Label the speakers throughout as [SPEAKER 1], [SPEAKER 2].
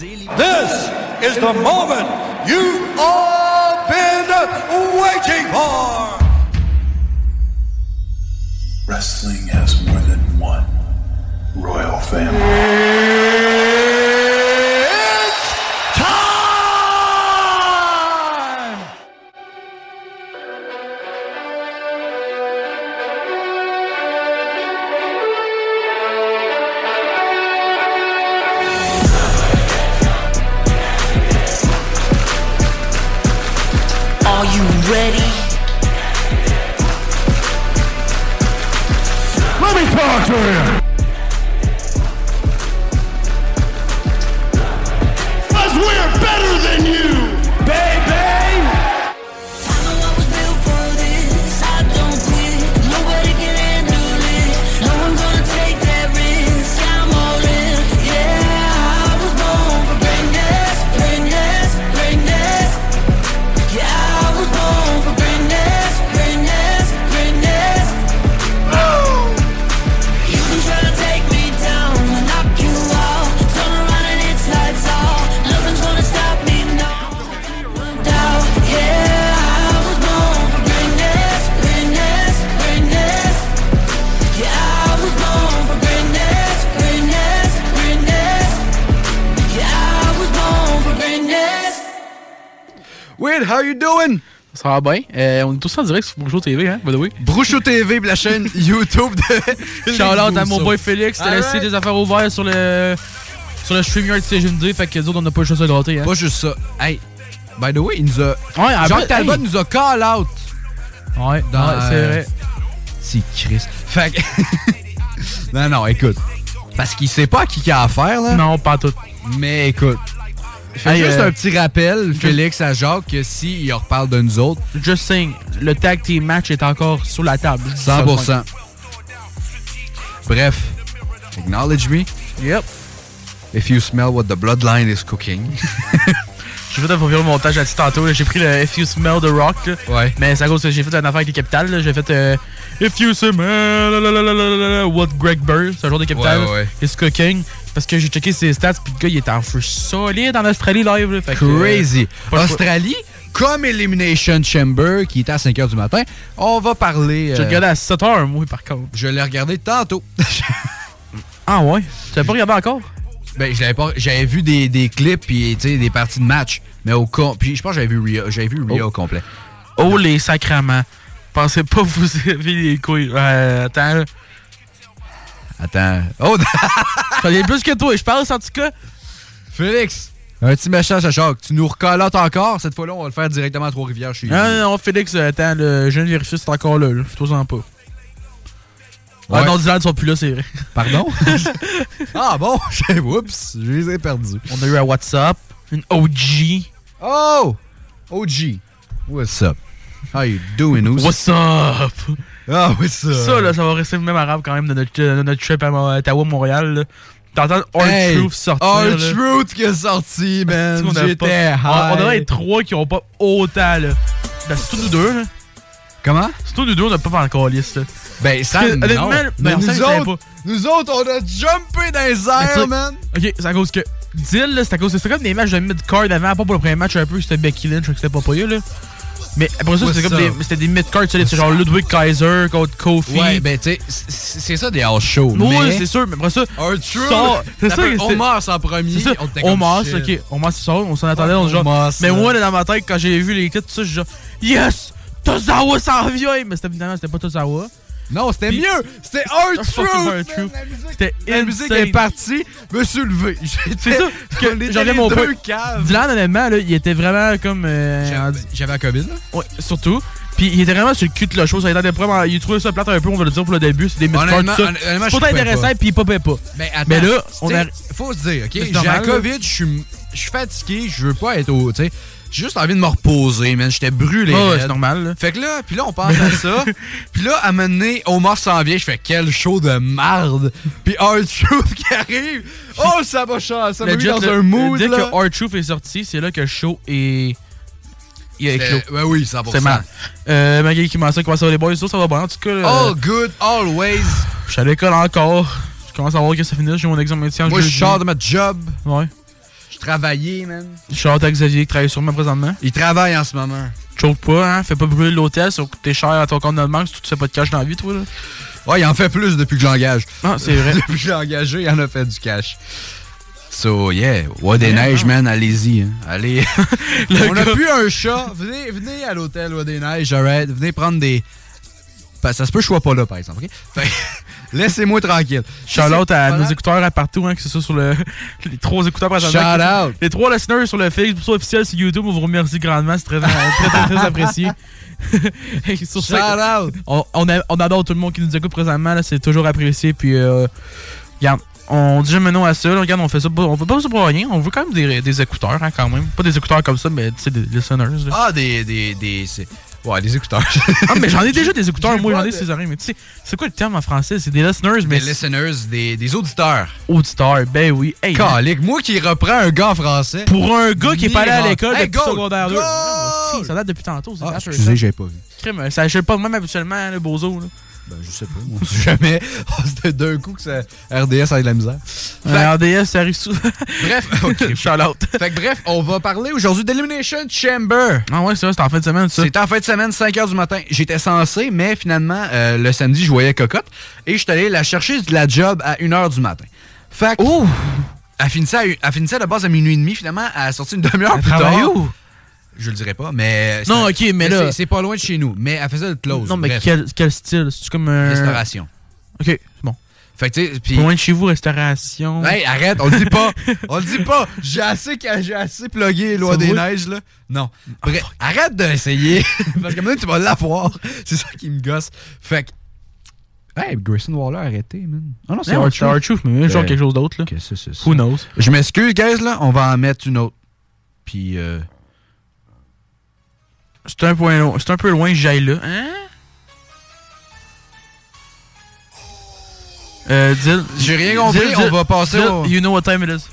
[SPEAKER 1] This is the moment you've all been waiting for.
[SPEAKER 2] Wrestling has more than one royal family.
[SPEAKER 3] Weird, how you doing?
[SPEAKER 4] Ça va bien. Euh, on est tous en direct sur Bouchot TV, hein, by the way.
[SPEAKER 3] Brouchot TV, la chaîne YouTube de.
[SPEAKER 4] Shout-out à mon boy Félix, t'as laissé des affaires ouvertes sur le sur le StreamYard CGMD, fait que nous autres, on n'a pas le choix de se gratter, hein.
[SPEAKER 3] Pas juste ça. Hey, by the way, il nous a.
[SPEAKER 4] Ouais,
[SPEAKER 3] Jacques Talbot
[SPEAKER 4] hey.
[SPEAKER 3] nous a call out.
[SPEAKER 4] Ouais,
[SPEAKER 3] Dans,
[SPEAKER 4] ouais, c'est
[SPEAKER 3] euh,
[SPEAKER 4] vrai.
[SPEAKER 3] C'est Chris. Fait que. non, non, écoute. Parce qu'il sait pas à qui qu'il a affaire, là.
[SPEAKER 4] Non, pas tout.
[SPEAKER 3] Mais écoute. Fais
[SPEAKER 4] Hey,
[SPEAKER 3] juste
[SPEAKER 4] euh,
[SPEAKER 3] un petit rappel, Félix, à Jacques, que s'il reparle de nous autres,
[SPEAKER 4] Just saying, le tag team match est encore sur la table.
[SPEAKER 3] 100%. Bref, acknowledge me.
[SPEAKER 4] Yep.
[SPEAKER 3] If you smell what the bloodline is cooking.
[SPEAKER 4] J'ai fait un vieux montage là-dessus tantôt. J'ai pris le If You Smell the Rock. là.
[SPEAKER 3] Ouais.
[SPEAKER 4] Mais c'est à cause que j'ai fait une affaire avec les capitales. J'ai fait euh, If You Smell What Greg Burr. C'est un genre de capitale.
[SPEAKER 3] Ouais, ouais, ouais.
[SPEAKER 4] Is cooking. Parce que j'ai checké ses stats. Puis le gars, il était en feu solide en Australie live. là. Fait que, euh,
[SPEAKER 3] Crazy.
[SPEAKER 4] choix.
[SPEAKER 3] Australie, comme Elimination Chamber, qui était à 5h du matin, on va parler... Euh,
[SPEAKER 4] regardé à 7 heures, moi, par contre.
[SPEAKER 3] Je l'ai regardé tantôt.
[SPEAKER 4] Ah ouais? Tu l'as pas regardé encore?
[SPEAKER 3] ben, je l'avais pas... J'avais vu des, des clips puis des parties de match. Mais au com... Puis je pense que j'avais vu Ria, j'avais vu Ria
[SPEAKER 4] Oh.
[SPEAKER 3] au complet.
[SPEAKER 4] Oh les sacrements. Pensez pas que vous avez les couilles. Euh, attends.
[SPEAKER 3] Attends. Oh!
[SPEAKER 4] Je connais plus que toi, je pense en tout cas.
[SPEAKER 3] Félix! Un petit message à Jacques. Tu nous recalotes encore? Cette fois-là, on va le faire directement à Trois-Rivières chez
[SPEAKER 4] Non,
[SPEAKER 3] nous.
[SPEAKER 4] non, non, Félix, euh, attends, le jeune vérifié, c'est encore là. là. Fais-toi-en pas.
[SPEAKER 3] Ouais.
[SPEAKER 4] Ah non, Dylan, ils sont plus là, c'est vrai.
[SPEAKER 3] Pardon? ah bon? Oups, je les ai perdus.
[SPEAKER 4] On a eu un WhatsApp, une OG.
[SPEAKER 3] Oh! OG. What's up? How you doing?
[SPEAKER 4] What's up?
[SPEAKER 3] Ah, what's up?
[SPEAKER 4] Ça, là, ça va rester le même arabe quand même de notre, de notre trip à Mo- Ottawa-Montréal. là. T'entends All
[SPEAKER 3] Hey,
[SPEAKER 4] Truth sortir.
[SPEAKER 3] All
[SPEAKER 4] là.
[SPEAKER 3] Truth qui est sorti, man.
[SPEAKER 4] On
[SPEAKER 3] J'étais
[SPEAKER 4] pas- on, on devrait être trois qui ont pas autant, là. Ben, c'est tous nous deux, là.
[SPEAKER 3] Comment?
[SPEAKER 4] C'est tous nous deux, on n'a pas par encore liste, là.
[SPEAKER 3] Ben, ça,
[SPEAKER 4] que,
[SPEAKER 3] non.
[SPEAKER 4] honnêtement,
[SPEAKER 3] Mais
[SPEAKER 4] ben,
[SPEAKER 3] nous
[SPEAKER 4] ça, savais
[SPEAKER 3] autres,
[SPEAKER 4] pas.
[SPEAKER 3] nous autres, on a jumpé dans les
[SPEAKER 4] sais,
[SPEAKER 3] airs, man.
[SPEAKER 4] Ok, c'est à cause que. Dill, là, c'est à cause. C'est comme des matchs de mid-card avant, pas pour le premier match un peu, c'était Becky Lynch, que c'était pas payé, là. Mais après ça, c'était
[SPEAKER 3] c'est
[SPEAKER 4] comme des, des mid-cards solides. C'est genre Ludwig Kaiser contre Kofi.
[SPEAKER 3] Ouais, ben, tu sais, c'est ça des house shows.
[SPEAKER 4] Oui,
[SPEAKER 3] mais...
[SPEAKER 4] c'est sûr, mais après ça. C'est ça,
[SPEAKER 3] en premier.
[SPEAKER 4] Ça.
[SPEAKER 3] on
[SPEAKER 4] Omar, ok. Omar, c'est ça. On s'en attendait. on genre. Mais moi, dans ma tête, quand j'ai vu les clips, tout ça, je suis genre, Yes! Tozawa s'en vient! Mais c'était finalement, c'était pas Tozawa.
[SPEAKER 3] Non, c'était mieux. C'était la musique-
[SPEAKER 4] C'était
[SPEAKER 3] La musique est partie, me suis levé.
[SPEAKER 4] C'est ça. À mon
[SPEAKER 3] caves.
[SPEAKER 4] Dylan, honnêtement, là, il était vraiment comme. euh,
[SPEAKER 3] J'avais- J'avais la COVID, là.
[SPEAKER 4] Ouais, surtout. Puis il était vraiment sur le cul de la chose. Ça était vraiment, il trouvait ça plate un peu, on va le dire pour le début. C'est des
[SPEAKER 3] Honnêtement-
[SPEAKER 4] tout ça.
[SPEAKER 3] honnêtement, je
[SPEAKER 4] C'est pas intéressant, puis il popait pas.
[SPEAKER 3] Mais attends,
[SPEAKER 4] Mais là, on
[SPEAKER 3] t'sais,
[SPEAKER 4] a-
[SPEAKER 3] faut se dire, OK,
[SPEAKER 4] C'est
[SPEAKER 3] j'ai la COVID, je suis je suis fatigué, je veux pas être au, tu sais, j'ai juste envie de me reposer, man, j'étais brûlé.
[SPEAKER 4] C'est normal, là.
[SPEAKER 3] Fait que là, puis là on pense à ça, puis là à donné, Omar s'en vient, je fais quel show de marde. Puis R-Truth qui arrive. Oh, ça va changer, ça m'a mis dans un mood
[SPEAKER 4] Dès
[SPEAKER 3] là.
[SPEAKER 4] que R-Truth est sorti, c'est là que le show est. Il a éclos.
[SPEAKER 3] Ouais, oui, 100%.
[SPEAKER 4] C'est mal. Euh, Maggie qui m'a dit comment ça va les boys, ça, ça va bien. En tout cas, là,
[SPEAKER 3] All good, always.
[SPEAKER 4] je suis à l'école encore. Je commence à voir que ça finit. J'ai mon examen de sciences.
[SPEAKER 3] Moi, je sors de ma job.
[SPEAKER 4] Ouais.
[SPEAKER 3] Je travaillais, man.
[SPEAKER 4] Suis à Xavier qui travaille sur moi présentement.
[SPEAKER 3] Il travaille en ce moment.
[SPEAKER 4] Choke pas, hein. Fais pas brûler l'hôtel, ça va coûter cher à ton compte de banque si tu fais pas de cash dans la vie, toi, là.
[SPEAKER 3] Ouais, il en fait plus depuis que j'engage.
[SPEAKER 4] Ah, c'est vrai.
[SPEAKER 3] depuis que j'ai engagé, il en a fait du cash. So, yeah. Ouais, des neiges, man, allez-y. hein. Allez.
[SPEAKER 4] Le
[SPEAKER 3] On a plus un chat. Venez, venez à l'hôtel Roi des Neiges, alright. Venez prendre des. Ben, ça se peut que je sois pas là, par exemple. ok? Fait que, laissez-moi tranquille.
[SPEAKER 4] Shout-out à
[SPEAKER 3] Pendant-
[SPEAKER 4] nos écouteurs à partout, hein, que ce soit sur le, les trois écouteurs présentement.
[SPEAKER 3] Shout out.
[SPEAKER 4] Les trois listeners sur le Facebook officiel sur YouTube, on vous remercie grandement. C'est très, très, très, très apprécié. Sur
[SPEAKER 3] Shout
[SPEAKER 4] ça,
[SPEAKER 3] out.
[SPEAKER 4] on, on, a- on adore tout le monde qui nous écoute présentement. C'est toujours apprécié. Puis, euh, regarde, on dit jamais non à ça. là. regarde, on fait ça, on fait pas ça pour rien. On veut quand même des, des écouteurs, hein, quand même. Pas des écouteurs comme ça, mais des listeners. là.
[SPEAKER 3] Ah, des. des, des ouais, des écouteurs.
[SPEAKER 4] Ah, mais j'en ai déjà des écouteurs, moi, j'en ai ces oreilles. Mais tu sais, c'est quoi le terme en français? C'est des listeners, mais
[SPEAKER 3] des listeners, des, des auditeurs.
[SPEAKER 4] auditeurs. Ben oui. Hey,
[SPEAKER 3] Calique, moi qui reprends un gars en français.
[SPEAKER 4] Pour un gars qui est pas allé à l'école
[SPEAKER 3] Hey,
[SPEAKER 4] depuis secondaire 2.
[SPEAKER 3] Goal!
[SPEAKER 4] Ça date depuis tantôt. c'est
[SPEAKER 3] Ah, excusez, j'ai pas vu.
[SPEAKER 4] ça. Crime, Ça achète pas de même habituellement, le bozo. Là.
[SPEAKER 3] Ben, je sais pas. Moi, jamais. Oh, C'était d'un coup que ça, RDS a de la misère.
[SPEAKER 4] Euh, RDS, ça arrive souvent.
[SPEAKER 3] Bref, ok. Fait que bref, on va parler aujourd'hui d'Elimination Chamber.
[SPEAKER 4] Ah ouais, c'est ça, c'était en fin de semaine, ça.
[SPEAKER 3] C'était en fin de semaine, 5h du matin. J'étais censé, mais finalement, euh, le samedi, je voyais Cocotte. Et je suis allé la chercher de la job à 1h du matin. Fait que,
[SPEAKER 4] Oh!
[SPEAKER 3] elle finissait, à, elle finissait à la base à minuit et demi. Finalement, elle a sorti une demi-heure plus tard.
[SPEAKER 4] où?
[SPEAKER 3] Je le dirais pas, mais...
[SPEAKER 4] Non, ok, mais là-
[SPEAKER 3] c'est- pas loin de chez nous. Mais elle faisait le close.
[SPEAKER 4] Non, mais
[SPEAKER 3] Bref,
[SPEAKER 4] quel, quel style? C'est comme un.
[SPEAKER 3] Restauration.
[SPEAKER 4] Ok, c'est bon.
[SPEAKER 3] Fait que, tu sais,
[SPEAKER 4] loin de chez vous, restauration.
[SPEAKER 3] Hey, arrête, on le dit pas. on le dit pas. J'ai assez, j'ai assez plugué Loi des? Neiges, là. Non. Bref, arrête d'essayer. Parce que maintenant, tu vas l'avoir. C'est ça qui me gosse. Fait que. Hey, Grayson Waller, arrêtez, man. Oh non, c'est Archer.
[SPEAKER 4] c'est R-Truth, mais genre
[SPEAKER 3] Euh,
[SPEAKER 4] quelque chose d'autre, là.
[SPEAKER 3] Ok, ça, c'est ça?
[SPEAKER 4] Who knows?
[SPEAKER 3] Je m'excuse, guys, là. On va en mettre une autre. Puis, euh.
[SPEAKER 4] C'est un, point loin- c'est un peu loin que j'aille là. Hein? Euh.
[SPEAKER 3] J'ai rien compris, on va passer au-
[SPEAKER 4] You know what time it is.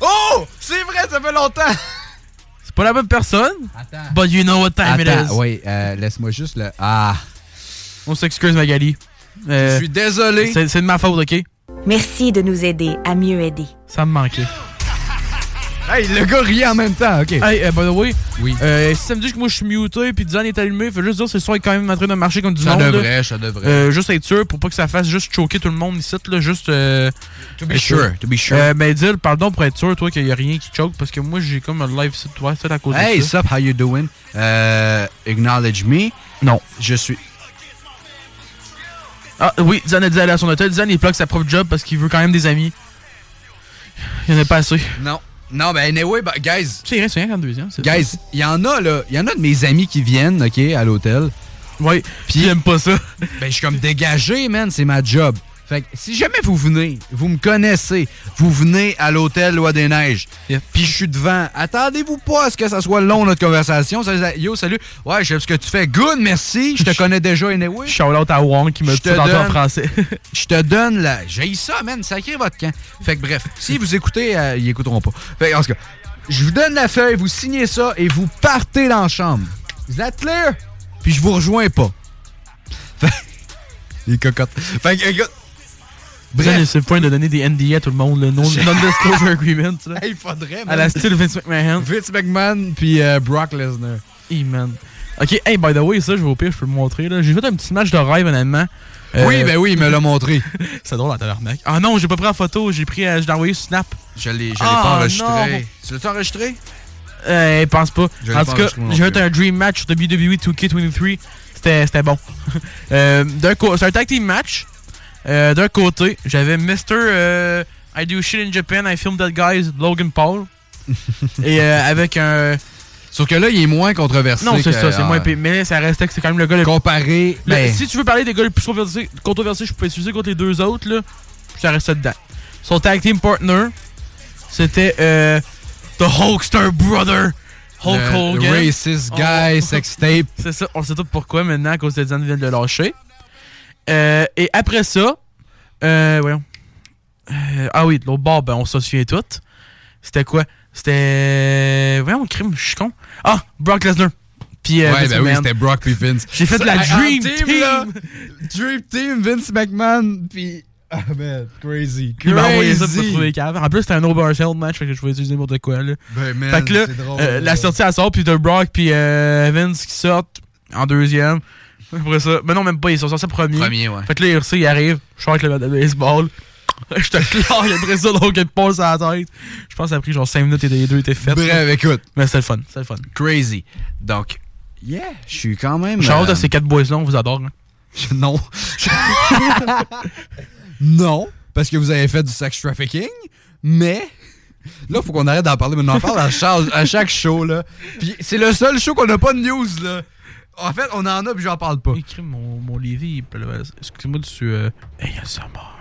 [SPEAKER 3] Oh! C'est vrai, ça fait longtemps!
[SPEAKER 4] C'est pas la même personne,
[SPEAKER 3] Attends.
[SPEAKER 4] but you know what time it
[SPEAKER 3] Attends,
[SPEAKER 4] is.
[SPEAKER 3] oui, euh, laisse-moi juste le. Ah!
[SPEAKER 4] On s'excuse, Magali.
[SPEAKER 3] Je
[SPEAKER 4] Euh,
[SPEAKER 3] suis désolé.
[SPEAKER 4] c'est c'est de ma faute, ok?
[SPEAKER 5] Merci de nous aider à mieux aider.
[SPEAKER 4] Ça me manquait.
[SPEAKER 3] Hey, le gars riait en même temps, ok.
[SPEAKER 4] Hey, euh, by the way,
[SPEAKER 3] Oui.
[SPEAKER 4] euh, si ça me dit que moi je suis muté puis Diane est allumé, faut juste dire que ce soir est quand même en train de marcher comme du
[SPEAKER 3] Ça
[SPEAKER 4] monde. là.
[SPEAKER 3] devrait, ça devrait.
[SPEAKER 4] Euh, juste être sûr pour pas que ça fasse juste choquer tout le monde ici, là, juste. Euh,
[SPEAKER 3] to be sure, to be sure.
[SPEAKER 4] Euh, mais dis pardon pour être sûr, toi, qu'il y a rien qui choque parce que moi j'ai comme un live site, toi, c'est à cause
[SPEAKER 3] Hey,
[SPEAKER 4] de ça.
[SPEAKER 3] sup, how you doing? Euh, acknowledge me.
[SPEAKER 4] Non.
[SPEAKER 3] Je suis.
[SPEAKER 4] Ah oui, Diane a dit aller à son hôtel. Diane il bloque sa propre job parce qu'il veut quand même des amis. Il y en a pas assez.
[SPEAKER 3] Non. Non, ben, anyway, bah, guys,
[SPEAKER 4] C'est rien, c'est rien qu'en deuxième. c'est
[SPEAKER 3] guys, il y en a, là. Il y en a de mes amis qui viennent, OK, à l'hôtel.
[SPEAKER 4] Ouais, puis il aime pas ça.
[SPEAKER 3] Ben, je suis comme dégagé, man, c'est ma job. Fait que si jamais vous venez, vous me connaissez, vous venez à l'hôtel Loi des Neiges,
[SPEAKER 4] Yep.
[SPEAKER 3] puis je suis devant, attendez-vous pas à ce que ça soit long, notre conversation. Yo, salut. Ouais, je sais ce que tu fais. Good, merci. Je te connais déjà, anyway.
[SPEAKER 4] Shout out à Wong qui me dit en français.
[SPEAKER 3] Je te donne la. J'ai ça, man. Sacré votre camp. Fait que bref, si vous écoutez, euh, ils écouteront pas. Fait que, en tout cas, je vous donne la feuille, vous signez ça et vous partez dans la chambre. Is that clear? Puis je vous rejoins pas. Fait. Les cocottes. Fait que, écoute. Bref.
[SPEAKER 4] c'est le point de donner des NDA à tout le monde, le non- non-disclosure agreement.
[SPEAKER 3] Il faudrait,
[SPEAKER 4] À la style Vince McMahon.
[SPEAKER 3] Vince McMahon puis euh, Brock Lesnar.
[SPEAKER 4] Hey, man. Ok, hey, by the way, ça, je vais au pire, je peux le montrer. là. J'ai fait un petit match de rêve, honnêtement. Euh,
[SPEAKER 3] Oui, ben oui, il me l'a montré.
[SPEAKER 4] C'est drôle, en tabarnak. Ah non, j'ai pas pris en photo, j'ai pris, euh, je l'ai envoyé sur Snap.
[SPEAKER 3] Je l'ai l'ai
[SPEAKER 4] Ah,
[SPEAKER 3] pas enregistré.
[SPEAKER 4] non.
[SPEAKER 3] Tu l'as-tu enregistré?
[SPEAKER 4] Euh, pense pas.
[SPEAKER 3] Je
[SPEAKER 4] En
[SPEAKER 3] pas
[SPEAKER 4] tout cas, j'ai fait un Dream Match sur WWE 2K23. C'était bon. euh, d'un co- C'est un tag team match. Euh, D'un côté, j'avais Mr. euh, I Do Shit in Japan, I Film That Guys, Logan Paul. Et euh, avec un.
[SPEAKER 3] Sauf que là, il est moins controversé.
[SPEAKER 4] Non, c'est ça, c'est moins. Mais ça restait que c'est quand même le gars le
[SPEAKER 3] Comparé.
[SPEAKER 4] Le-
[SPEAKER 3] Ben,
[SPEAKER 4] si tu veux parler des gars les plus controversés, controversés je peux utiliser contre les deux autres, là, ça restait dedans. Son tag team partner, c'était euh, The Hulkster Brother, Hulk
[SPEAKER 3] le
[SPEAKER 4] Hogan.
[SPEAKER 3] Racist guy,
[SPEAKER 4] On-
[SPEAKER 3] sex tape.
[SPEAKER 4] C'est ça, on sait tout pourquoi maintenant, à cause de Diane vient de le lâcher. Euh, et après ça, euh, voyons. Euh, ah oui, de l'autre bord, ben, on s'en souvient tout. C'était quoi? C'était. Voyons, crime, je suis con. Ah, Brock Lesnar. Puis, euh,
[SPEAKER 3] ouais, ben oui, c'était Brock puis Vince.
[SPEAKER 4] J'ai fait de la Dream Team!
[SPEAKER 3] là, Dream Team, Vince McMahon, puis... Ah, man, crazy.
[SPEAKER 4] Il m'a envoyé ça pour
[SPEAKER 3] Crazy.
[SPEAKER 4] trouver les caves. En plus, c'était un oversell match, fait que je pouvais utiliser n'importe quoi. Là.
[SPEAKER 3] Ben, man,
[SPEAKER 4] fait que là,
[SPEAKER 3] drôle,
[SPEAKER 4] euh, la sortie, elle sort, puis t'as Brock, puis euh, Vince qui sortent en deuxième. Après ça, mais non, même pas, ils sont sortis premier.
[SPEAKER 3] Premier, ouais.
[SPEAKER 4] Fait que là, il reçoit, il arrive, je sors avec le bat de baseball. Je te claque, après ça, donc il te passe à la tête. Je pense que ça a pris genre 5 minutes et les deux étaient faits.
[SPEAKER 3] Bref, écoute.
[SPEAKER 4] Mais c'était le fun, c'était le fun.
[SPEAKER 3] Crazy. Donc, yeah, je suis quand même...
[SPEAKER 4] Shout-out
[SPEAKER 3] euh,
[SPEAKER 4] ces quatre boys-là, on vous adore. hein.
[SPEAKER 3] Non. non, parce que vous avez fait du sex trafficking, mais... Là, faut qu'on arrête d'en parler, mais on en parle à chaque, à chaque show, là. Puis c'est le seul show qu'on n'a pas de news, là. En fait, on en a, puis j'en parle pas.
[SPEAKER 4] Écris mon, mon Lévi, excusez-moi du... Euh, ASMR.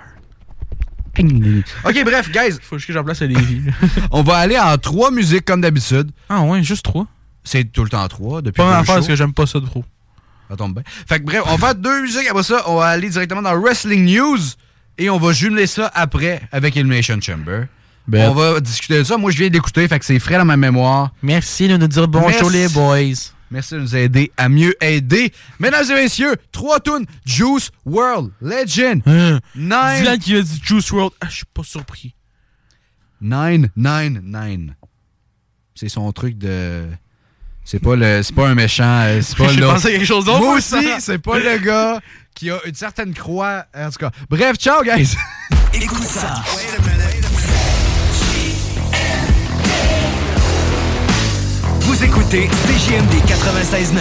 [SPEAKER 3] Ok, bref, guys.
[SPEAKER 4] Faut que j'en place à Lévi.
[SPEAKER 3] On va aller en trois musiques comme d'habitude.
[SPEAKER 4] ah ouais, juste trois.
[SPEAKER 3] C'est tout le temps trois depuis
[SPEAKER 4] Pas affaire parce que j'aime pas ça trop.
[SPEAKER 3] Ça tombe bien. Fait que bref, on va faire deux musiques. Après ça, on va aller directement dans Wrestling News. Et on va jumeler ça après avec Elimination Chamber.
[SPEAKER 4] Bet.
[SPEAKER 3] On va discuter de ça. Moi, je viens d'écouter, fait que c'est frais dans ma mémoire.
[SPEAKER 4] Merci de nous dire bonjour les boys.
[SPEAKER 3] Merci de nous aider à mieux aider. Mesdames et messieurs, trois tunes. Juice World Legend.
[SPEAKER 4] Hein?
[SPEAKER 3] Nine.
[SPEAKER 4] Dylan qui a dit Juice World. Ah, je suis pas surpris.
[SPEAKER 3] 999. C'est son truc de. C'est pas le. C'est pas un méchant. euh, C'est pas là.
[SPEAKER 4] pensé à quelque chose d'autre.
[SPEAKER 3] Moi aussi, c'est pas le gars qui a une certaine croix. En tout cas. Bref, ciao, guys!
[SPEAKER 6] Écoute ça. Vous écoutez CJMD 96.9.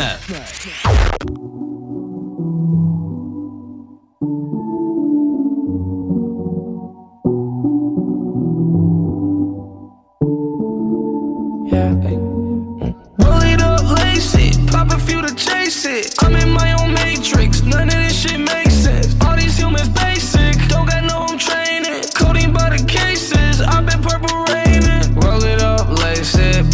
[SPEAKER 7] Roll it up, lace it, pop a few to chase it. I'm in my own matrix, none of this shit makes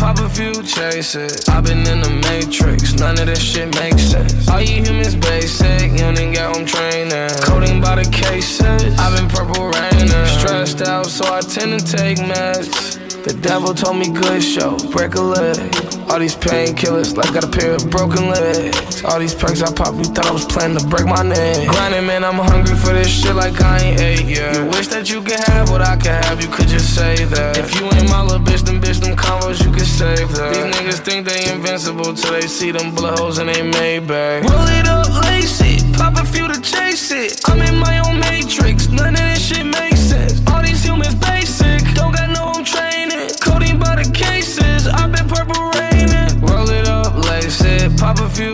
[SPEAKER 7] pop a few, chase it. I've been in the matrix, none of this shit makes sense. All you humans basic, you ain't got home training. Coding by the cases, I've been purple raining. Stressed out, so I tend to take meds. The devil told me good show, break a leg. All these painkillers, like got a pair of broken legs. All these perks I popped, you thought I was planning to break my neck. Grinding, man, I'm hungry for this shit like I ain't ate yet. You wish that you could have what I could have, you could just say that. If you ain't my little bitch, then bitch, them combos, you could save that. These niggas think they invincible till they see them blood holes and they made back. Roll it up, lace it, pop a few to chase it. I'm in my own matrix, none of this shit makes sense. All these humans pop a few,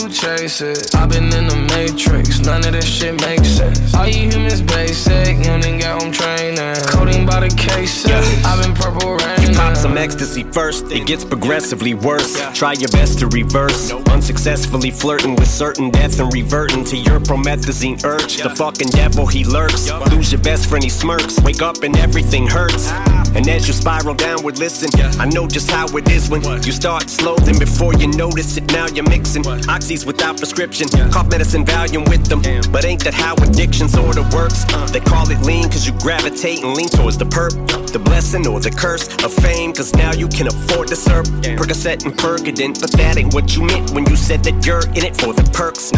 [SPEAKER 7] it. I've been in the matrix, none of this shit makes sense. All you humans basic, you ain't got home training. Coding by the cases, I've been purple raining.
[SPEAKER 8] Pop some ecstasy first, it gets progressively worse. Try your best to reverse. Unsuccessfully flirting with certain death and reverting to your promethazine urge. The fucking devil, he lurks. Lose your best friend, he smirks. Wake up and everything hurts. And as you spiral downward, listen, I know just how it is when you start slow, then before you notice it, now you're mixing oxys without prescription. Cough medicine, Valium with them. But ain't that how addiction sorta works? They call it lean cause you gravitate and lean towards the perp, the blessing or the curse of fame, cause now you can afford to serve. Percocet and Percodent, but that ain't what you meant when you said that you're in it for the perks.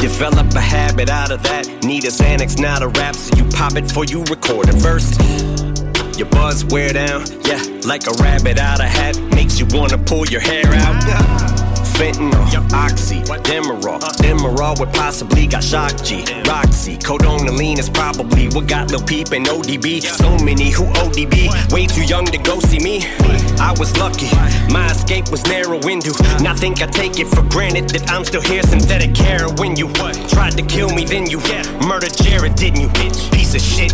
[SPEAKER 8] Develop a habit out of that. Need a Xanax, not a rap, so you pop it before you record a verse. Your buzz wear down, yeah, like a rabbit out of hat. Makes you wanna pull your hair out. Fentanyl, oxy, Demerol, Demerol would possibly got shock G, Roxy, Codonaline is probably what got Lil Peep and ODB. So many who ODB, way too young to go see me. I was lucky, my escape was narrow window. Now think I take it for granted that I'm still here. Synthetic heroin, you tried to kill me, then you murdered Jared, didn't you? Piece of shit.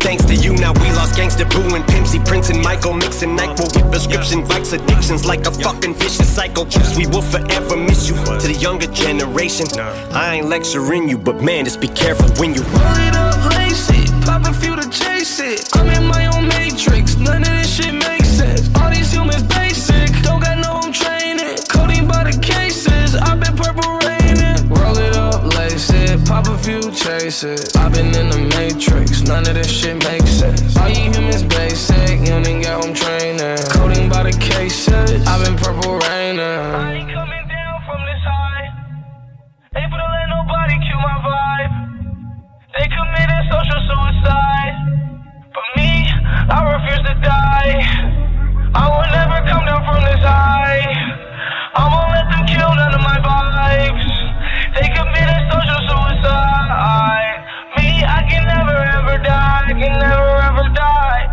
[SPEAKER 8] Thanks to you, now we lost Gangsta Boo and Pimpsy, Prince and Michael mixing NyQuil with prescription Vikes addictions like a fucking vicious cycle. Chips, we will forever miss you. To the younger generation, I ain't lecturing you, but man, just be careful when you
[SPEAKER 9] Roll it up, lace it, pop a few to chase it. I'm in my own matrix, none of this shit pop a few, chase it. I've been in the matrix, none of this shit makes sense. All you humans basic, you ain't got home training. Coding by the cases, I've been purple raining. I ain't coming down from this high. Able to let nobody kill my vibe. They committed social suicide. But me, I refuse to die. I will never come down from this high. I won't let them kill none of my vibes. They committed social suicide. Me, I can never ever die. I can never ever die.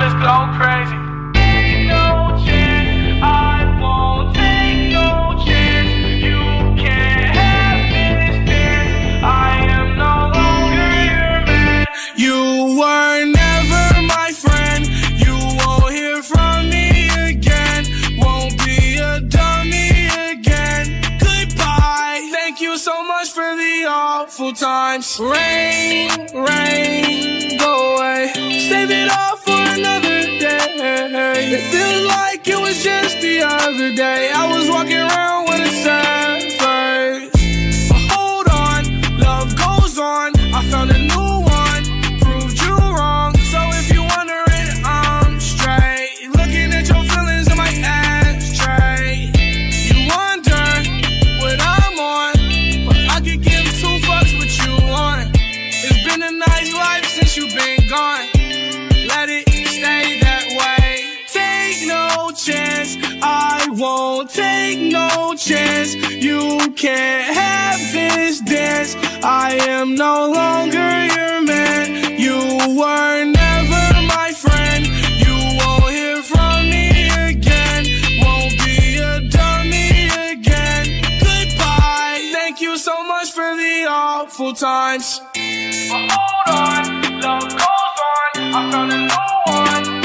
[SPEAKER 9] Let's go crazy. Awful times. Rain, rain, go away. Save it all for another day. It feels like it was just the other day. I was walking around with a sad chance. You can't have this dance. I am no longer your man. You were never my friend. You won't hear from me again. Won't be a dummy again. Goodbye. Thank you so much for the awful times. But hold on, love goes on. I found a new one.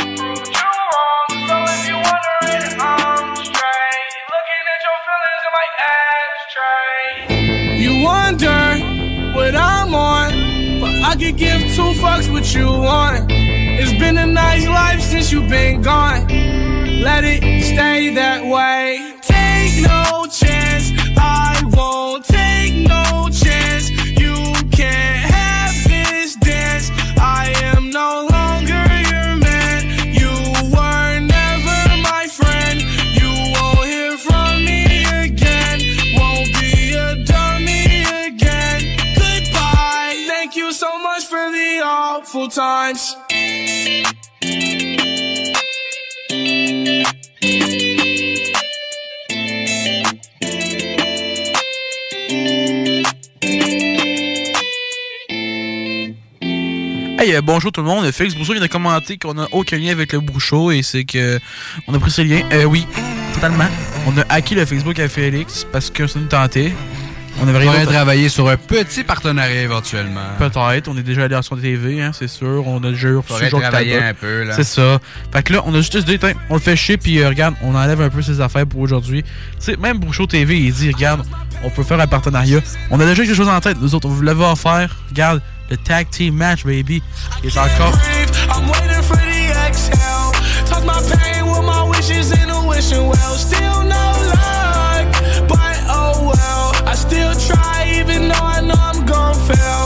[SPEAKER 9] I could give two fucks what you want. It's been a nice life since you've been gone. Let it stay that way. Take no
[SPEAKER 4] Hey, euh, bonjour tout le monde. Félix Brousseau vient de commenter qu'on n'a aucun lien avec le Bouchot et c'est que on a pris ce lien. Euh, oui, totalement. On a hacké le Facebook à Félix parce que ça nous tentait. On avait
[SPEAKER 3] On
[SPEAKER 4] d'autre-
[SPEAKER 3] travailler sur un petit partenariat éventuellement.
[SPEAKER 4] Peut-être, on est déjà allé à son TV, hein, c'est sûr. On a déjà Jacques
[SPEAKER 3] travailler un peu, là.
[SPEAKER 4] C'est ça. Fait que là, on a juste dit, on le fait chier, puis euh, regarde, on enlève un peu ses affaires pour aujourd'hui. Tu sais, même Bouchot TV, il dit, regarde, on peut faire un partenariat. On a déjà quelque chose en tête, nous autres, on vous l'avait offert. Regarde, le tag team match, baby. Il est encore.
[SPEAKER 9] I'm waiting for the exhale. Toss my pain with my wishes in a wishing well. Still I'm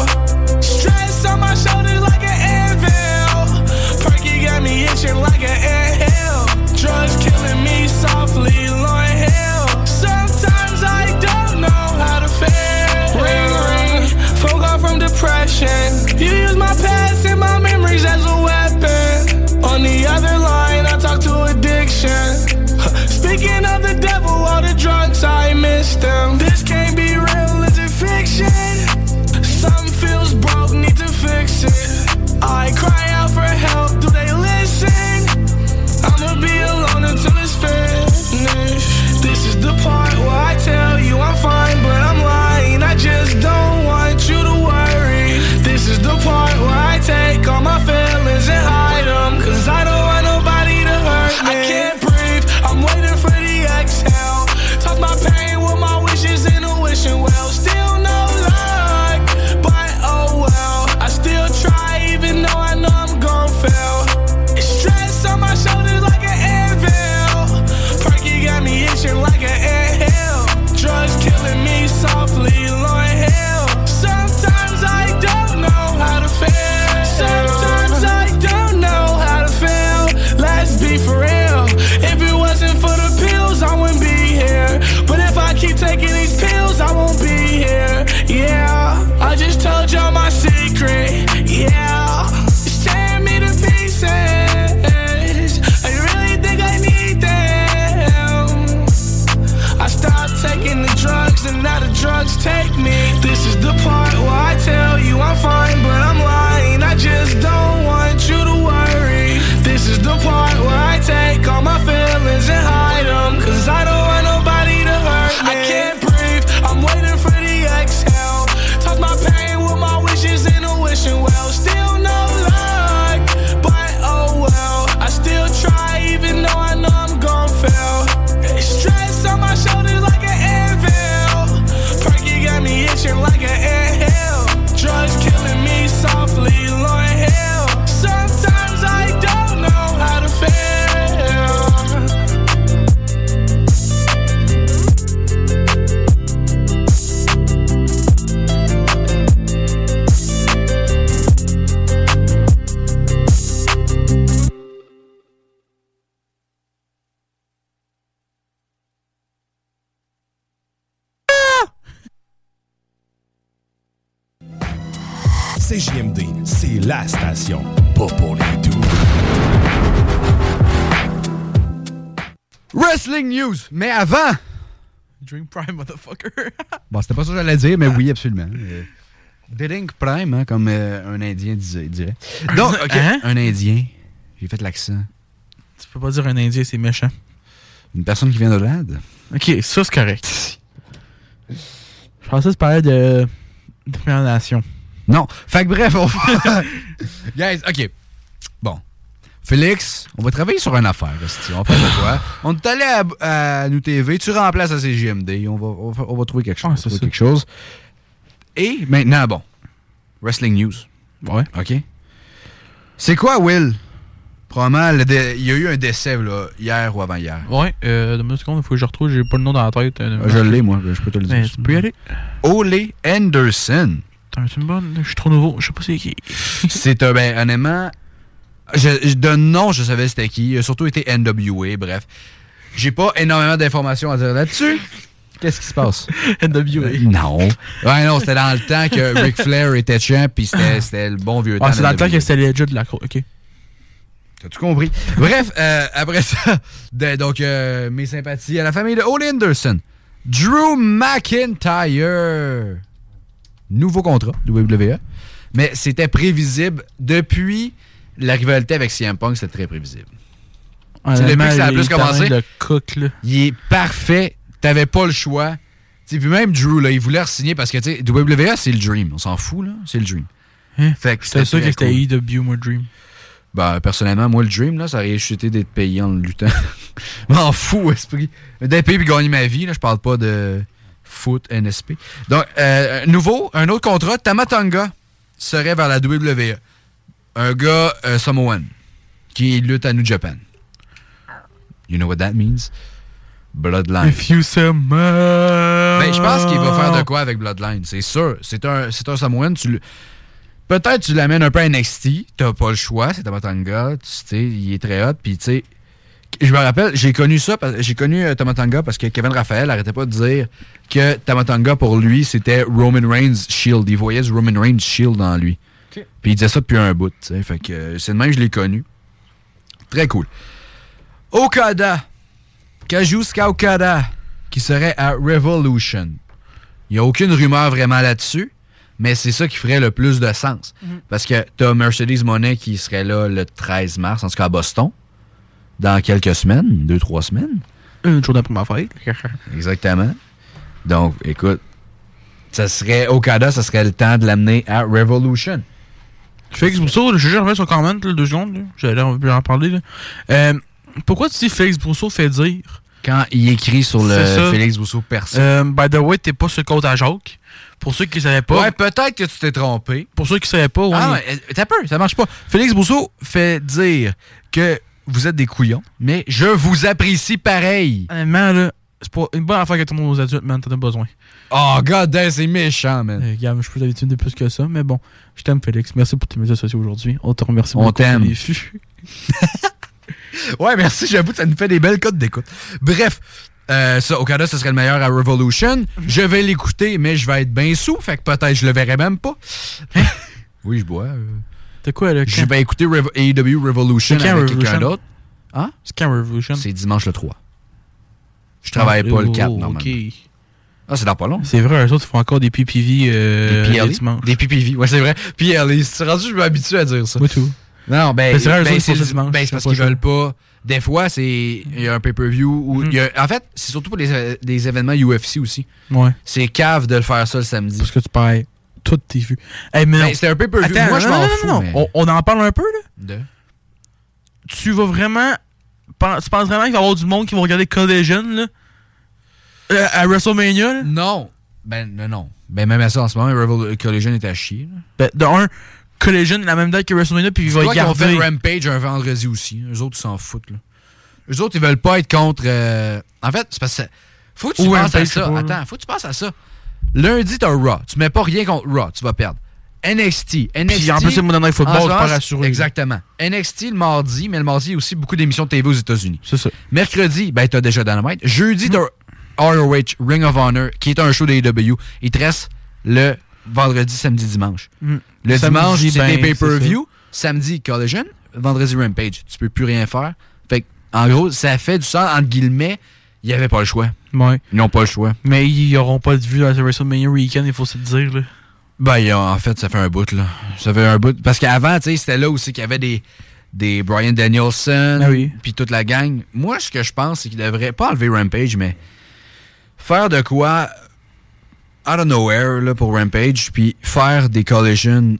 [SPEAKER 10] la station, pas pour les doux.
[SPEAKER 3] Wrestling News! Mais avant!
[SPEAKER 4] Dream Prime, motherfucker.
[SPEAKER 3] Bon, c'était pas ça que j'allais dire, mais oui, absolument. Euh, Drink Prime, hein, comme euh, un Indien disait, dirait. Donc,
[SPEAKER 4] Hein?
[SPEAKER 3] un Indien. J'ai fait l'accent.
[SPEAKER 4] Tu peux pas dire un Indien, c'est méchant.
[SPEAKER 3] Une personne qui vient de l'Inde.
[SPEAKER 4] Ok, ça c'est correct. Je pensais que tu parlais de. de Première Nation.
[SPEAKER 3] Non. Fait que bref, on va... Guys, OK. Bon. Félix, on va travailler sur une affaire. esti. On va faire de quoi? On est allé à, à Nous TV, tu remplaces à CGMD. On va, on va, on va trouver quelque chose. on va trouver quelque chose. Et maintenant, bon. Wrestling News.
[SPEAKER 4] Ouais.
[SPEAKER 3] OK. C'est quoi, Will? Probablement, il y a eu un décès là, hier ou avant-hier.
[SPEAKER 4] Ouais, euh, donne-moi une seconde, il faut que je retrouve, j'ai pas le nom dans la tête. euh,
[SPEAKER 3] Je l'ai, moi, je peux te le dire.
[SPEAKER 4] Mais tu peux y aller.
[SPEAKER 3] Ole Anderson.
[SPEAKER 4] Je suis trop nouveau, je sais pas c'est qui.
[SPEAKER 3] C'est un, ben, honnêtement, je, je- de nom, je savais c'était qui. Il a surtout été NWA, bref. J'ai pas énormément d'informations à dire là-dessus. Qu'est-ce qui se passe?
[SPEAKER 4] NWA.
[SPEAKER 3] Non. Ouais, non, c'était dans le temps que Ric Flair était champ, puis c'était c'était le bon vieux temps.
[SPEAKER 4] Ah, c'est dans le temps que c'était legit de la croix. Ok.
[SPEAKER 3] T'as tout compris? Bref, euh, après ça, de- donc euh, mes sympathies à la famille de Ole Anderson. Drew McIntyre. Nouveau contrat de WWE. Mais c'était prévisible depuis la rivalité avec CM Punk, c'était très prévisible. C'est depuis que ça a plus commencé.
[SPEAKER 4] cook.
[SPEAKER 3] Il est parfait. T'avais pas le choix. Tu sais, puis même Drew, là, il voulait re-signer parce que tu sais, WWE, c'est le dream. On s'en fout, là. C'est le dream. Fait que
[SPEAKER 4] C'était sûr que c'était. EW, moi, Dream.
[SPEAKER 3] Ben, personnellement, moi, le dream, là, ça aurait chuté d'être payé en luttant. M'en fous, esprit. D'être payé puis gagner ma vie, là, je parle pas de foot NSP. Donc, euh, nouveau, un autre contrat, Tamatonga serait vers la WWE. Un gars euh, Samoan qui lutte à New Japan. You know what that means? Bloodline.
[SPEAKER 4] If you say
[SPEAKER 3] Ben, je pense qu'il va faire de quoi avec Bloodline, c'est sûr. C'est un, c'est un Samoan. Tu le- Peut-être tu l'amènes un peu à NXT, t'as pas le choix, c'est Tamatanga, tu sais, il est très hot, puis tu sais, je me rappelle, j'ai connu ça, j'ai connu euh, Tamatanga parce que Kevin Raphaël arrêtait pas de dire que Tamatanga pour lui c'était Roman Reigns Shield, il voyait ce Roman Reigns Shield en lui.
[SPEAKER 4] Ok.
[SPEAKER 3] Puis il disait ça depuis un bout, fait que euh, c'est de même que je l'ai connu. Très cool. Okada, Kazuchika Okada, qui serait à Revolution. Il n'y a aucune rumeur vraiment là-dessus, mais c'est ça qui ferait le plus de sens.
[SPEAKER 4] Mhm.
[SPEAKER 3] Parce que tu as Mercedes Monet qui serait là le 13 mars, en tout cas à Boston, dans quelques semaines, deux, trois semaines.
[SPEAKER 4] Une journée après ma fête.
[SPEAKER 3] Exactement. Donc, écoute, ça serait Okada, ça serait le temps de l'amener à Revolution.
[SPEAKER 4] Félix Brousseau, je vais remettre son comment, là, deux secondes. là. J'allais en parler. là. Euh, pourquoi tu dis Félix Brousseau fait dire?
[SPEAKER 3] Quand il écrit sur le. Félix Brousseau perso.
[SPEAKER 4] Euh, by the way, t'es pas sur le compte à Jacques. Pour ceux qui ne savaient pas.
[SPEAKER 3] Ouais, peut-être que tu t'es trompé.
[SPEAKER 4] Pour ceux qui ne savaient pas, ouais.
[SPEAKER 3] Ah, ouais, t'as peur, ça marche pas. Félix Brousseau fait dire que vous êtes des couillons, mais je vous apprécie pareil.
[SPEAKER 4] Honnêtement, là, c'est pas une bonne affaire que tout le monde aux adultes, man, t'en as besoin.
[SPEAKER 3] Oh, god damn, c'est méchant, man.
[SPEAKER 4] Euh, regarde, je peux d'habitude de plus que ça, mais bon, je t'aime, Félix. Merci pour tes médias sociaux aujourd'hui. On te remercie
[SPEAKER 3] On
[SPEAKER 4] beaucoup.
[SPEAKER 3] t'aime.
[SPEAKER 4] les fûts.
[SPEAKER 3] Ouais, merci, j'avoue, ça nous fait des belles cotes d'écoute. Bref, euh, ça, Okada, ce serait le meilleur à Revolution. Je vais l'écouter, mais je vais être bien sous, fait que peut-être je le verrai même pas. oui, je bois. euh.
[SPEAKER 4] T'as quoi, là?
[SPEAKER 3] Je vais écouter Revo- AEW Revolution avec quelqu'un d'autre. Hein?
[SPEAKER 4] C'est quand Revolution?
[SPEAKER 3] C'est dimanche le 3. Je travaille pas le
[SPEAKER 4] oh,
[SPEAKER 3] 4,
[SPEAKER 4] ok.
[SPEAKER 3] normalement. Ah, c'est dans pas long.
[SPEAKER 4] C'est vrai, eux autres font encore des PPV euh,
[SPEAKER 3] Des PLE?
[SPEAKER 4] dimanches.
[SPEAKER 3] Des PPV, ouais, c'est vrai. PLE, c'est rendu, je m'habitue à dire ça.
[SPEAKER 4] Moi, tout.
[SPEAKER 3] Non, ben,
[SPEAKER 4] Ben, c'est vrai,
[SPEAKER 3] ben, c'est le-
[SPEAKER 4] dimanche,
[SPEAKER 3] ben, c'est parce qu'ils veulent pas. Des fois, c'est il y a un pay-per-view ou a- en fait, c'est surtout pour des, des événements UFC aussi.
[SPEAKER 4] Ouais.
[SPEAKER 3] C'est cave de le faire ça le samedi.
[SPEAKER 4] Parce que tu perds toutes tes vues. Hey, mais
[SPEAKER 3] Ben, c'est un pay-per-view.
[SPEAKER 4] Attends,
[SPEAKER 3] Moi, je
[SPEAKER 4] non,
[SPEAKER 3] m'en
[SPEAKER 4] non,
[SPEAKER 3] fous,
[SPEAKER 4] non,
[SPEAKER 3] mais-
[SPEAKER 4] On, on en parle un peu, là?
[SPEAKER 3] De?
[SPEAKER 4] Tu vas vraiment. Tu penses vraiment qu'il va y avoir du monde qui va regarder Collision, là? Euh, à WrestleMania, là?
[SPEAKER 3] Non. Ben non, non. Ben même à ça en ce moment, Revol Collision est à chier. là.
[SPEAKER 4] Ben, de un, Collision, la même date que WrestleMania, puis il va
[SPEAKER 3] ont
[SPEAKER 4] garder.
[SPEAKER 3] fait Rampage un vendredi aussi. Eux autres, ils s'en foutent. Là. Eux autres, ils veulent pas être contre. euh, En fait, c'est parce que. Faut que tu
[SPEAKER 4] Ou
[SPEAKER 3] penses
[SPEAKER 4] Rampage,
[SPEAKER 3] à ça.
[SPEAKER 4] pas.
[SPEAKER 3] Attends, faut que tu penses à ça. Lundi, t'as Raw. Tu mets pas rien contre Raw, tu vas perdre. NXT. NXT.
[SPEAKER 4] Puis en plus, c'est Monday Night Football,
[SPEAKER 3] en ce
[SPEAKER 4] c'est pas rassuré.
[SPEAKER 3] Exactement. NXT le mardi, mais le mardi, il y a aussi beaucoup d'émissions de TV aux États-Unis.
[SPEAKER 4] C'est ça.
[SPEAKER 3] Mercredi, ben, t'as déjà Dynamite. Jeudi, t'as ROH, Ring of Honor, qui est un show d'AEW. Il te reste le vendredi, samedi, dimanche.
[SPEAKER 4] Mm.
[SPEAKER 3] Le
[SPEAKER 4] Samedi,
[SPEAKER 3] dimanche, c'est
[SPEAKER 4] ben,
[SPEAKER 3] des pay-per-view. Samedi, Collision. Vendredi, Rampage. Tu peux plus rien faire. Fait que, en gros, ça fait du sens, entre guillemets. Il n'y avait pas le choix.
[SPEAKER 4] Ouais.
[SPEAKER 3] Ils n'ont pas le choix.
[SPEAKER 4] Mais ils auront pas de vue dans le WrestleMania Weekend, il faut se le dire, là.
[SPEAKER 3] Ben, en fait, ça fait un bout, là. Ça fait un bout. Parce qu'avant, tu sais, c'était là aussi qu'il y avait des, des Brian Danielson,
[SPEAKER 4] Ah oui.
[SPEAKER 3] puis toute la gang. Moi, ce que je pense, c'est qu'ils devraient pas enlever Rampage, mais faire de quoi out of nowhere là, pour Rampage, puis faire des collisions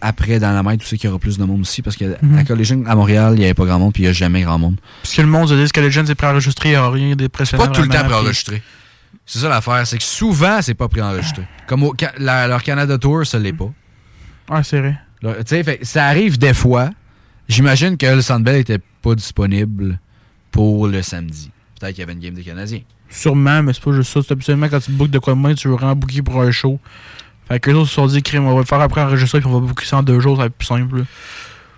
[SPEAKER 3] après dans la main, tu sais qu'il y aura plus de monde aussi, parce que
[SPEAKER 4] Mhm.
[SPEAKER 3] la collision à Montréal, il n'y avait pas grand monde, puis il n'y a jamais grand monde.
[SPEAKER 4] Parce que le monde se dit que Legends est préenregistré, il n'y a rien
[SPEAKER 3] C'est
[SPEAKER 4] d'impressionnant.
[SPEAKER 3] pas tout le temps préenregistré. C'est ça l'affaire, c'est que souvent, c'est pas préenregistré. Comme au, la- leur Canada Tour, ça l'est pas.
[SPEAKER 4] Ouais, c'est vrai.
[SPEAKER 3] Tu sais, ça arrive des fois. J'imagine que le Sandbell était pas disponible pour le samedi. Peut-être qu'il y avait une game des Canadiens.
[SPEAKER 4] Sûrement, mais c'est pas juste ça. C'est absolument quand tu bookes de quoi de moins, tu veux vraiment booker pour un show. Fait que les autres se sont dit, crime, on va le faire après enregistrer, puis on va booker ça en deux jours, ça va être plus simple. là.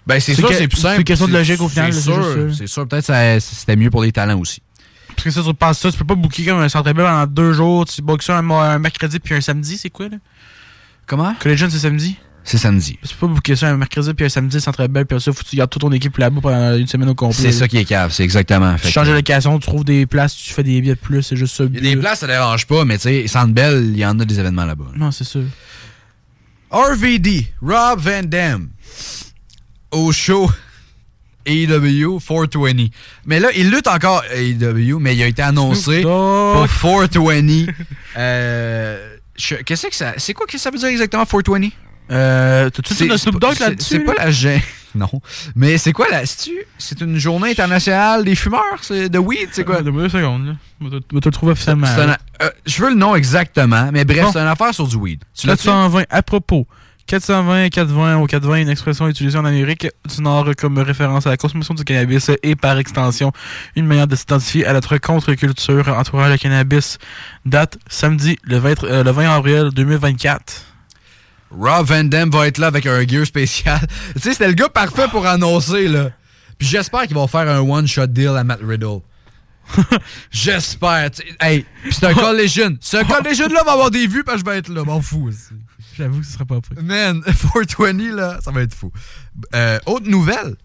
[SPEAKER 3] Ben, c'est sûr,
[SPEAKER 4] que-
[SPEAKER 3] c'est plus simple.
[SPEAKER 4] c'est une question de logique au final,
[SPEAKER 3] C'est sûr, c'est sûr. Peut-être que c'était mieux pour les talents aussi.
[SPEAKER 4] Parce que ça, tu penses ça, tu peux pas booker comme un centre belle pendant deux jours, tu bookes ça un mercredi puis un samedi, c'est quoi, là?
[SPEAKER 3] Comment?
[SPEAKER 4] Collegian, c'est samedi?
[SPEAKER 3] C'est samedi.
[SPEAKER 4] Peux pas booker ça un mercredi puis un samedi, centre belle, puis ça, faut que tu gardes toute ton équipe là-bas pendant une semaine au complet.
[SPEAKER 3] C'est ça qui est cave, c'est exactement.
[SPEAKER 4] Tu
[SPEAKER 3] Fait
[SPEAKER 4] changes de location, tu trouves des places, tu fais des billets de plus, c'est juste ça.
[SPEAKER 3] des places, ça dérange pas, mais tu sais, Sandbell, il y en a des événements là-bas.
[SPEAKER 4] Non, c'est sûr.
[SPEAKER 3] RVD, Rob Van Dam, au show AEW 420. Mais là, il lutte encore AEW, mais il a été annoncé pour 420. Euh, Qu'est-ce que ça. C'est quoi que ça veut dire exactement 420?
[SPEAKER 4] Euh, T'as-tu
[SPEAKER 3] C'est-
[SPEAKER 4] le
[SPEAKER 3] c'est
[SPEAKER 4] Snoop
[SPEAKER 3] pas-
[SPEAKER 4] Dogg
[SPEAKER 3] c'est-
[SPEAKER 4] là-dessus?
[SPEAKER 3] C'est pas la gêne. Non. Mais c'est quoi la. c'est-tu- C'est une journée internationale des fumeurs? De weed? C'est quoi?
[SPEAKER 4] De deux secondes, là. Je vais te- le trouver officiellement.
[SPEAKER 3] Euh, je veux le nom exactement, mais bref,
[SPEAKER 4] Bon.
[SPEAKER 3] c'est une affaire sur du weed. Tu l'as
[SPEAKER 4] 420, à propos, 420 et 420 au 420 est une expression utilisée en Amérique du Nord comme référence à la consommation du cannabis et par extension une manière de s'identifier à notre contre-culture entourant le cannabis. Date samedi le 20, euh, le 20 avril 2024.
[SPEAKER 3] Rob Van Dam va être là avec un gear spécial. tu sais, c'était le gars parfait pour annoncer, là. Puis j'espère qu'ils vont faire un one-shot deal à Matt Riddle. j'espère. Hey, c'est un collision. Ce collision-là va avoir des vues parce que je vais être là. M'en fous aussi.
[SPEAKER 4] J'avoue que ce serait pas prêt.
[SPEAKER 3] Man, 420, là, ça va être fou. Euh, autre nouvelle.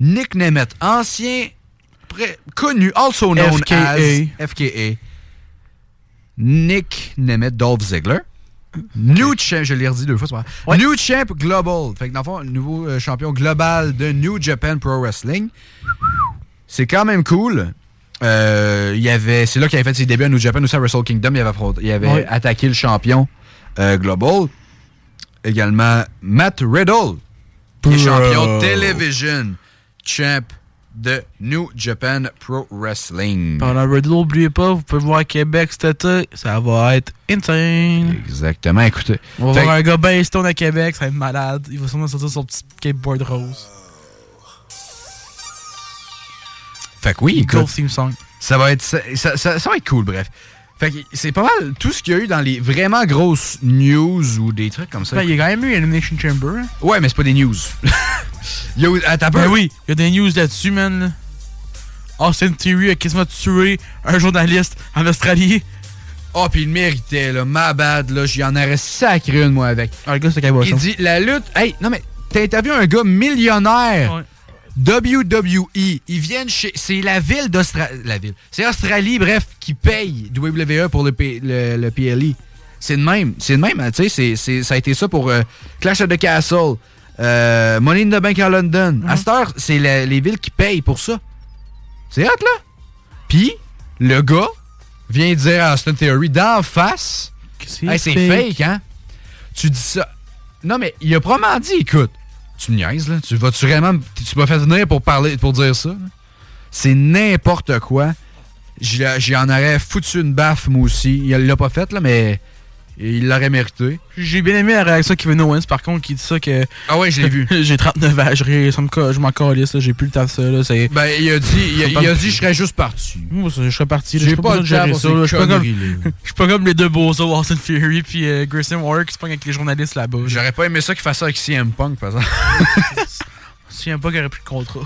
[SPEAKER 3] Nick Nemeth, ancien connu, also known
[SPEAKER 4] FKA.
[SPEAKER 3] as FKA, Nick Nemeth, Dolph Ziggler. New Champ, je l'ai redit deux fois, c'est pas grave. New Champ Global. Fait que dans le fond, nouveau euh, champion global de New Japan Pro Wrestling. C'est quand même cool. Euh, il y avait, c'est là qu'il avait fait ses débuts à New Japan aussi à Wrestle Kingdom. Il avait, il avait
[SPEAKER 4] Ouais.
[SPEAKER 3] attaqué le champion euh, global. Également Matt Riddle, qui est champion. Television Champ de New Japan Pro Wrestling.
[SPEAKER 4] Pendant Riddle, n'oubliez pas, vous pouvez voir Québec cet été. Ça va être insane.
[SPEAKER 3] Exactement, écoutez.
[SPEAKER 4] On va
[SPEAKER 3] Fait
[SPEAKER 4] voir un gars bien stone à Québec, ça va être malade. Il va sûrement sortir son petit skateboard rose.
[SPEAKER 3] Fait que oui,
[SPEAKER 4] Cool
[SPEAKER 3] écoute,
[SPEAKER 4] theme song.
[SPEAKER 3] ça va être ça, ça- ça- ça va être cool, bref. Fait que c'est pas mal tout ce qu'il y a eu dans les vraiment grosses news ou des trucs comme ça.
[SPEAKER 4] Ben, il y a quand même eu Elimination Chamber. hein.
[SPEAKER 3] Ouais, mais c'est pas des news. il y a attends.
[SPEAKER 4] Ben oui, il y a des news là-dessus, man. Austin Theory a quasiment tué un journaliste en Australie.
[SPEAKER 3] Oh, puis il méritait, là. Ma bad, là. J'y en aurais sacré une, moi, avec.
[SPEAKER 4] Ah, le gars, c'est.
[SPEAKER 3] Il dit la lutte. Hey, non, mais t'as interviewé un gars millionnaire.
[SPEAKER 4] Ouais.
[SPEAKER 3] WWE. Ils viennent chez. C'est la ville d'Australie. La ville. C'est Australie, bref, qui paye WWE pour le, P- le, le PLE. C'est de même. C'est de même, hein, tu sais. c'est- c'est- Ça a été ça pour euh, Clash of the Castle, euh, Money in the Bank à London. À cette heure, c'est les villes qui payent pour ça. C'est hot, là. Puis, le gars vient dire à Austin Theory d'en face. Hey, c'est fake. hein? Tu dis ça. Non, mais il a probablement dit, écoute, tu me niaises, là. Tu vas-tu vraiment. Tu m'as fait venir pour parler pour dire ça? C'est n'importe quoi. J'y j'y en aurais foutu une baffe, moi aussi. Il l'a pas fait, là, mais il l'aurait mérité.
[SPEAKER 4] J'ai bien aimé la réaction de Kevin Owens, par contre, qui dit ça que.
[SPEAKER 3] Ah ouais, je l'ai vu.
[SPEAKER 4] j'ai 39 ans, je, ça me je m'en calisse, j'ai plus le temps de ça. Là, c'est-
[SPEAKER 3] Ben, il a dit, il a, il a dit, je serais juste parti.
[SPEAKER 4] Moi, je serais parti.
[SPEAKER 3] J'ai pas
[SPEAKER 4] pas
[SPEAKER 3] le
[SPEAKER 4] gérer ça. Je suis pas comme- pas comme les deux beaux Austin Fury puis euh, Grayson Warwick qui se pognent avec les journalistes là-bas.
[SPEAKER 3] J'aurais pas aimé ça qu'il fasse ça avec CM Punk, par exemple.
[SPEAKER 4] Qu'il y aurait plus de contrat.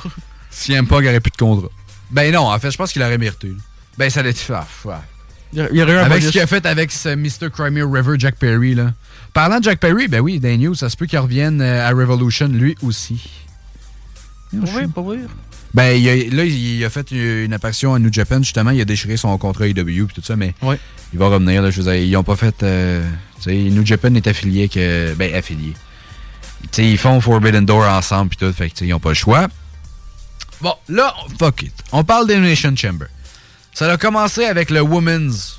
[SPEAKER 3] CM Punk aurait plus de contrat. Ben non, en fait, je pense qu'il aurait mérité. là. Ben, ça allait être fait.
[SPEAKER 4] Il y a- il y aurait eu un
[SPEAKER 3] Avec
[SPEAKER 4] bonus.
[SPEAKER 3] ce qu'il a fait avec ce Mr. Crimea River, Jack Perry, là. Parlant de Jack Perry, ben oui, dans News, ça se peut qu'il revienne euh, à Revolution, lui aussi.
[SPEAKER 4] Pas vrai, pas vrai.
[SPEAKER 3] Ben, il a- là, il a fait une apparition à New Japan, justement. Il a déchiré son contrat AEW et tout ça, mais
[SPEAKER 4] Ouais.
[SPEAKER 3] il va revenir. Là, je veux dire, ils ont pas fait. euh, New Japan est affilié que. Ben, affilié. Tu sais, ils font Forbidden Door ensemble puis tout, fait que, tu sais, ils ont pas le choix. Bon, là, fuck it. On parle d'Elimination Chamber. Ça a commencé avec le Women's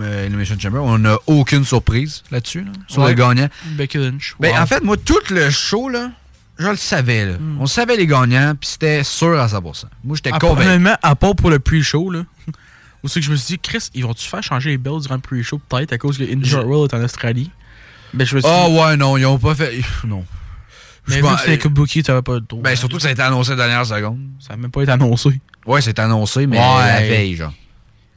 [SPEAKER 3] euh, Elimination Chamber. On n'a aucune surprise là-dessus, là, sur
[SPEAKER 4] Ouais.
[SPEAKER 3] le gagnant.
[SPEAKER 4] Becky Lynch.
[SPEAKER 3] Ben, en fait, moi, tout le show, là, je le savais. Là. On savait les gagnants, puis c'était sûr à 100%. Moi, j'étais convaincu.
[SPEAKER 4] Honnêtement, à part pour le pre-show, là. Où c'est que je me suis dit, Chris, ils vont-tu faire changer les belts durant le pre-show, peut-être, à cause que Indy World est en Australie? Ben, je me suis
[SPEAKER 3] Ah ouais, non, ils ont pas fait. Non.
[SPEAKER 4] mais
[SPEAKER 3] Je
[SPEAKER 4] vu que c'est Kabuki, tu pas de droit.
[SPEAKER 3] Ben, surtout que ça a été annoncé à la dernière seconde.
[SPEAKER 4] Ça n'a même pas été annoncé.
[SPEAKER 3] Ouais, c'est annoncé, mais
[SPEAKER 4] Ouais.
[SPEAKER 3] la veille, genre.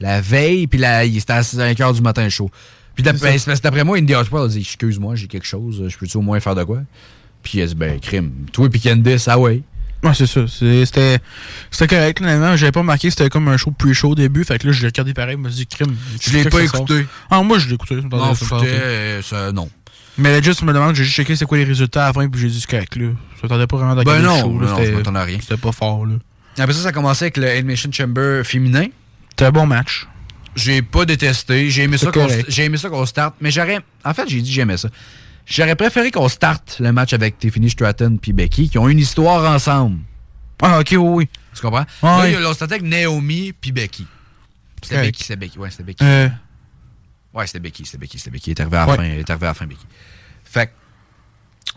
[SPEAKER 3] La veille, puis c'était à 5 h du matin show. Puis d'après, moi, Indy Hartwell a dit Excuse-moi, j'ai quelque chose, je peux-tu au moins faire de quoi? Puis il a dit Ben, crime. Toi, puis Candice, ah ouais.
[SPEAKER 4] Ouais, c'est ça. C'était c'était correct, là, honnêtement. J'avais pas remarqué c'était comme un show pre-show au début. Fait que là, je l'ai regardé pareil. Je me suis dit, crime.
[SPEAKER 3] Je l'ai pas écouté.
[SPEAKER 4] Ah, moi, je l'ai écouté.
[SPEAKER 3] Non,
[SPEAKER 4] ça
[SPEAKER 3] non.
[SPEAKER 4] Mais là, juste, je me demande, j'ai juste checké c'est quoi les résultats à la fin, puis j'ai dit, c'est correct, là. Ça t'attendait pas vraiment de
[SPEAKER 3] Ben non,
[SPEAKER 4] show, là.
[SPEAKER 3] non, je rien.
[SPEAKER 4] C'était pas fort, là.
[SPEAKER 3] Après ça, ça a commencé avec le Elimination Chamber féminin.
[SPEAKER 4] C'était un bon match.
[SPEAKER 3] J'ai pas détesté. J'ai aimé, j'ai aimé ça qu'on starte. Mais j'aurais. En fait, j'ai dit j'aimais ça. J'aurais préféré qu'on starte le match avec Tiffany Stratton puis Becky, qui ont une histoire ensemble.
[SPEAKER 4] Ah, ok, oui, oui.
[SPEAKER 3] Tu comprends?
[SPEAKER 4] Ah,
[SPEAKER 3] là,
[SPEAKER 4] oui.
[SPEAKER 3] il y a- là, on startait avec Naomi puis Becky. C'était. Becky, c'était Becky. Ouais, c'était Becky.
[SPEAKER 4] Euh,
[SPEAKER 3] Ouais, c'était Becky, c'était Becky, c'était Becky. Il est arrivé à la
[SPEAKER 4] Ouais.
[SPEAKER 3] fin. Il est arrivé à la fin, Becky. Fait que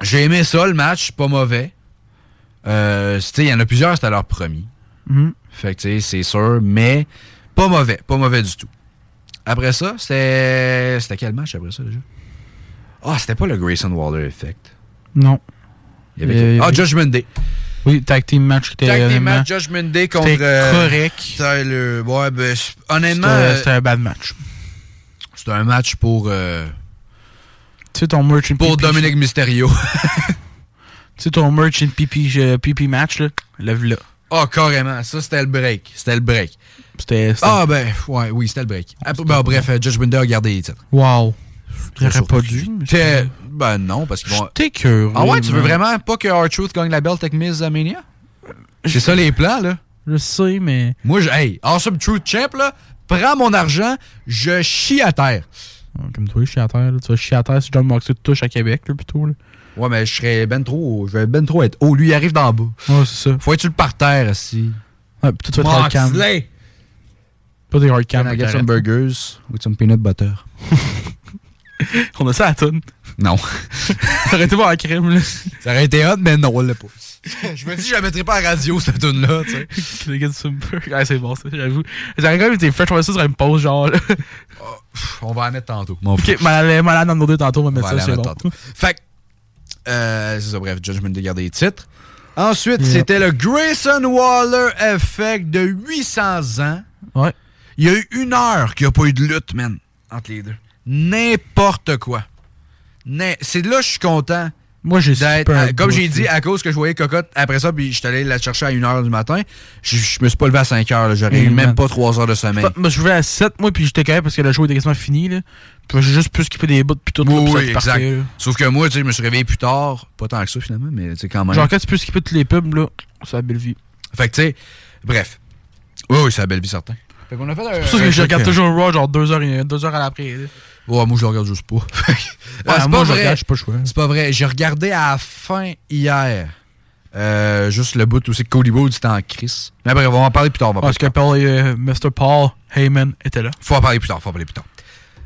[SPEAKER 3] j'ai aimé ça, le match, pas mauvais. Euh, tu sais, il y en a plusieurs, c'était leur premier.
[SPEAKER 4] Mhm.
[SPEAKER 3] Fait que, tu sais, c'est sûr, mais pas mauvais, pas mauvais du tout. Après ça, c'était. C'était quel match après ça déjà? Ah, c'était pas le Grayson Waller Effect.
[SPEAKER 4] Non.
[SPEAKER 3] Il y avait
[SPEAKER 4] Euh,
[SPEAKER 3] quel-
[SPEAKER 4] il y
[SPEAKER 3] Ah,
[SPEAKER 4] avait-
[SPEAKER 3] Judgment Day.
[SPEAKER 4] Oui, tag team match qui était.
[SPEAKER 3] Tag team match, Judgment Day contre.
[SPEAKER 4] C'était
[SPEAKER 3] euh,
[SPEAKER 4] correct.
[SPEAKER 3] Ouais, ben, honnêtement,
[SPEAKER 4] C'était
[SPEAKER 3] euh,
[SPEAKER 4] c'était un bad match.
[SPEAKER 3] c'était un match pour. euh,
[SPEAKER 4] Tu sais, ton merch
[SPEAKER 3] pour Dominic Mysterio.
[SPEAKER 4] Tu sais, ton merch and PP, euh, PP match, là. Lève
[SPEAKER 3] Ah, carrément. Ça, c'était le break. C'était le break.
[SPEAKER 4] C'était.
[SPEAKER 3] Ah, ben, ouais, oui, c'était le break. Après, ben, bref, Judgment Day a gardé les titres.
[SPEAKER 4] Wow. J'aurais pas dû. mais
[SPEAKER 3] Ben, non, parce qu'ils vont.
[SPEAKER 4] J'étais curieux.
[SPEAKER 3] Ah ouais, tu veux vraiment pas que R-Truth gagne la belt avec Miz Mania? C'est ça les plans, là.
[SPEAKER 4] Je sais, mais.
[SPEAKER 3] Moi, je, hey, Awesome Truth Champ, là, prends mon argent, je chie à terre.
[SPEAKER 4] Comme toi, je chie à terre. là. Tu vas chier à terre si John Moxley te touche à Québec, là, plutôt. Là.
[SPEAKER 3] Ouais, mais je serais ben trop. Je vais ben trop être haut. Lui, il arrive d'en bas.
[SPEAKER 4] Ouais, c'est ça.
[SPEAKER 3] Faut être sur le parterre, aussi.
[SPEAKER 4] Ouais, puis toi, tu vas être hard! Pas des hard cam.
[SPEAKER 3] Can I get some burgers with some peanut butter?
[SPEAKER 4] On a ça à la toune.
[SPEAKER 3] Non.
[SPEAKER 4] Arrêtez voir la crème, là.
[SPEAKER 3] Ça aurait été hot, mais non, on l'a pas. je me dis, je la mettrais pas à la radio, cette tune-là, tu sais.
[SPEAKER 4] Can I get some burger? Ah, c'est bon, ça, j'avoue. J'aurais quand même été fresh, on ça sur une pause, genre, là.
[SPEAKER 3] On va la mettre tantôt. Mon
[SPEAKER 4] Ok, malade, malade dans nos deux tantôt, on va
[SPEAKER 3] On
[SPEAKER 4] mettre
[SPEAKER 3] va
[SPEAKER 4] ça,
[SPEAKER 3] la
[SPEAKER 4] c'est
[SPEAKER 3] mettre
[SPEAKER 4] bon.
[SPEAKER 3] tantôt. Fait que, euh, c'est ça, bref, Judgment de garder les titres. Ensuite,
[SPEAKER 4] Yep.
[SPEAKER 3] c'était le Grayson Waller Effect de 800 ans.
[SPEAKER 4] Ouais.
[SPEAKER 3] Il y a eu une heure qu'il n'y a pas eu de lutte, man, entre les deux. N'importe quoi. C'est là que je suis content.
[SPEAKER 4] Moi, j'ai
[SPEAKER 3] d'être-
[SPEAKER 4] super
[SPEAKER 3] à- Comme j'ai dit,
[SPEAKER 4] là.
[SPEAKER 3] à cause que je voyais Cocotte après ça, puis je suis allé la chercher à 1h du matin, je, je me suis pas levé à 5h. J'aurais eu même
[SPEAKER 4] man.
[SPEAKER 3] pas 3 heures de sommeil.
[SPEAKER 4] Moi, je jouais à 7, moi, puis j'étais correct parce que le show était quasiment fini, là. Puis j'ai juste pu skipper des bouts, puis tout, là,
[SPEAKER 3] Oui,
[SPEAKER 4] ça,
[SPEAKER 3] oui,
[SPEAKER 4] c'est
[SPEAKER 3] exact.
[SPEAKER 4] là.
[SPEAKER 3] Sauf que moi, tu sais, je me suis réveillé plus tard. Pas tant que ça, finalement, mais tu sais, quand même.
[SPEAKER 4] Genre, quand tu peux skipper toutes les pubs, là, c'est la belle vie.
[SPEAKER 3] Fait que, tu sais, bref. Oui, oui, c'est la belle vie, certain. Fait qu'on a fait
[SPEAKER 4] C'est pour ça que je regarde toujours Raw, genre 2 heures, et- deux heures à l'après.
[SPEAKER 3] Ouais, moi, je le regarde juste pas. Ah, c'est
[SPEAKER 4] moi,
[SPEAKER 3] pas
[SPEAKER 4] je
[SPEAKER 3] vrai.
[SPEAKER 4] regarde, pas.
[SPEAKER 3] C'est pas vrai. J'ai regardé à la fin hier. Euh, juste le bout où c'est que Cody Rhodes était en crise. Mais bref, on va en parler plus tard.
[SPEAKER 4] Parce que Paul, euh, Mr. Paul Heyman était là.
[SPEAKER 3] Faut en parler plus tard. Faut en parler plus tard.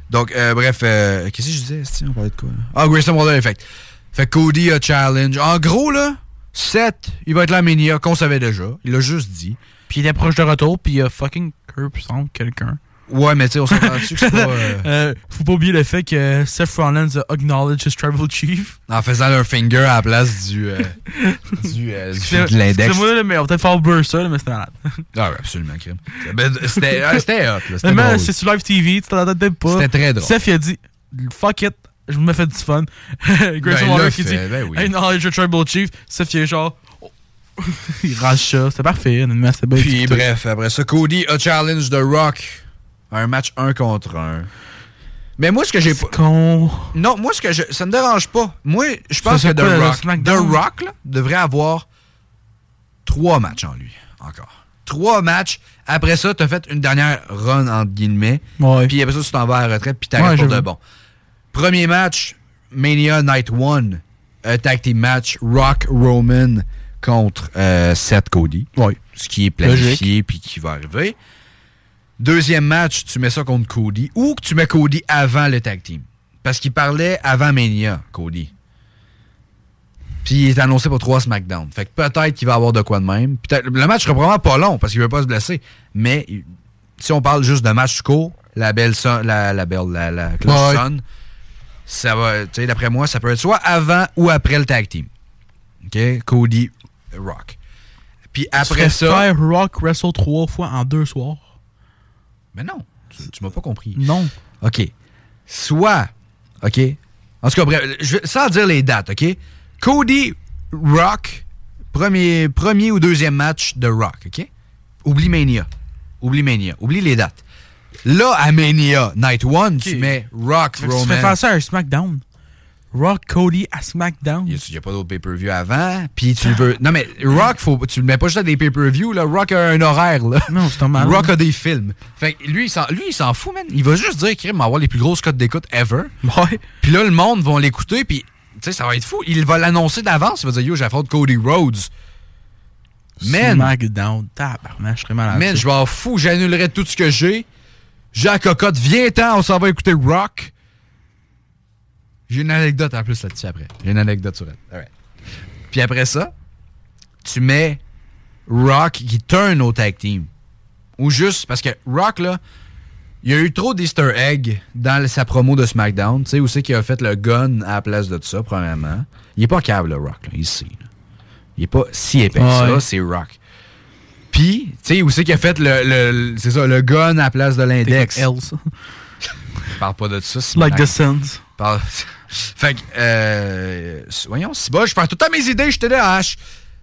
[SPEAKER 3] Donc, euh, bref, euh, qu'est-ce que je disais? On parlait de quoi? là? Ah, Grayson Waller Effect. Fait que Cody a challenge. En gros, là, Seth, il va être la Mania qu'on savait déjà. Il l'a juste dit.
[SPEAKER 4] Puis il était proche de retour, puis il a fucking curb sans quelqu'un.
[SPEAKER 3] Ouais, mais tu sais, on s'entend dessus que c'est pas. euh,
[SPEAKER 4] Euh, faut pas oublier le fait que Seth Rollins a acknowledged his tribal chief.
[SPEAKER 3] en faisant leur finger à la place du. euh, du, euh, du- de l'index.
[SPEAKER 4] C'est moi, mais on va peut-être faire là, mais c'était malade.
[SPEAKER 3] Ah ouais, absolument, crime. Ben, C'était ah, c'était hot, là. C'était
[SPEAKER 4] Mais
[SPEAKER 3] drôle.
[SPEAKER 4] c'est sur live TV, tu t'en peut-être pas.
[SPEAKER 3] C'était très drôle.
[SPEAKER 4] Seth, il a dit, fuck it, je me fais du fun. Grayson
[SPEAKER 3] Ben,
[SPEAKER 4] Waller qui dit,
[SPEAKER 3] ben oui.
[SPEAKER 4] acknowledge your tribal chief. Seth, il est genre, il rage ça. C'était parfait, c'était bien.
[SPEAKER 3] Puis bref, après ça, Cody a challenge The Rock. Un match 1 contre 1. Mais moi, ce que j'ai pas.
[SPEAKER 4] Con.
[SPEAKER 3] Non, moi, ce que je. Ça me dérange pas. Moi, je pense que The Rock. The? Rock, là, devrait avoir trois matchs en lui. Encore. Trois matchs. Après ça, t'as fait une dernière run, entre guillemets. Puis après ça, tu t'en vas à la retraite, puis t'arrêtes
[SPEAKER 4] Ouais,
[SPEAKER 3] pour de bon. Premier match, Mania Night 1. Un tag team match, Rock Roman contre euh, Seth Cody.
[SPEAKER 4] Ouais.
[SPEAKER 3] Ce qui est planifié, puis qui va arriver. Deuxième match, tu mets ça contre Cody. Ou que tu mets Cody avant le tag team? Parce qu'il parlait avant Mania, Cody. Puis il est annoncé pour trois SmackDown. Fait que peut-être qu'il va avoir de quoi de même. Le match sera probablement pas long parce qu'il veut pas se blesser. Mais si on parle juste de match court, la belle son- la, la belle, la, la
[SPEAKER 4] Ouais.
[SPEAKER 3] sonne, ça va, tu sais, d'après moi, ça peut être soit avant ou après le tag team. OK? Cody, Rock. Puis après
[SPEAKER 4] Tu
[SPEAKER 3] ça.
[SPEAKER 4] faire Rock Wrestle trois fois en deux soirs?
[SPEAKER 3] Mais non, tu, tu m'as pas compris.
[SPEAKER 4] Non.
[SPEAKER 3] OK. Soit, OK. En tout cas, bref, je sans dire les dates, OK? Cody Rock, premier, premier ou deuxième match de Rock, OK? Oublie Mania. Oublie Mania. Oublie les dates. Là, à Mania, Night 1, tu mets Rock
[SPEAKER 4] que tu
[SPEAKER 3] Roman.
[SPEAKER 4] fais faire ça à SmackDown. Rock Cody à SmackDown.
[SPEAKER 3] Il n'y a, pas d'autre pay-per-view avant? Puis tu veux. Non, mais Rock, faut, tu le mets pas juste à des pay-per-view. Là. Rock a un horaire. Là.
[SPEAKER 4] Non, c'est normal.
[SPEAKER 3] Rock a des films. Fait que lui, il s'en, lui, il s'en fout, man. Il va juste dire qu'il va avoir les plus grosses cotes d'écoute ever.
[SPEAKER 4] Ouais.
[SPEAKER 3] Puis là, le monde va l'écouter. Puis, tu sais, ça va être fou. Il va l'annoncer d'avance. Il va dire Yo, j'affronte Cody Rhodes. Man,
[SPEAKER 4] SmackDown. Tabarnak, je serais malade.
[SPEAKER 3] man, je m'en fous. J'annulerai tout ce que j'ai. J'ai la cocotte. Viens-t'en, on s'en va écouter Rock. J'ai une anecdote en plus là-dessus après. J'ai une anecdote sur elle. Puis après ça, tu mets Rock qui turn au tag team. Ou juste, parce que Rock, là, il y a eu trop d'easter eggs dans sa promo de SmackDown. Tu sais, où c'est qu'il a fait le gun à la place de ça, premièrement. Il est pas câble, le Rock, là, ici. là. Il est pas si épais que
[SPEAKER 4] Ouais.
[SPEAKER 3] ça, c'est Rock. Puis, tu sais, où c'est qu'il a fait le, le- le- c'est ça, le gun à la place de l'index. Parle pas de ça.
[SPEAKER 4] Like the Suns.
[SPEAKER 3] Parle- fait que, euh, voyons, si bas, je perds tout le temps mes idées, je te hache.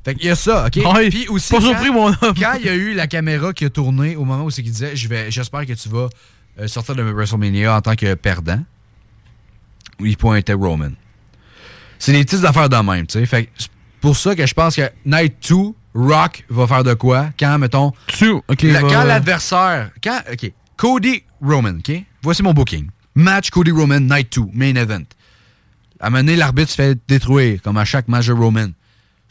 [SPEAKER 3] Fait qu'il y a ça, OK? Puis aussi,
[SPEAKER 4] pas
[SPEAKER 3] quand-
[SPEAKER 4] surpris, mon homme.
[SPEAKER 3] Quand il y a eu la caméra qui a tourné au moment où c'est qu'il disait je vais, j'espère que tu vas euh, sortir de WrestleMania en tant que perdant, où il pointait Roman. C'est des petites affaires de même, tu sais. Fait que c'est pour ça que je pense que Night 2, Rock va faire de quoi quand, mettons.
[SPEAKER 4] ok,
[SPEAKER 3] la-
[SPEAKER 4] va-
[SPEAKER 3] quand l'adversaire. Quand. OK. Cody Roman, OK? Voici mon booking. Match Cody Roman, Night 2, main event. À donné, l'arbitre se fait détruire, comme à chaque match de Roman.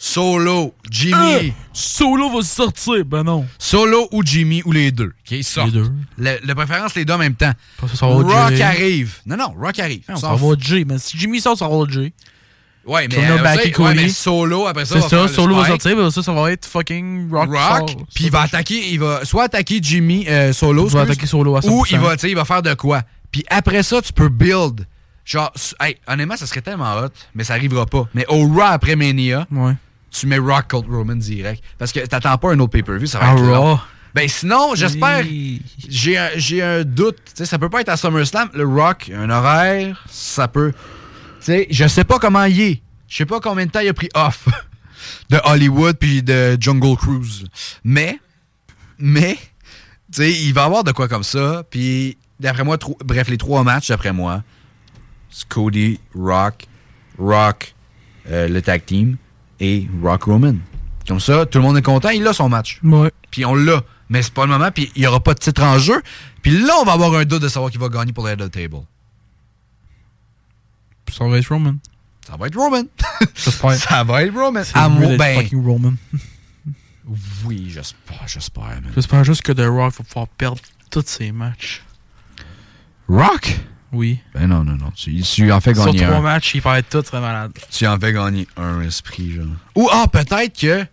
[SPEAKER 3] Solo, Jimmy.
[SPEAKER 4] Ah! Solo va sortir. Ben non.
[SPEAKER 3] Solo ou Jimmy ou les deux. OK, ils sortent.
[SPEAKER 4] Les deux.
[SPEAKER 3] Le- de préférence, les deux en même temps.
[SPEAKER 4] ça,
[SPEAKER 3] Rock
[SPEAKER 4] Jay.
[SPEAKER 3] arrive. Non, non, Rock arrive.
[SPEAKER 4] Non, ça va Jay. Mais si Jimmy sort, ça va Jay.
[SPEAKER 3] Ouais, mais, euh, ça, ouais, mais Solo, après ça,
[SPEAKER 4] C'est ça, Solo va sortir, mais ça, ça va être fucking Rock.
[SPEAKER 3] Rock, puis il va attaquer, il va soit attaquer Jimmy euh, Solo,
[SPEAKER 4] Il va
[SPEAKER 3] excuse,
[SPEAKER 4] attaquer Solo à
[SPEAKER 3] ou
[SPEAKER 4] 100%.
[SPEAKER 3] il va, il va faire de quoi. Puis après ça, tu peux build. Genre, hey, honnêtement, ça serait tellement hot, mais ça arrivera pas. Mais au Raw après Mania, tu mets Rock contre Roman direct. Parce que t'attends pas un autre pay-per-view, ça va
[SPEAKER 4] Ah,
[SPEAKER 3] être.
[SPEAKER 4] Raw.
[SPEAKER 3] Ben sinon, j'espère. J'ai un, j'ai un doute. Tu sais, ça peut pas être à SummerSlam. Le Rock, un horaire, ça peut. Tu sais, je sais pas comment il est. Je sais pas combien de temps il a pris off de Hollywood puis de Jungle Cruise. Mais, mais, tu sais, il va avoir de quoi comme ça. Puis, d'après moi, bref, les trois matchs, d'après moi, Cody, Rock, Rock, euh, le tag team et Rock Roman. Comme ça, tout le monde est content, il a son match.
[SPEAKER 4] Ouais.
[SPEAKER 3] Puis on l'a. Mais c'est pas le moment, puis il n'y aura pas de titre en jeu. Puis là, on va avoir un doute de savoir qui va gagner pour le head of the table.
[SPEAKER 4] Ça va être Roman.
[SPEAKER 3] Ça va être Roman. Ça va être Roman. À mon ben.
[SPEAKER 4] Roman.
[SPEAKER 3] Oui, j'espère, j'espère.
[SPEAKER 4] J'espère juste que The Rock va pouvoir perdre tous ses matchs.
[SPEAKER 3] Rock?
[SPEAKER 4] Oui.
[SPEAKER 3] Ben non, non, non. Tu, tu en fais
[SPEAKER 4] Sur
[SPEAKER 3] gagner
[SPEAKER 4] trois
[SPEAKER 3] un.
[SPEAKER 4] matchs, il paraît tout très malade.
[SPEAKER 3] Tu en fais gagner un esprit, genre. Ou, ah, peut-être que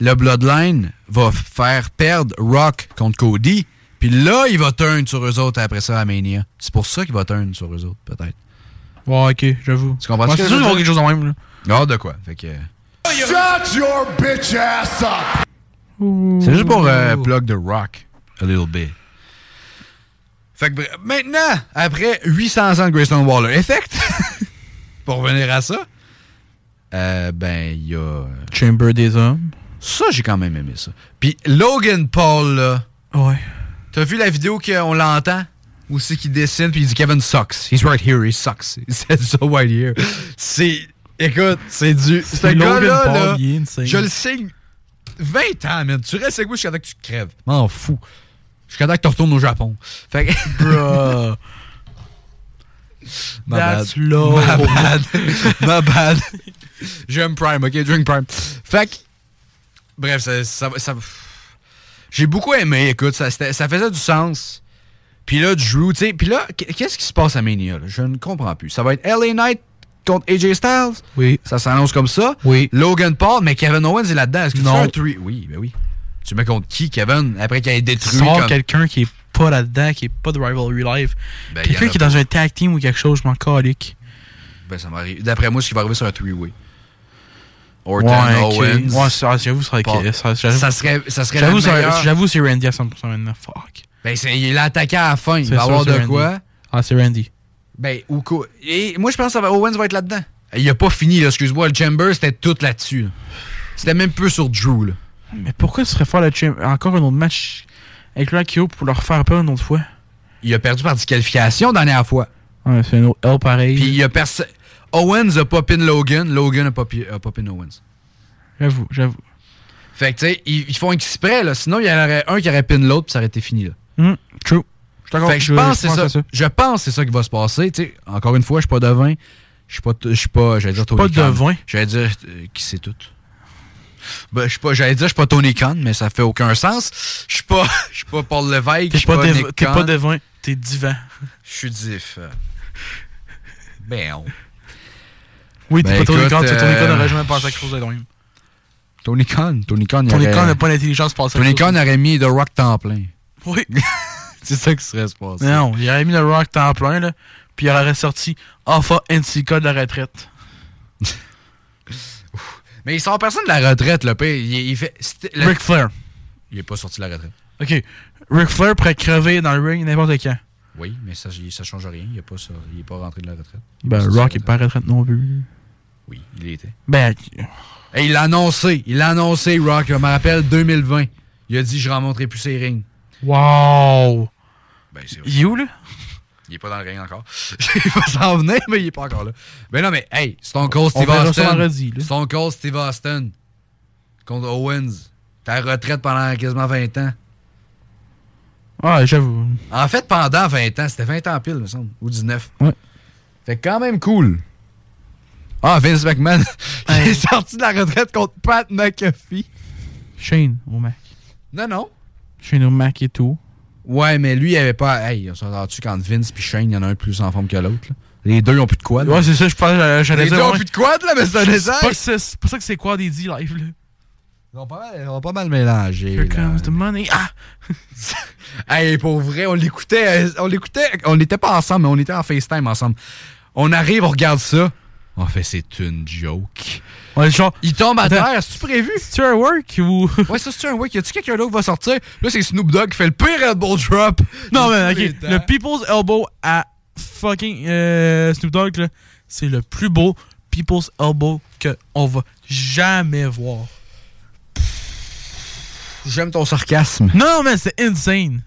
[SPEAKER 3] le Bloodline va faire perdre Rock contre Cody. Puis là, il va turn sur eux autres après ça à Mania. C'est pour ça qu'il va turn sur eux autres, peut-être.
[SPEAKER 4] Ouais, ok, j'avoue.
[SPEAKER 3] Tu comprends
[SPEAKER 4] Ouais,
[SPEAKER 3] ce que
[SPEAKER 4] C'est
[SPEAKER 3] je
[SPEAKER 4] sûr
[SPEAKER 3] veux
[SPEAKER 4] qu'il va y avoir
[SPEAKER 3] dire?
[SPEAKER 4] quelque chose en même, là.
[SPEAKER 3] Ah, de quoi? Fait que.
[SPEAKER 1] Shut your bitch ass up!
[SPEAKER 3] C'est juste pour euh, plug the rock a little bit. Fait que bref, maintenant, après 800 ans de Grayson Waller Effect, pour revenir à ça, euh, ben, il y a. euh,
[SPEAKER 4] Chamber des hommes.
[SPEAKER 3] Ça, j'ai quand même aimé ça. Puis Logan Paul, là.
[SPEAKER 4] Ouais.
[SPEAKER 3] T'as vu la vidéo qu'on l'entend? Où c'est qu'il dessine, puis il dit Kevin sucks. He's right here, he sucks. He said so right here. C'est. Écoute, c'est du. Ce
[SPEAKER 4] Logan
[SPEAKER 3] gars-là, là, je le signe 20 ans, man. Tu restes avec moi jusqu'à temps que tu crèves. M'en fous. Jusqu'à temps que tu retournes au Japon. Fait que.
[SPEAKER 4] Bruh.
[SPEAKER 3] My
[SPEAKER 4] That's
[SPEAKER 3] bad.
[SPEAKER 4] low.
[SPEAKER 3] My bad. My bad. J'aime Prime, ok? Drink Prime. Fait que. Bref, ça. ça, ça- j'ai beaucoup aimé, écoute. Ça, ça faisait du sens. Puis là, Drew, tu sais. Puis là, qu- qu'est-ce qui se passe à Mania? là? Je ne comprends plus. Ça va être LA Knight contre AJ Styles?
[SPEAKER 4] Oui.
[SPEAKER 3] Ça s'annonce comme ça?
[SPEAKER 4] Oui.
[SPEAKER 3] Logan Paul, mais Kevin Owens est là-dedans. Est-ce que
[SPEAKER 4] Non.
[SPEAKER 3] tu fais un three? Oui, ben oui. Tu mets contre qui, Kevin, après qu'il ait détruit
[SPEAKER 4] Sors
[SPEAKER 3] comme-
[SPEAKER 4] quelqu'un qui est pas là-dedans, qui est pas de Rivalry Live.
[SPEAKER 3] Ben,
[SPEAKER 4] quelqu'un qui est
[SPEAKER 3] pas.
[SPEAKER 4] dans un tag team ou quelque chose, je m'en calique.
[SPEAKER 3] Ben, ça m'arrive. D'après moi, ce qui va arriver sur un three-way. Orton,
[SPEAKER 4] Ouais.
[SPEAKER 3] Owens.
[SPEAKER 4] Ouais, ça- j'avoue, ça serait. Ça-
[SPEAKER 3] serait, ça serait
[SPEAKER 4] J'avoue, c'est Randy à 100% maintenant. Fuck.
[SPEAKER 3] Ben, c'est, il est attaqué à la fin. Il
[SPEAKER 4] C'est
[SPEAKER 3] va avoir
[SPEAKER 4] c'est
[SPEAKER 3] de
[SPEAKER 4] Randy.
[SPEAKER 3] quoi?
[SPEAKER 4] Ah, c'est Randy.
[SPEAKER 3] Ben, ou quoi? Et moi, je pense que Owens va être là-dedans. Il a pas fini, là, excuse-moi. Le Chamber, c'était tout là-dessus. là. C'était même peu sur Drew, là.
[SPEAKER 4] Mais pourquoi tu serais faire le encore un autre match avec Rakio pour leur faire peur une autre fois?
[SPEAKER 3] Il a perdu par disqualification la dernière fois.
[SPEAKER 4] Ouais, c'est un autre L pareil.
[SPEAKER 3] Puis il a personne. Owens a pas pin Logan. Logan a pas, a pas pin Owens.
[SPEAKER 4] J'avoue, j'avoue.
[SPEAKER 3] Fait que, tu sais, ils, ils font exprès, là. Sinon, il y en aurait un qui aurait pin l'autre, puis ça aurait été fini, là.
[SPEAKER 4] Hum, true.
[SPEAKER 3] Fait que je pense que c'est ça. Je pense c'est ça qui va se passer. Tu sais, encore une fois, je suis pas devin. Je suis pas, je suis pas, j'allais dire
[SPEAKER 4] Pas devin?
[SPEAKER 3] J'allais dire euh, qui c'est tout. Ben, je suis pas, j'allais dire je suis pas Tony Khan, mais ça fait aucun sens. Je suis pas, je suis pas Paul Lévesque.
[SPEAKER 4] T'es pas,
[SPEAKER 3] Nick
[SPEAKER 4] t'es
[SPEAKER 3] Khan.
[SPEAKER 4] pas devin, t'es divan.
[SPEAKER 3] Je suis diff. Ben, on-
[SPEAKER 4] Oui, t'es
[SPEAKER 3] Ben,
[SPEAKER 4] pas Tony
[SPEAKER 3] écoute,
[SPEAKER 4] Khan, sais, Tony Khan
[SPEAKER 3] euh,
[SPEAKER 4] n'aurait jamais pensé à quelque chose de même.
[SPEAKER 3] Tony Khan, Tony Khan, il
[SPEAKER 4] Tony
[SPEAKER 3] aurait-
[SPEAKER 4] Khan n'a pas l'intelligence pour passer à
[SPEAKER 3] Tony
[SPEAKER 4] quelque chose.
[SPEAKER 3] Khan aurait mis The Rock temps plein.
[SPEAKER 4] Oui.
[SPEAKER 3] c'est ça qui serait se passer.
[SPEAKER 4] Non, il aurait mis le Rock temps plein, là, puis il aurait sorti Alpha NCK de la retraite.
[SPEAKER 3] Mais il sort personne de la retraite, le pire. Il, il fait. le-
[SPEAKER 4] Ric Flair.
[SPEAKER 3] Il est pas sorti de la retraite.
[SPEAKER 4] Ok. Ric Flair pourrait crever dans le ring n'importe quand.
[SPEAKER 3] Oui, mais ça, ça change rien. Il est pas, ça, il est pas rentré de la retraite.
[SPEAKER 4] Ben,
[SPEAKER 3] C'est
[SPEAKER 4] Rock
[SPEAKER 3] ça,
[SPEAKER 4] est pas à retraite non plus.
[SPEAKER 3] Oui, il était.
[SPEAKER 4] Ben,
[SPEAKER 3] Et il l'a annoncé. Il l'a annoncé, Rock. Je me rappelle 2020. Il a dit Je remonterai plus ses rings.
[SPEAKER 4] wow!
[SPEAKER 3] Ben, c'est vrai.
[SPEAKER 4] Il est où, là?
[SPEAKER 3] Il est pas dans le ring encore. il va s'en venir, mais il est pas encore là. Ben non, mais hey, Stone Cold Steve Austin.
[SPEAKER 4] vendredi.
[SPEAKER 3] Stone Cold Steve Austin. contre Owens. La retraite pendant quasiment 20 ans.
[SPEAKER 4] Ouais, j'avoue.
[SPEAKER 3] En fait, pendant 20 ans, c'était 20 ans pile, me semble, ou 19.
[SPEAKER 4] Ouais.
[SPEAKER 3] Fait quand même cool. Ah, Vince McMahon, il est sorti de la retraite contre Pat McAfee.
[SPEAKER 4] Shane O'Mac.
[SPEAKER 3] Non, non.
[SPEAKER 4] Shane O'Mac et tout.
[SPEAKER 3] Ouais, mais lui, il avait pas. Hey, on s'entend-tu quand Vince puis Shane, il y en a un plus en forme que l'autre? Les deux, ils ont plus de quad.
[SPEAKER 4] Ouais, c'est ça, je pense j'allais
[SPEAKER 3] Les deux ont
[SPEAKER 4] ouais.
[SPEAKER 3] plus de quad, là, mais c'est un
[SPEAKER 4] C'est pour ça que c'est quoi des D live, là.
[SPEAKER 3] Ils ont pas mal, ils ont pas mal mélangé.
[SPEAKER 4] Here comes the money. Ah!
[SPEAKER 3] Hey, pour vrai, on l'écoutait, euh, on l'écoutait, on n'était pas ensemble, mais on était en FaceTime ensemble. On arrive, on regarde ça. On fait, c'est une joke.
[SPEAKER 4] Ouais, genre.
[SPEAKER 3] Il tombe à terre, c'est-tu prévu?
[SPEAKER 4] C'est un work ou?
[SPEAKER 3] Ouais, ça, c'est un work? Y a-tu quelqu'un d'autre qui va sortir? Là, c'est Snoop Dogg qui fait le pire elbow drop.
[SPEAKER 4] Non, mais ok. Le People's Elbow à fucking euh, Snoop Dogg, là, c'est le plus beau People's Elbow qu'on va jamais voir.
[SPEAKER 3] J'aime ton sarcasme.
[SPEAKER 4] Non, mais c'est insane.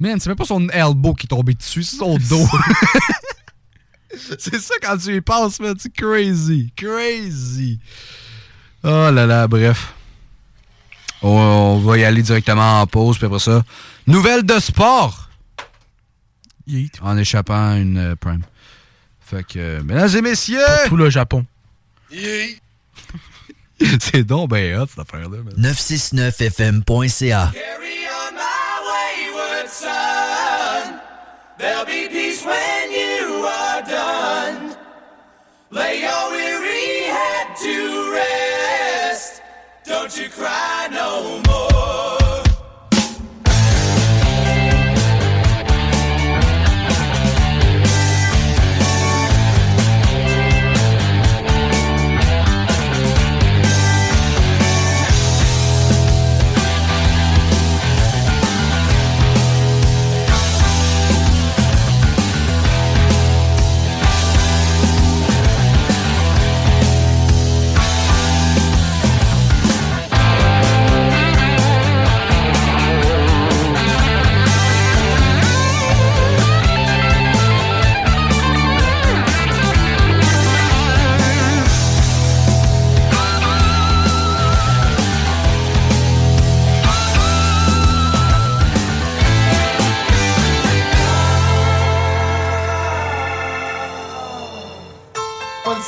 [SPEAKER 3] Man, c'est même pas son elbow qui est tombé dessus, c'est son dos. c'est ça quand tu y penses, man. C'est crazy. Crazy. Oh là là, bref. On, on va y aller directement en pause, puis après ça. Nouvelle de sport. En échappant à une euh, Prime. Fait que, euh, mesdames et messieurs.
[SPEAKER 4] Tout le Japon.
[SPEAKER 3] c'est donc ben hot, cette affaire-là. man.
[SPEAKER 6] 969fm.ca.
[SPEAKER 11] wayward son. There'll be peace when you. Lay your weary head to rest. Don't you cry no more.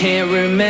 [SPEAKER 12] can't remember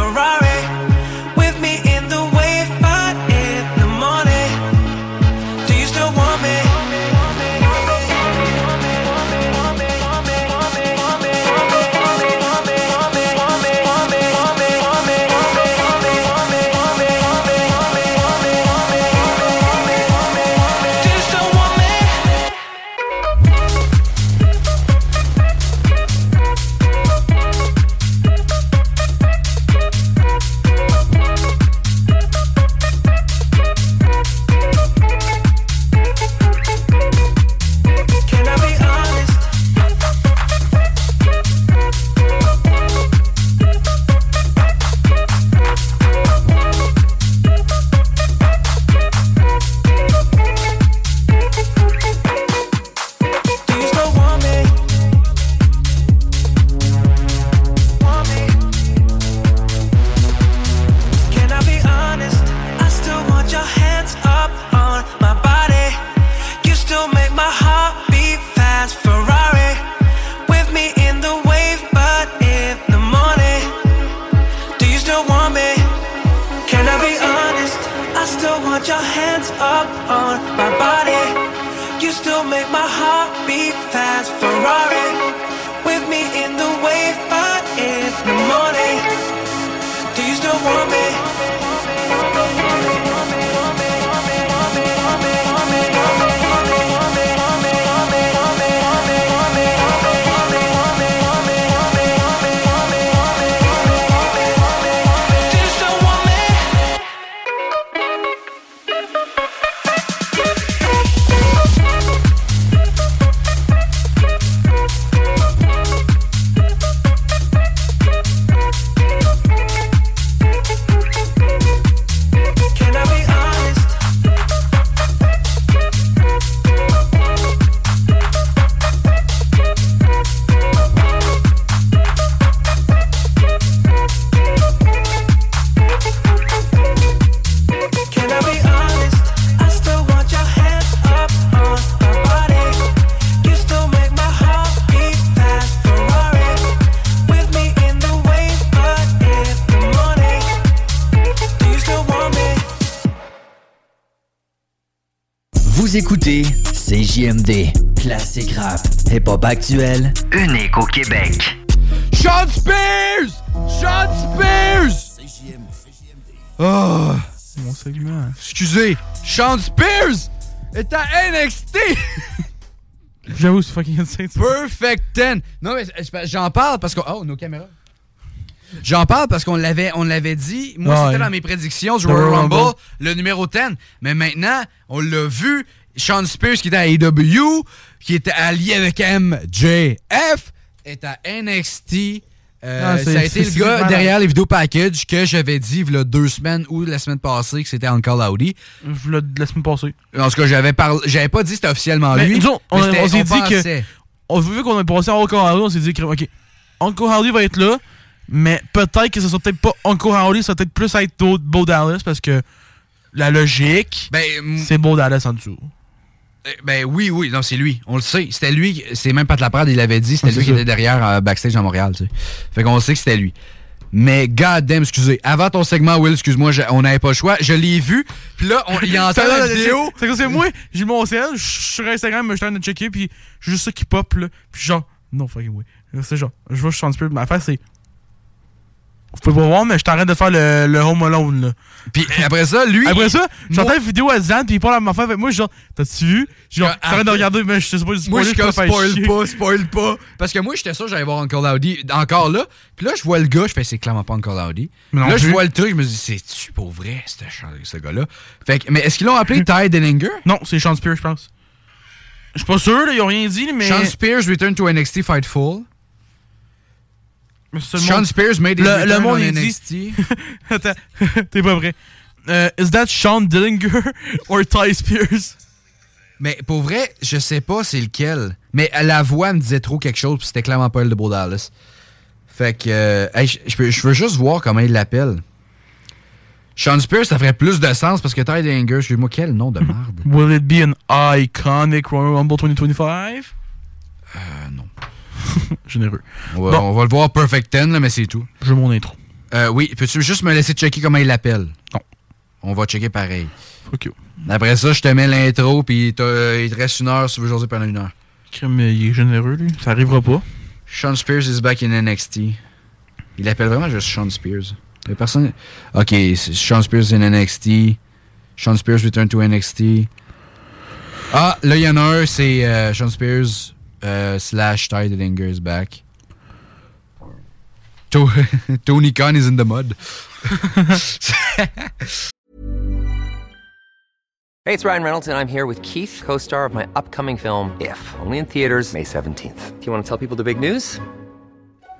[SPEAKER 6] Écoutez CJMD, classique rap, hip-hop actuel, unique au Québec.
[SPEAKER 3] Sean Spears! Sean Spears! Oh!
[SPEAKER 4] Mon segment.
[SPEAKER 3] Excusez, Sean Spears est à NXT!
[SPEAKER 4] J'avoue, c'est fucking insane.
[SPEAKER 3] Perfect 10! Non, mais j'en parle parce que. Oh, nos caméras. J'en parle parce qu'on l'avait, on l'avait dit. Moi,
[SPEAKER 4] Ah
[SPEAKER 3] c'était
[SPEAKER 4] ouais.
[SPEAKER 3] dans mes prédictions du Royal Rumble,
[SPEAKER 4] Rumble.
[SPEAKER 3] le numéro 10. Mais maintenant, on l'a vu. Sean Spears qui était à AEW, qui était allié avec MJF, est à NXT. Euh,
[SPEAKER 4] Ah,
[SPEAKER 3] ça a été le gars
[SPEAKER 4] malade.
[SPEAKER 3] derrière les vidéos package que j'avais dit il y a deux semaines ou la semaine passée que c'était Uncle Audi.
[SPEAKER 4] L'ai la semaine passée.
[SPEAKER 3] En tout cas, j'avais parlé, j'avais pas dit que c'était officiellement
[SPEAKER 4] Mais
[SPEAKER 3] lui.
[SPEAKER 4] disons, on,
[SPEAKER 3] mais c'était-
[SPEAKER 4] on s'est dit que. On, vu qu'on a passé à Uncle Howdy, on s'est dit que, ok, Uncle Howdy va être là, mais peut-être que ce sera peut-être pas Uncle Howdy, ça va peut-être plus être Bo Dallas parce que la logique, c'est Bo Dallas en dessous.
[SPEAKER 3] Eh, Ben oui, oui, non, c'est lui. On le sait. C'était lui, c'est même Pat Laprade, il l'avait dit, c'était
[SPEAKER 4] Ouais,
[SPEAKER 3] lui qui était derrière euh, backstage à Montréal, tu sais. Fait qu'on sait que c'était lui. Mais goddamn, excusez. Avant ton segment, Will, excuse-moi, on n'avait pas le choix. Je l'ai vu, puis là, on, il entend la vidéo.
[SPEAKER 4] C'est que c'est moi, j'ai mon ciel, je suis sur Instagram, je suis en train de checker, puis juste ça qui pop, là. Puis genre, non, fucking oui. C'est genre, je vois, je chante peu, ma affaire, c'est. Vous pouvez pas voir, mais je t'arrête de faire le, le Home Alone, là.
[SPEAKER 3] Puis après ça, lui.
[SPEAKER 4] Après ça, j'entends une vidéo à Zan, puis il parle à ma affaire avec moi, je suis genre, t'as-tu vu? Genre, t'arrêtes de regarder, mais je sais pas,
[SPEAKER 3] Moi, je suis comme spoil pas, spoil pas. Parce que moi, j'étais sûr que j'allais voir Uncle Audi encore là. Puis là, je vois le gars, je fais, c'est clairement pas Uncle Audi. Là, je vois le truc, je me dis, c'est-tu pour vrai, ce, gars-là? Fait que, mais est-ce qu'ils l'ont appelé Ty Denninger?
[SPEAKER 4] Non, c'est Sean Spears, je pense. Je suis pas sûr, là, ils ont rien dit, mais.
[SPEAKER 3] Sean Spears return to NXT Fightful. Sean
[SPEAKER 4] monde-
[SPEAKER 3] Spears made
[SPEAKER 4] le, le monde
[SPEAKER 3] on
[SPEAKER 4] dit. Attends, t'es pas vrai. Euh, is that Sean Dillinger or Ty Spears?
[SPEAKER 3] Mais pour vrai, je sais pas c'est lequel. Mais la voix me disait trop quelque chose, puis c'était clairement pas elle de Bo Dallas. Fait que, euh, hey, je- veux juste voir comment il l'appelle. Sean Spears, ça ferait plus de sens parce que Ty Danger, excuse-moi, quel nom de merde.
[SPEAKER 4] Will it be an iconic Royal Rumble 2025?
[SPEAKER 3] Euh.
[SPEAKER 4] Généreux.
[SPEAKER 3] On va,
[SPEAKER 4] Bon.
[SPEAKER 3] on va le voir Perfect 10, là, mais c'est tout.
[SPEAKER 4] Je veux mon intro.
[SPEAKER 3] Euh, oui, peux-tu juste me laisser checker comment il l'appelle?
[SPEAKER 4] Non.
[SPEAKER 3] On va checker pareil.
[SPEAKER 4] Fuck you.
[SPEAKER 3] Après ça, je te mets l'intro, puis il te reste une heure si tu veux jaser pendant une heure.
[SPEAKER 4] Crime, il est généreux, lui. Ça arrivera pas.
[SPEAKER 3] Sean Spears is back in NXT. Il appelle vraiment juste Sean Spears. Il personne. Ok, Sean Spears in NXT. Sean Spears return to NXT. Ah, là, il y en a un, c'est euh, Sean Spears euh, slash Ty Dillinger is back. To- Tony Khan is in the mud.
[SPEAKER 13] Hey, it's Ryan Reynolds, and I'm here with Keith, co star of my upcoming film, If, only in theaters, May 17th. Do you want to tell people the big news?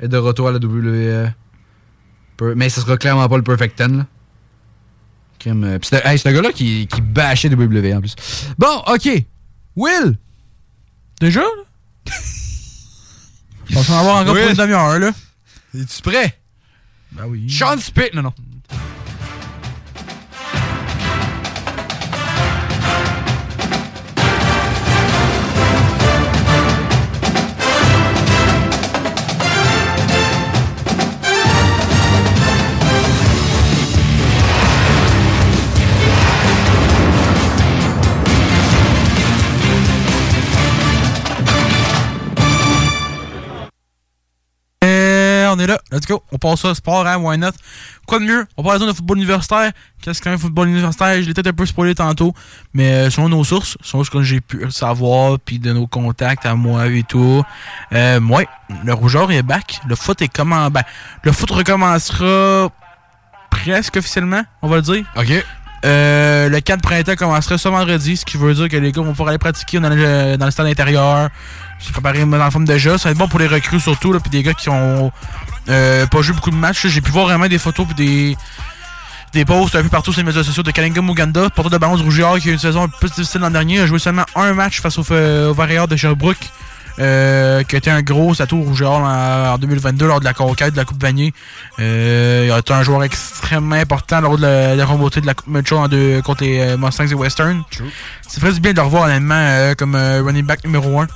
[SPEAKER 3] Est de retour à la WWE. Mais ce sera clairement pas le Perfect 10, là. Crime, euh, c'est hey, un gars-là qui, qui bâchait WWE en plus. Bon, ok. Will!
[SPEAKER 4] Déjà? On va en avoir encore pour une demi-heure, là.
[SPEAKER 3] Es-tu prêt?
[SPEAKER 4] Ben oui.
[SPEAKER 3] Sean Spears. Non, non.
[SPEAKER 4] Let's go. On passe ça, sport, hein, why not? Quoi de mieux? On parle de football universitaire. Qu'est-ce qu'un football universitaire? Je l'ai peut-être un peu spoilé tantôt, mais euh, selon nos sources, selon ce que j'ai pu savoir, puis de nos contacts à moi et tout, euh, ouais, le rougeur est back. Le foot est comment? Ben, le foot recommencera presque officiellement, on va le dire.
[SPEAKER 3] OK.
[SPEAKER 4] Euh, le 4 printemps commencera ce vendredi, ce qui veut dire que les gars vont pouvoir aller pratiquer dans le, dans le stade intérieur. Se préparer dans la forme de jeu. Ça va être bon pour les recrues surtout, là, puis des gars qui ont euh, pas joué beaucoup de matchs. J'ai pu voir vraiment des photos des des posts un peu partout sur les médias sociaux de Kalinga Muganda, porteur de ballon Rougeard qui a eu une saison un peu plus difficile l'an dernier. A joué seulement un match face au, au Warriors de Sherbrooke. euh, qui a été un gros atout au Rougeard en, en 2022 lors de la conquête de la Coupe Vanier. Euh, il a été un joueur extrêmement important lors de la, la remontée de la Coupe Mitchell en deux, contre les euh, Mustangs et Western. C'est très bien de le revoir honnêtement euh, comme euh, running back numéro 1.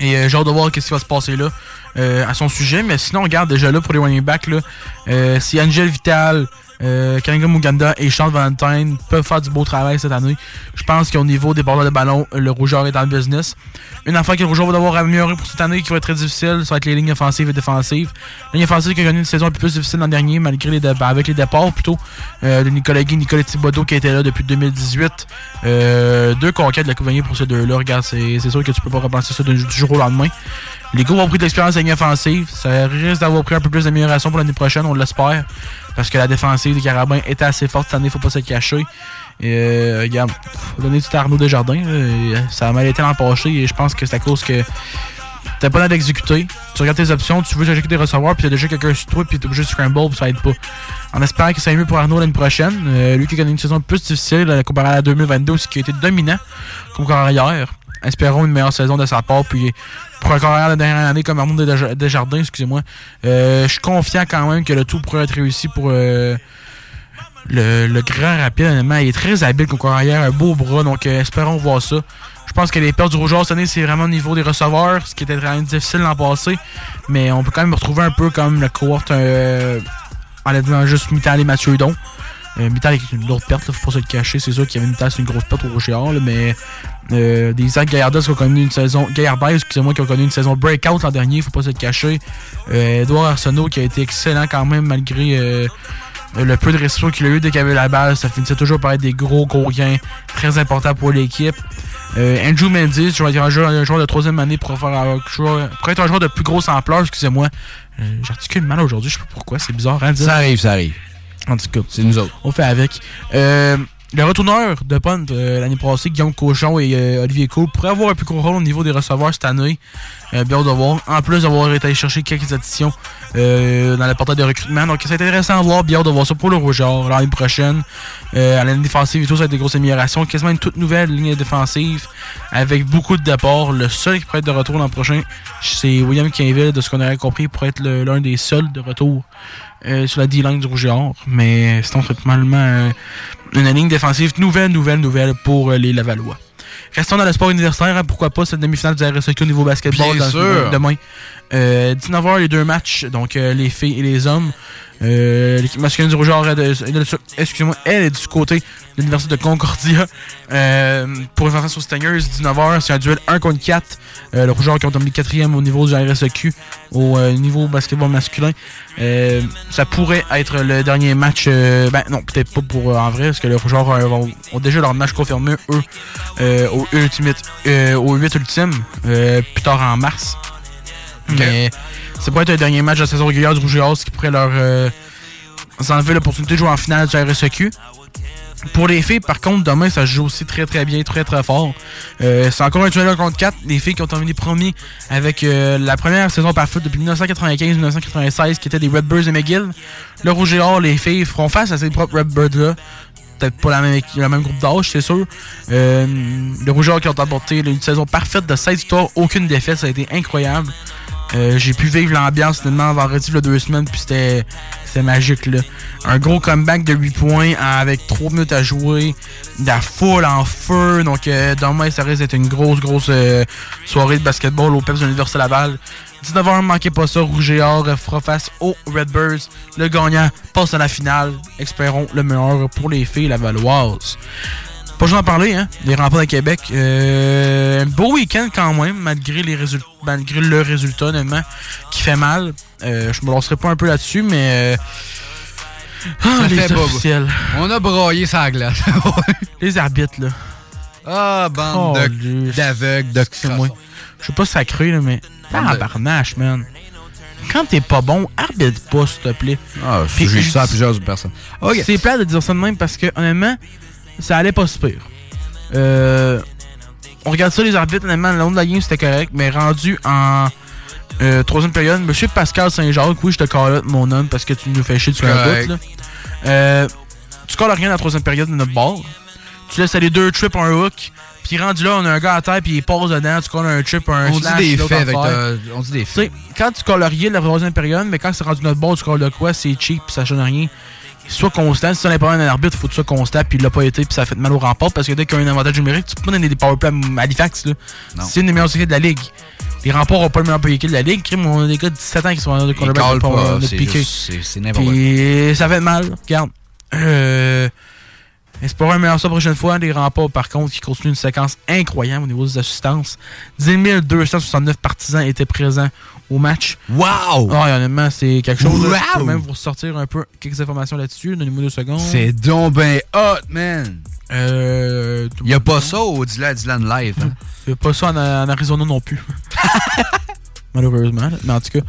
[SPEAKER 4] Et euh, de voir qu'est-ce qui va se passer là euh, à son sujet. Mais sinon, on regarde déjà là pour les running backs. Là, euh, si Angel Vital, euh, Muganda et Charles Valentine peuvent faire du beau travail cette année, je pense qu'au niveau des porteurs de ballon, le Rougeur est dans le business. Une affaire que le Rougeur va devoir améliorer pour cette année qui va être très difficile, ça va être les lignes offensives et défensives. Ligne offensive qui a connu une saison un peu plus difficile l'an dernier, malgré les avec les départs plutôt euh, de Nicolas Guy, Nicolas Thibodeau qui était là depuis 2018. Euh, deux conquêtes de la Coupe pour ces deux-là. Regarde, c'est sûr que tu peux pas repenser ça du, jour au lendemain. Les gars ont pris de l'expérience ligne offensive. Ça risque d'avoir pris un peu plus d'amélioration pour l'année prochaine, on l'espère. Parce que la défensive des Carabins était assez forte cette année, faut pas se cacher. Et, euh, regarde, faut donner du Arnaud Desjardins. là. Euh, ça a mal été l'an passé et je pense que c'est à cause que t'as pas l'air d'exécuter. Tu regardes tes options, tu veux chercher des recevoir, puis t'as déjà quelqu'un sur toi, puis t'es obligé de scramble, puis ça aide pas. En espérant que ça aille mieux pour Arnaud l'année prochaine. Euh, lui qui a connu une saison plus difficile euh, comparé à la 2022, aussi, qui a été dominant comme carrière. Espérons une meilleure saison de sa part, puis pour un carrière de dernière année comme Arnaud Desja- Desjardins, excusez-moi, euh, je suis confiant quand même que le tout pourrait être réussi pour euh, le, le grand rapide, honnêtement. Il est très habile comme carrière, un beau bras, donc euh, espérons voir ça. Je pense que les pertes du Rougeur cette année, c'est vraiment au niveau des receveurs, ce qui était vraiment difficile l'an passé. Mais on peut quand même retrouver un peu comme le cohorte en disant juste Mittal et Mathieu Hudon. Euh, Mittal est une lourde perte, là, faut pas se le cacher. C'est sûr qu'il y avait Mittal, c'est une grosse perte au là, mais euh, des Zach Gaillardas qui ont connu une saison. Gaillardas, excusez-moi, qui ont connu une saison breakout l'an dernier, faut pas se le cacher. Euh, Edouard Arsenault qui a été excellent quand même malgré euh, le peu de restrictions qu'il a eu dès qu'il avait la balle. Ça finissait toujours par être des gros gros gains très importants pour l'équipe. Euh, Andrew Mendes, je vais être un joueur, de troisième année pour, faire pour être un joueur de plus grosse ampleur, excusez-moi. Euh, J'articule mal aujourd'hui, je sais pas pourquoi, c'est bizarre. Hein, dire.
[SPEAKER 3] Ça arrive, ça arrive.
[SPEAKER 4] En tout cas,
[SPEAKER 3] c'est nous autres.
[SPEAKER 4] On fait avec. Euh, le retourneur de punt euh, l'année passée, Guillaume Cochon et euh, Olivier Coul, pourraient avoir un plus gros rôle au niveau des receveurs cette année. Euh, bien de voir. En plus d'avoir été allé chercher quelques additions dans le portail de recrutement. Donc c'est intéressant à voir. Bien de voir ça pour le Rougeur l'année prochaine. À l'année défensive et tout, ça va être des grosses améliorations. Quasiment une toute nouvelle ligne défensive avec beaucoup de départs. Le seul qui pourrait être de retour l'an prochain, c'est William Quinville, de ce qu'on aurait compris, pour être l'un des seuls de retour euh, sur la D-line du Rouge et Or. Mais c'est totalement euh, une ligne défensive nouvelle, nouvelle, nouvelle pour euh, les Lavallois. Restons dans le sport universitaire, hein, pourquoi pas cette demi-finale du RSEQ au niveau basketball
[SPEAKER 3] Bien
[SPEAKER 4] dans-
[SPEAKER 3] sûr.
[SPEAKER 4] demain. Euh, 19h, les deux matchs, donc euh, les filles et les hommes. Euh, L'équipe masculine du Rouge et Or est excusez-moi, elle du côté de l'Université de Concordia. Euh, pour enfants sur Stingers, 19h, c'est un duel 1 contre 4. Euh, le Rouge et Or qui ont terminé 4 au niveau du RSEQ, au niveau basketball masculin. Ça pourrait être le dernier match. ben non, peut-être pas pour en vrai, parce que le Rouge et Or euh, vont- ont déjà leur match confirmé, eux, au, ultimate, au 8 ultime, plus tard en mars. Mais ça pourrait être le dernier match de la saison régulière du Rouge et qui pourrait leur euh, enlever l'opportunité de jouer en finale du RSEQ. Pour les filles, par contre, demain, ça joue aussi très très bien, très très fort. Euh, c'est encore un duel 1 contre 4. Les filles qui ont terminé premiers avec euh, la première saison parfaite depuis 1995-1996, qui était les Redbirds de McGill. Le Rouge et Or, les filles feront face à ces propres Redbirds-là. Peut-être pas la même, le même groupe d'âge, c'est sûr. Le Rouge et Or qui ont apporté une saison parfaite de 16 victoires, aucune défaite, ça a été incroyable. Euh, j'ai pu vivre l'ambiance finalement vendredi il y a deux semaines puis c'était magique là. Un gros comeback de 8 points avec 3 minutes à jouer, de la foule en feu. Donc euh, demain ça risque d'être une grosse grosse euh, soirée de basketball au PEPS de l'Université Laval. 19h, manquez pas ça, Rouge et Or fera face aux Redbirds. Le gagnant passe à la finale. Espérons le meilleur pour les filles lavalloises. Pas d'en parler, hein. Les remparts de Québec. Euh, un beau week-end quand même, malgré, les résultats, malgré le résultat, honnêtement, qui fait mal. Euh, je me lancerai pas un peu là-dessus, mais. euh, ah,
[SPEAKER 3] Ça
[SPEAKER 4] les
[SPEAKER 3] fait
[SPEAKER 4] officiels.
[SPEAKER 3] On a broyé sa glace.
[SPEAKER 4] les arbitres, là.
[SPEAKER 3] Ah, bande
[SPEAKER 4] Oh,
[SPEAKER 3] d'aveugles, de
[SPEAKER 4] moi. Je sais pas sacré, là, mais.
[SPEAKER 3] Bande de-
[SPEAKER 4] Tabarnache, man. Quand t'es pas bon, arbitre pas, s'il te plaît.
[SPEAKER 3] Ah, j'ai ça à plusieurs personnes.
[SPEAKER 4] C'est plat de dire ça de même parce que, honnêtement, ça allait pas se pire. Euh, on regarde ça, les arbitres, honnêtement, le long de la game, c'était correct, mais rendu en euh, troisième période, Monsieur Pascal Saint-Jacques, oui, je te calotte, mon homme, parce que tu nous fais chier cadoute, là. Euh, tu colles rien dans la troisième période de notre ball. Tu laisses aller deux trips, un hook, puis rendu là, on a un gars à terre, puis il passe dedans, tu colles un trip, un
[SPEAKER 3] On dit des faits avec euh, On dit des faits.
[SPEAKER 4] quand tu colles rien de la troisième période, mais quand c'est rendu notre ball, tu colles de quoi, c'est cheap, puis ça change rien. Sois constant. Si tu n'as pas un arbitre, faut que tu sois constant, puis il l'a pas été, puis ça fait mal au rempart, parce que dès qu'il y a un avantage numérique, tu peux pas donner des powerplays à Halifax, là. C'est une des meilleures équipes de la ligue. Les remparts n'ont pas le meilleur power de la ligue. On a des gars de 17 ans qui sont en quarterback
[SPEAKER 3] pas,
[SPEAKER 4] de
[SPEAKER 3] c'est n'importe quoi.
[SPEAKER 4] Ça fait mal. Regarde. Euh, Espérons un meilleur ça la prochaine fois. Les remparts, par contre, qui continuent une séquence incroyable au niveau des assistances. 10 269 partisans étaient présents au match.
[SPEAKER 3] Wow!
[SPEAKER 4] Ah, honnêtement, c'est quelque chose. là. Je peux
[SPEAKER 3] Wow!
[SPEAKER 4] même vous ressortir un peu quelques informations là-dessus. Donnez-moi deux secondes.
[SPEAKER 3] C'est donc ben hot, man!
[SPEAKER 4] Euh,
[SPEAKER 3] Il y a pas ça au Dylan Dylan Live. hein?
[SPEAKER 4] Il n'y a pas ça en, en Arizona non plus. Malheureusement. Mais en tout cas,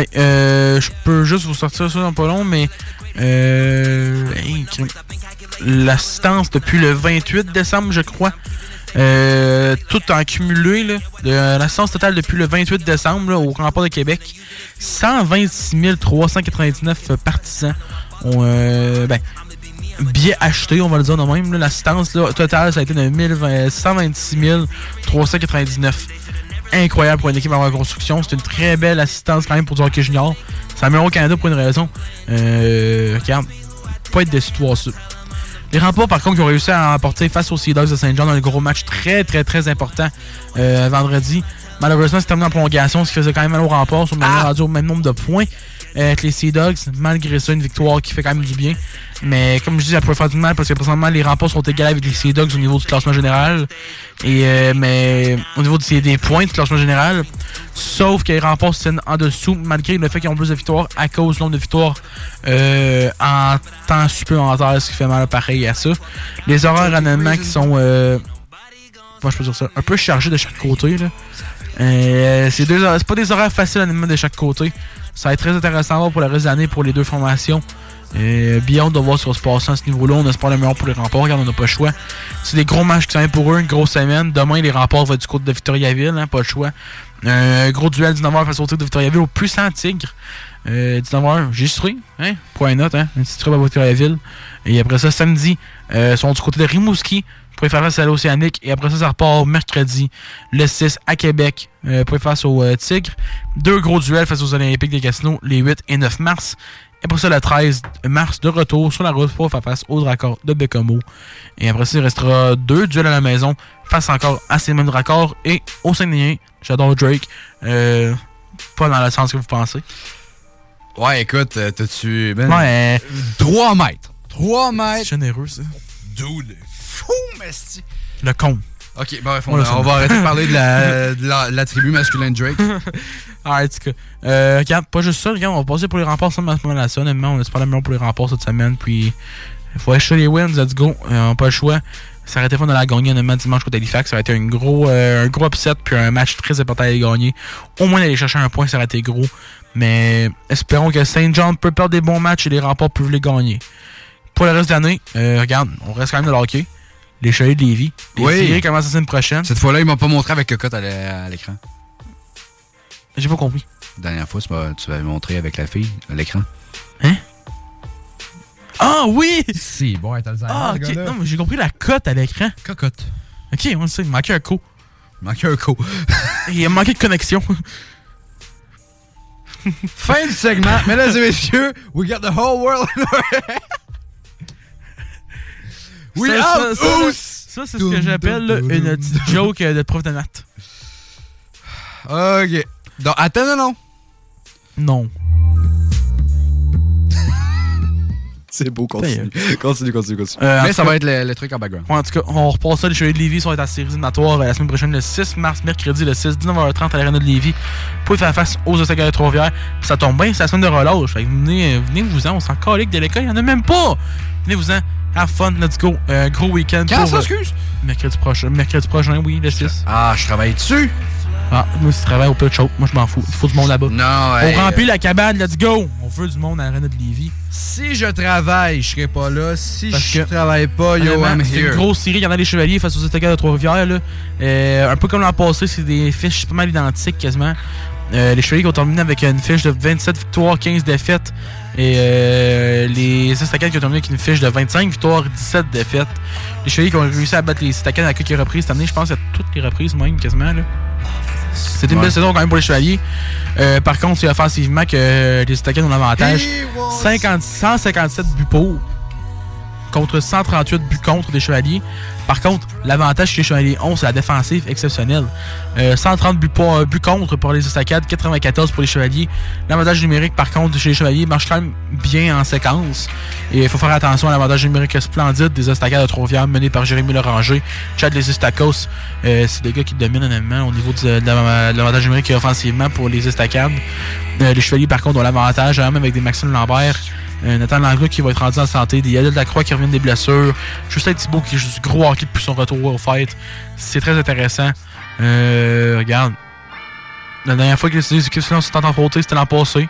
[SPEAKER 4] hey, euh, je peux juste vous sortir ça dans pas long, mais euh, hey. L'assistance depuis le 28 décembre, je crois. Euh, tout en cumulé, l'assistance totale depuis le 28 décembre au rempart de Québec, 126 399 partisans ont euh, ben, billets achetés, on va le dire de même. L'assistance totale, ça a été de 1020 126 399. Incroyable pour une équipe en reconstruction. C'est une très belle assistance quand même pour du hockey junior. Ça met au Canada pour une raison. Euh, regarde, pas être déçu de voir ça. Les remparts, par contre, qui ont réussi à remporter face aux Sea Dogs de Saint-Jean dans un gros match très, très, très important euh, vendredi. Malheureusement, c'est terminé en prolongation, ce qui faisait quand même mal au rempart. Sur le même rendu au même nombre de points que les Sea Dogs. Malgré ça, une victoire qui fait quand même du bien. Mais comme je dis, ça pourrait faire du mal parce que présentement, les remparts sont égaux avec les Sea Dogs au niveau du classement général. Et, euh, mais au niveau des, des points du classement général, sauf que les remparts se tiennent en dessous, malgré le fait qu'ils ont plus de victoires à cause du nombre de victoires euh, en temps supplémentaire, ce qui fait mal pareil à ça. Les horaires honnêtement qui sont euh, comment je peux dire ça, un peu chargés de chaque côté. Là. Euh, hor- c'est pas des horaires faciles honnêtement de chaque côté. Ça va être très intéressant à voir pour le reste de l'année pour les deux formations. Euh, bien de voir ce qui va se passer à ce niveau-là. On espère le meilleur pour les remparts. Regarde, on n'a pas le choix. C'est des gros matchs qui sont pour eux, une grosse semaine. Demain, les remparts vont du côté de Victoriaville, hein, pas le choix. Un gros duel 19h face au tigre de Victoriaville au puissant tigre. Euh, 19h, j'ai hein? Point note, hein? Un petit à Victoriaville. Et après ça, samedi, euh, ils sont du côté de Rimouski pour y faire face à l'Océanique. Et après ça, ça repart mercredi, le 6 à Québec euh, pour faire face au euh, Tigre. Deux gros duels face aux Olympiques des Casinos, les 8 et 9 mars. Et après ça, le 13 mars, de retour sur la route pour faire face au Dracor de Bécomo. Et après ça, il restera deux duels à la maison, face encore à ces mêmes et au Saguenay. J'adore Drake. Euh, pas dans le sens que vous pensez.
[SPEAKER 3] Ouais, écoute, euh, t'as-tu. Ben,
[SPEAKER 4] Ouais.
[SPEAKER 3] 3 mètres. 3 mètres.
[SPEAKER 4] C'est généreux, ça.
[SPEAKER 3] Dude, fou, mesti.
[SPEAKER 4] Le con.
[SPEAKER 3] Ok, bref, on, va arrêter de parler de la, de la, de la tribu masculine Drake.
[SPEAKER 4] Ah, en tout cas. Euh, regarde, pas juste ça, regarde, on va passer pour les remparts seulement à ce moment-là. Ça, honnêtement, on espère le meilleur pour les remparts cette semaine. Puis, il faut acheter les wins, let's go. Euh, on n'a pas le choix. Ça aurait été fun de la gagner, honnêtement, dimanche contre Halifax. Ça aurait été un gros, euh, un gros upset, puis un match très important à aller gagner. Au moins d'aller chercher un point, ça aurait été gros. Mais espérons que Saint John peut perdre des bons matchs et les remparts peuvent les gagner. Pour le reste de l'année, euh, regarde, on reste quand même de le hockey. Les Chalets de Lévis. Les
[SPEAKER 3] Oui.
[SPEAKER 4] séries commencent la semaine prochaine.
[SPEAKER 3] Cette fois-là, ils m'ont pas montré avec cocotte à l'é- à l'écran.
[SPEAKER 4] J'ai pas compris.
[SPEAKER 3] La dernière fois, tu m'avais montré avec la fille à l'écran.
[SPEAKER 4] Ah oui!
[SPEAKER 3] Si, bon, t'as le
[SPEAKER 4] Ah, ok. Non, mais j'ai compris la cote à l'écran.
[SPEAKER 3] Cocotte.
[SPEAKER 4] Ok, on sait, il manquait un co.
[SPEAKER 3] Il manquait un co.
[SPEAKER 4] il manquait de connexion.
[SPEAKER 3] Fin du segment. Mesdames et messieurs, we got the whole world in our hands. We
[SPEAKER 4] Ça, ça,
[SPEAKER 3] out,
[SPEAKER 4] ça, là,
[SPEAKER 3] ous!
[SPEAKER 4] Ça, c'est ce que j'appelle là, une petite joke euh, de prof de maths.
[SPEAKER 3] Ok. Donc, attends, non, non.
[SPEAKER 4] Non.
[SPEAKER 3] C'est beau, continue. Continue, continue, continue.
[SPEAKER 4] Euh,
[SPEAKER 3] Mais ça
[SPEAKER 4] cas-
[SPEAKER 3] va être le, le truc en background.
[SPEAKER 4] Ouais, en tout cas, on repasse ça. Les Chevaliers de Lévis sont à la série éliminatoire euh, la semaine prochaine, le 6 mars, mercredi, le 6, 19h30 à l'Arena de Lévis. Vous pouvez faire face aux Osaka de Trois-Rivières. Puis ça tombe bien, c'est la semaine de relâche. Fait que venez, euh, venez-vous-en, on s'en calique de l'école, il n'y en a même pas. Venez-vous-en, have fun, let's go. Euh, gros week-end.
[SPEAKER 3] Quand
[SPEAKER 4] pour,
[SPEAKER 3] ça,
[SPEAKER 4] euh,
[SPEAKER 3] excuse?
[SPEAKER 4] Mercredi prochain, mercredi prochain, oui, le 6.
[SPEAKER 3] Ah, je travaille dessus?
[SPEAKER 4] Ah, moi, si tu travailles au Pet Shop, moi, je m'en fous. Il faut du monde là-bas.
[SPEAKER 3] Non,
[SPEAKER 4] On
[SPEAKER 3] hey,
[SPEAKER 4] remplit la cabane, let's go. On veut du monde à l'Arena de Lévis.
[SPEAKER 3] Si je travaille, je serai pas là. Si
[SPEAKER 4] Parce
[SPEAKER 3] je
[SPEAKER 4] que-
[SPEAKER 3] travaille pas, yo, I'm
[SPEAKER 4] C'est une grosse série. Il y en a les Chevaliers face aux Estacades de Trois-Rivières. là. Euh, un peu comme l'an passé, c'est des fiches pas mal identiques quasiment. Euh, les Chevaliers qui ont terminé avec une fiche de 27 victoires, 15 défaites. Et euh, les Estacades qui ont terminé avec une fiche de 25 victoires, 17 défaites. Les Chevaliers qui ont réussi à battre les Estacades à quelques reprises cette année, je pense à toutes les reprises même quasiment. là. C'était une
[SPEAKER 3] Ouais.
[SPEAKER 4] belle saison quand même pour les Chevaliers. Euh, par contre, c'est offensivement que euh, les Estacades ont l'avantage. 50 157 buts pour contre 138 buts contre des Chevaliers. Par contre, l'avantage chez les Chevaliers ont, c'est la défensive exceptionnelle. Euh, 130 buts, pour, buts contre pour les Estacades, 94 pour les Chevaliers. L'avantage numérique, par contre, chez les Chevaliers marche quand même bien en séquence. Et il faut faire attention à l'avantage numérique splendide des Estacades de Trois-Rivières mené par Jérémy Loranger. Chad Les Estacos, euh, c'est des gars qui dominent honnêtement au niveau de la- de l'avantage numérique offensivement pour les Estacades. Euh, les Chevaliers, par contre, ont l'avantage, hein, même avec des Maxime Lambert. Euh, Nathan Langlois qui va être rendu en santé, des Yadel Lacroix qui reviennent des blessures, Justin Thibault qui joue du gros hockey depuis son retour au fait. C'est très intéressant. Euh, regarde. La dernière fois que les équipes se sont affrontées, c'était l'an passé.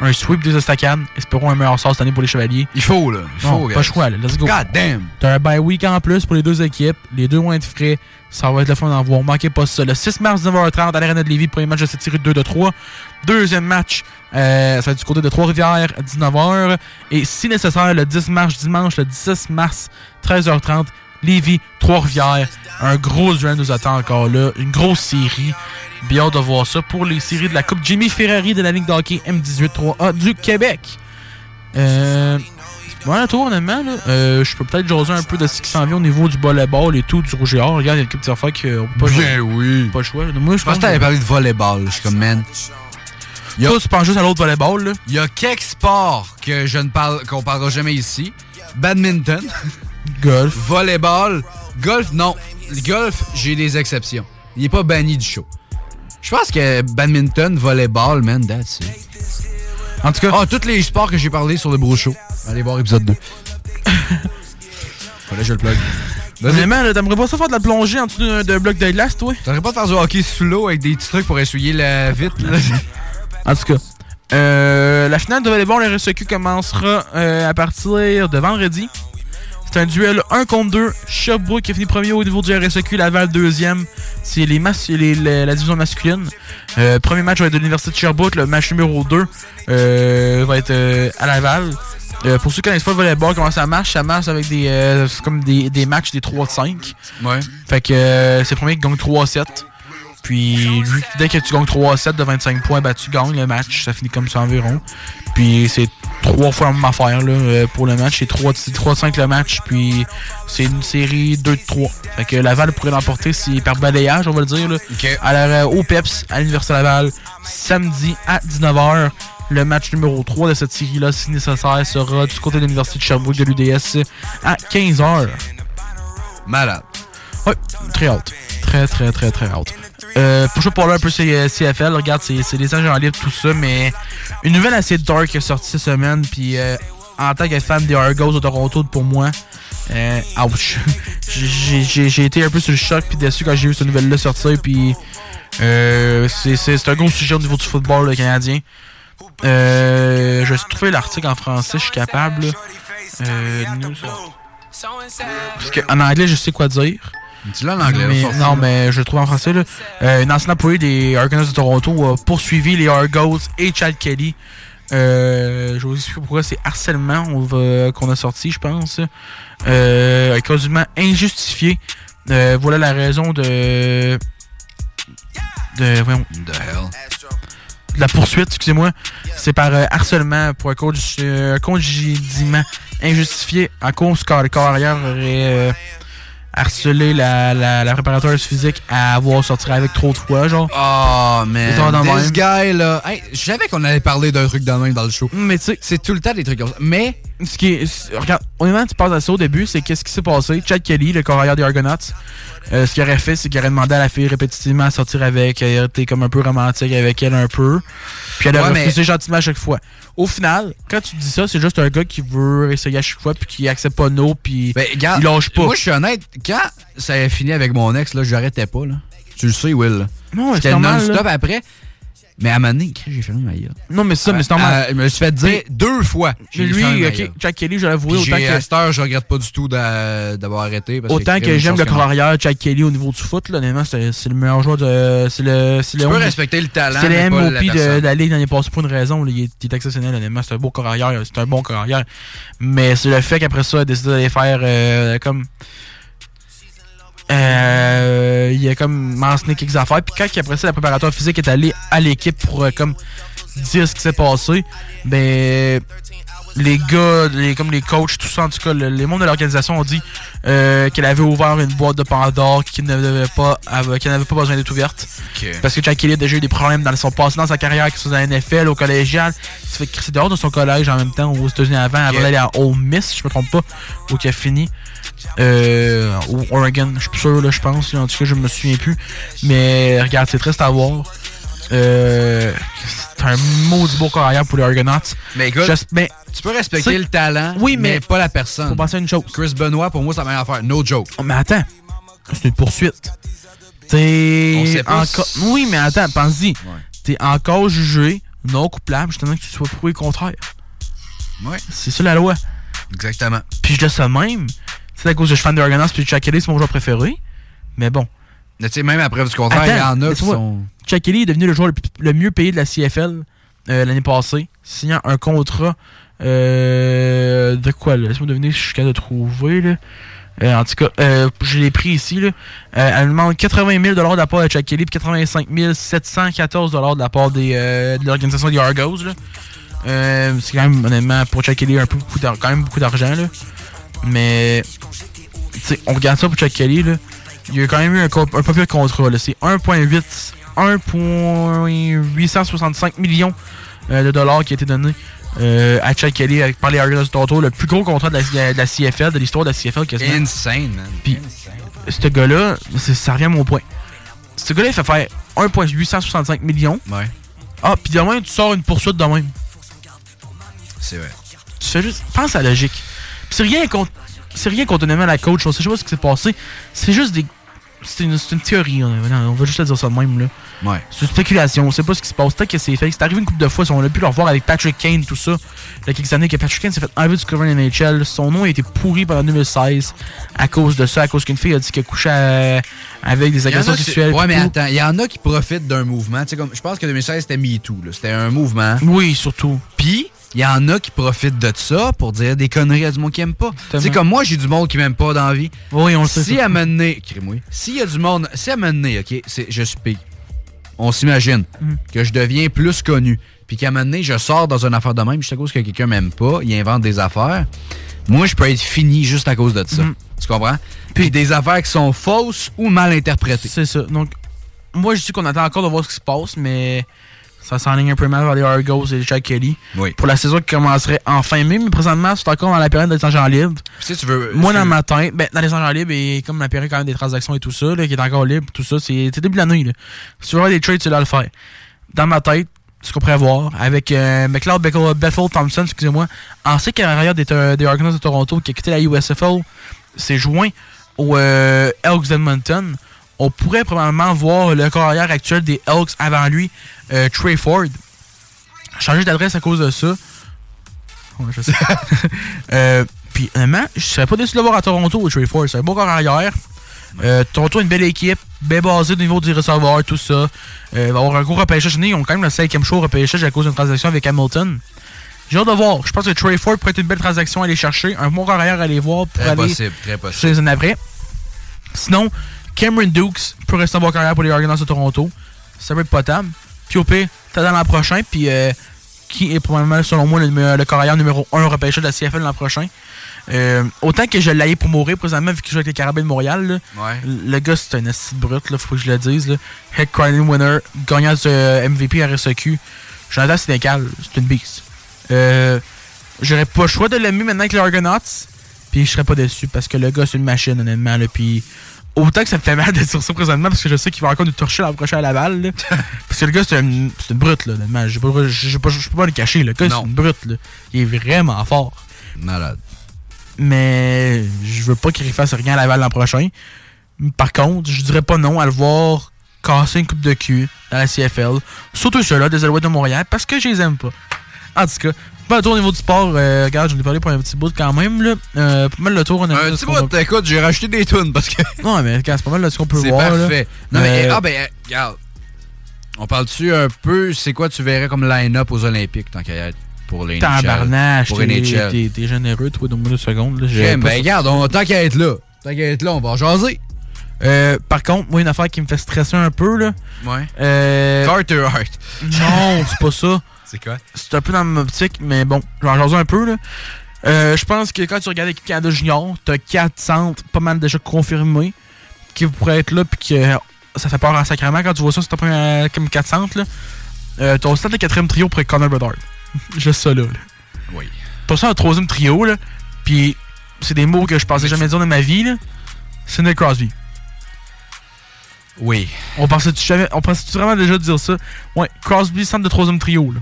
[SPEAKER 4] Un sweep des estacades. Espérons un meilleur sort cette année pour les Chevaliers.
[SPEAKER 3] Il faut, là. Il
[SPEAKER 4] Non,
[SPEAKER 3] faut,
[SPEAKER 4] pas choix, là. Let's go.
[SPEAKER 3] God damn.
[SPEAKER 4] T'as un bye week en plus pour les deux équipes. Les deux vont être frais. Ça va être le fun d'en voir. Manquez pas ça. Le 6 mars, 9h30 à l'Arena de Lévis. Premier match de cette série de 2 de 3. Deuxième match, euh, ça va être du côté de Trois-Rivières, 19h. Et si nécessaire, le 10 mars, dimanche, le 16 mars, 13h30, Lévis, Trois-Rivières. Un gros duel nous attend encore là. Une grosse série. Bien hâte de voir ça pour les séries de la Coupe Jimmy Ferrari de la Ligue d'hockey M18-3A du Québec. Euh, voilà, toi, honnêtement, là, euh, je peux peut-être jaser un peu de ce qui s'en vient au niveau du volleyball et tout, du rouge et or. Regarde, il y a quelques affaires qu'on peut pas jouer.
[SPEAKER 3] oui.
[SPEAKER 4] Pas le choix. Moi, je
[SPEAKER 3] Je pense que t'avais parlé de volleyball. Je suis comme, man.
[SPEAKER 4] Toi, tu penses juste à l'autre volleyball, là.
[SPEAKER 3] Il y a quelques sports que je ne parle, qu'on parlera jamais ici. Badminton.
[SPEAKER 4] Golf.
[SPEAKER 3] Volleyball. Golf, non. Le golf, j'ai des exceptions. Il est pas banni du show. Je pense que badminton, volleyball, man, that's it.
[SPEAKER 4] En tout cas.
[SPEAKER 3] Ah, tous les sports que j'ai parlé sur le Bro Show. Allez voir épisode 2. Fallait je le plug.
[SPEAKER 4] Honnêtement, là, t'aimerais pas ça faire de la plongée en dessous d'un bloc de glace, toi?
[SPEAKER 3] T'aurais pas de faire du hockey sous l'eau avec des petits trucs pour essuyer la vitre, là?
[SPEAKER 4] En tout cas, euh, la finale de volleyball RSEQ commencera euh, à partir de vendredi. C'est un duel 1 contre 2. Sherbrooke qui a fini premier au niveau du RSEQ, Laval deuxième. C'est les mas- les- les- la division masculine. Euh, premier match va être de l'Université de Sherbrooke. Le match numéro 2 euh, va être à Laval. Euh, pour ceux qui connaissent pas le volleyball, comment ça marche, ça marche avec des, euh, comme des, des matchs des 3 de 5.
[SPEAKER 3] Ouais.
[SPEAKER 4] Fait que euh, c'est le premier qui gagne 3-7. Puis lui, dès que tu gagnes 3-7 de 25 points, ben, tu gagnes le match. Ça finit comme ça environ. Puis c'est trois fois la même affaire là, euh, pour le match. C'est 3-5 le match. Puis c'est une série 2 de 3. Fait que Laval pourrait l'emporter si par balayage, on va le dire. Là. Alors euh, au PEPS, à l'Université Laval, samedi à 19h. Le match numéro 3 de cette série-là, si nécessaire, sera du côté de l'Université de Sherbrooke de l'UDS à 15h.
[SPEAKER 3] Malade.
[SPEAKER 4] Ouais, très haute. Très, très, très, très haute. Euh, pour je parler un peu C- CFL, regarde, c'est des agents libres, tout ça, mais une nouvelle assez dark est sortie cette semaine, puis euh, en tant que fan des Argos de Toronto, pour moi, euh, ouch. J'ai- été un peu sur le choc puis déçu quand j'ai vu cette nouvelle-là sortir, puis euh, c'est un gros sujet au niveau du football canadien. Euh, je vais trouver l'article en français, je suis capable. Euh, parce que en anglais, je sais quoi dire.
[SPEAKER 3] L'as en anglais,
[SPEAKER 4] Mais- Non, mais je le trouve en français. Là. Euh, une ancienne employée des Argonauts de Toronto a poursuivi les Argos et Chad Kelly. Euh, je vous explique pourquoi c'est harcèlement qu'on a sorti, je pense. Euh, quasiment injustifié. Euh, voilà la raison de. De. Voyons.
[SPEAKER 3] The hell?
[SPEAKER 4] de la poursuite, excusez-moi. C'est par euh, harcèlement pour un cong- euh, congédiement injustifié en cause car le carrière aurait harcelé la, la, la préparatrice physique à avoir sorti avec trop de fois, genre.
[SPEAKER 3] Oh, man. This guy, là. Hey, je savais qu'on allait parler d'un truc de même dans le show.
[SPEAKER 4] Mais tu sais.
[SPEAKER 3] C'est tout le temps des trucs comme ça. Mais,
[SPEAKER 4] ce qui est, regarde, honnêtement, tu penses à ça au début, c'est qu'est-ce qui s'est passé? Chad Kelly, le courrier des Argonauts, euh, ce qu'il aurait fait, c'est qu'il aurait demandé à la fille répétitivement à sortir avec. Elle était comme un peu romantique avec elle, un peu. Puis elle a
[SPEAKER 3] Ouais, mais-
[SPEAKER 4] refusé gentiment à chaque fois. Au final, quand tu dis ça, c'est juste un gars qui veut essayer à chaque fois, puis qui accepte pas non, puis
[SPEAKER 3] Ben, regarde,
[SPEAKER 4] il lâche pas.
[SPEAKER 3] Moi, je suis honnête. Quand ça a fini avec mon ex, là, j'arrêtais pas. Là. Tu le sais, Will.
[SPEAKER 4] Non,
[SPEAKER 3] J'étais non-stop après. Mais à un moment donné, j'ai fait ma gueule.
[SPEAKER 4] Non, mais ça, mais c'est normal.
[SPEAKER 3] Euh, je me suis fait dire deux fois.
[SPEAKER 4] Mais lui,
[SPEAKER 3] fermé ma
[SPEAKER 4] ok,
[SPEAKER 3] gueule.
[SPEAKER 4] Jack Kelly, je l'ai avoué,
[SPEAKER 3] Puis
[SPEAKER 4] autant
[SPEAKER 3] à
[SPEAKER 4] que.
[SPEAKER 3] cette heure, je regrette pas du tout d'a- d'avoir arrêté. parce
[SPEAKER 4] Autant que j'aime le
[SPEAKER 3] que non.
[SPEAKER 4] carrière Jack Kelly au niveau du foot, là, honnêtement, c'est le meilleur joueur de. C'est le.
[SPEAKER 3] Tu
[SPEAKER 4] le
[SPEAKER 3] peux respecter le talent,
[SPEAKER 4] C'est le MOP de, la Ligue l'année passée pour une raison. là. Il, est, il est exceptionnel, honnêtement. C'est un beau carrière. C'est un bon carrière. Mais c'est le fait qu'après ça, il a décidé d'aller faire euh, comme. Euh, il a comme mentionné quelques affaires. Puis quand après ça, le préparateur physique est allé à l'équipe pour euh, comme dire ce qui s'est passé, ben les gars, les, comme les coachs, tout ça, en tout cas, le- les membres de l'organisation ont dit euh, qu'elle avait ouvert une boîte de Pandore qui ne devait pas, av- qui n'avait pas besoin d'être ouverte. Parce que Jack Kelly a déjà eu des problèmes dans son passé, dans sa carrière, que ce soit dans la NFL, au collégial. Il s'est fait dehors de son collège en même temps aux États-Unis avant, avant d'aller à Ole Miss, je me trompe pas, où il a fini. Euh, au Oregon, je suis plus sûr, là, je pense. là. En tout cas, je me souviens plus. Mais regarde, c'est triste à voir. Euh, c'est un maudit beau carrière pour les Argonauts.
[SPEAKER 3] Mais écoute,
[SPEAKER 4] mais
[SPEAKER 3] tu peux respecter le talent,
[SPEAKER 4] Oui,
[SPEAKER 3] mais,
[SPEAKER 4] mais-
[SPEAKER 3] pas la personne.
[SPEAKER 4] Faut penser à une chose.
[SPEAKER 3] Chris Benoit, pour moi, c'est la meilleure affaire. No joke.
[SPEAKER 4] Oh, Mais attends, c'est une poursuite. T'es encore. Oui, mais attends, pense-y. T'es encore jugé non coupable, justement que tu sois prouvé le contraire.
[SPEAKER 3] Ouais.
[SPEAKER 4] C'est ça la loi.
[SPEAKER 3] Exactement.
[SPEAKER 4] Puis je dis ça même. C'est à cause que je suis fan de Argonauts puis Chuck Kelly, c'est mon joueur préféré. Mais bon.
[SPEAKER 3] Mais tu sais, même après du contraire, il y en a qui
[SPEAKER 4] laisse-moi.
[SPEAKER 3] sont.
[SPEAKER 4] Chuck Kelly est devenu le joueur le, mieux payé de la CFL euh, l'année passée, signant un contrat euh, de quoi là? Laisse-moi deviner si je suis capable de trouver. Là. Euh, en tout cas, euh, je l'ai pris ici. Là. Euh, elle demande 80 000 de la part de Chuck Kelly puis 85 714 de la part des, de l'organisation des Argos. là. C'est quand même, honnêtement, pour Chuck Kelly, un peu beaucoup quand même beaucoup d'argent. là. Mais, on regarde ça pour Chuck Kelly. Là. Il y a quand même eu un, un pas pire contrat. là. C'est 1,8 1,865 millions euh, de dollars qui a été donné euh, à Chuck Kelly avec- par les Argonauts de Toronto. Le plus gros contrat de la, de la CFL, de l'histoire de la CFL. quasiment.
[SPEAKER 3] Insane, man.
[SPEAKER 4] Puis, ce gars-là, ça revient à mon point. Ce gars-là, il fait faire 1,865 millions.
[SPEAKER 3] Ouais.
[SPEAKER 4] Ah, puis demain, tu sors une poursuite de même.
[SPEAKER 3] C'est vrai.
[SPEAKER 4] Tu fais juste. Pense à la logique. C'est rien contre. C'est rien contre honnêtement la coach. On sait pas ce qui s'est passé. C'est juste des. C'est une, une théorie. On, on va juste te dire ça de même. là.
[SPEAKER 3] Ouais.
[SPEAKER 4] C'est une spéculation. On sait pas ce qui se passe. Peut-être que c'est fake. C'est arrivé une couple de fois. On a pu le revoir avec Patrick Kane, tout ça. Il y a quelques années que Patrick Kane s'est fait enlever du cover NHL. Son nom a été pourri pendant 2016 à cause de ça. À cause qu'une fille a dit qu'elle couchait à- avec des agressions sexuelles.
[SPEAKER 3] Ouais, mais attends, il y en a qui profitent d'un mouvement. Tu sais, comme, je pense que 2016, c'était MeToo. là. C'était un mouvement.
[SPEAKER 4] Oui, surtout.
[SPEAKER 3] Puis, il y en a qui profitent de ça pour dire des conneries à du monde qui aime pas. Tu sais, comme moi, j'ai du monde qui m'aime pas dans la vie.
[SPEAKER 4] Oui, on le sait,
[SPEAKER 3] Si à crée-moi. S'il y a du monde, si à OK, c'est, je suis on s'imagine
[SPEAKER 4] Mm.
[SPEAKER 3] que je deviens plus connu, puis qu'à un moment donné, je sors dans une affaire de même, juste à cause que quelqu'un m'aime pas, il invente des affaires, moi, je peux être fini juste à cause de ça.
[SPEAKER 4] Mm.
[SPEAKER 3] Tu comprends? Puis des affaires qui sont fausses ou mal interprétées.
[SPEAKER 4] C'est ça. Donc, moi, je dis qu'on attend encore de voir ce qui se passe, mais ça s'enligne un peu mal vers les Argos et Jack Kelly.
[SPEAKER 3] Oui.
[SPEAKER 4] Pour la saison qui commencerait en fin mai, mais présentement, c'est encore dans la période des agents libres.
[SPEAKER 3] Si tu veux.
[SPEAKER 4] Moi, dans
[SPEAKER 3] tu
[SPEAKER 4] le
[SPEAKER 3] veux-
[SPEAKER 4] matin, ben, dans les agents libres, et comme la période quand même des transactions et tout ça, là, qui est encore libre, tout ça, c'est début de l'année. Si tu veux avoir des trades, c'est là à le faire. Dans ma tête, ce qu'on pourrait voir, avec euh, McLeod Bethel Thompson, excusez-moi, ancien carrière des, euh, des Argonauts de Toronto, qui a quitté la USFL, s'est joint au euh, Elks d'Edmonton. On pourrait probablement voir le carrière actuel des Elks avant lui, euh, Trey Ford. Changer d'adresse à cause de ça. Ouais, je sais. euh, puis, honnêtement, je serais pas déçu de le voir à Toronto, Trey Ford. C'est un beau corps arrière. Euh, Toronto a une belle équipe, bien basée au niveau du receveur, tout ça. Euh, il va avoir un gros repêchage. Ils ont quand même le cinquième show au repêchage à cause d'une transaction avec Hamilton. J'ai hâte de voir. Je pense que Trey Ford pourrait être une belle transaction à aller chercher. Un bon corps arrière à aller voir pour
[SPEAKER 3] Très
[SPEAKER 4] aller
[SPEAKER 3] possible, très possible.
[SPEAKER 4] années après. Sinon, Cameron Dukes peut rester en bon carrière pour les Argonauts de Toronto. Ça va être potable. Puis au pire, t'as dans l'an prochain. Puis euh, qui est probablement, selon moi, le, le carrière numéro 1 au repêchage de la CFL l'an prochain. Euh, autant que je l'ai pour mourir présentement, vu qu'il joue avec les Carabins de Montréal. là,
[SPEAKER 3] Ouais.
[SPEAKER 4] Le gars, c'est un acide brut, là, faut que je le dise. Là. Head Crowning Winner, gagnant du euh, MVP RSEQ. Jonathan Sénécal, c'est une beast. Euh, J'aurais pas le choix de l'aimer maintenant avec les Argonauts. Puis je serais pas déçu parce que le gars, c'est une machine, honnêtement. Là, puis autant que ça me fait mal d'être sur ça présentement parce que je sais qu'il va encore nous torcher l'an prochain à Laval. là. parce que le gars, c'est une, brute, là, honnêtement. Je peux pas, j'ai pas, je peux pas le cacher. Le gars, c'est une brute, là. Il est vraiment fort.
[SPEAKER 3] Malade.
[SPEAKER 4] Mais je veux pas qu'il fasse rien à Laval l'an prochain. Par contre, je dirais pas non à le voir casser une coupe de cul dans la CFL. Surtout ceux-là des Alouettes de Montréal parce que je les aime pas. En tout cas, pas le tour au niveau du sport. euh, regarde, j'en ai parlé pour un petit bout quand même. Là. Euh, pas mal le tour. On a
[SPEAKER 3] Un petit bout, écoute, j'ai racheté des tunes parce que.
[SPEAKER 4] Non, mais c'est pas mal de ce qu'on peut
[SPEAKER 3] C'est
[SPEAKER 4] voir. là.
[SPEAKER 3] parfait. Non, mais,
[SPEAKER 4] Euh,
[SPEAKER 3] ah, ben, regarde. On parle-tu un peu, c'est quoi tu verrais comme line-up aux Olympiques, tant qu'à y être pour les
[SPEAKER 4] Tabarnache,
[SPEAKER 3] Pour
[SPEAKER 4] t'es t'es- t'es généreux, toi, donne-moi deux secondes. Là,
[SPEAKER 3] ben, regarde, on- tant qu'à être là. Tant qu'à être là, on va jaser.
[SPEAKER 4] Euh, par contre, moi, une affaire qui me fait stresser un peu, là.
[SPEAKER 3] Ouais.
[SPEAKER 4] Euh,
[SPEAKER 3] Carter Hart.
[SPEAKER 4] Non, c'est pas ça.
[SPEAKER 3] C'est quoi?
[SPEAKER 4] C'est un peu dans mon optique, mais bon, j'en jase un peu, là. Euh, je pense que quand tu regardes l'équipe Canada Junior, t'as 4 centres pas mal déjà confirmés qui pourraient être là, puis que ça fait peur en sacrement quand tu vois ça, c'est euh, comme 4 centres, là. Euh, ton centre de quatrième trio pourrait être Connor Bedard. Juste ça, là. là.
[SPEAKER 3] Oui.
[SPEAKER 4] Pour ça, un troisième trio, là, puis c'est des mots que je pensais jamais dire dans ma vie, là. C'est Nick Crosby.
[SPEAKER 3] Oui.
[SPEAKER 4] On pensait-tu pensait-tu vraiment déjà dire ça? Ouais, Crosby, centre de troisième trio, là.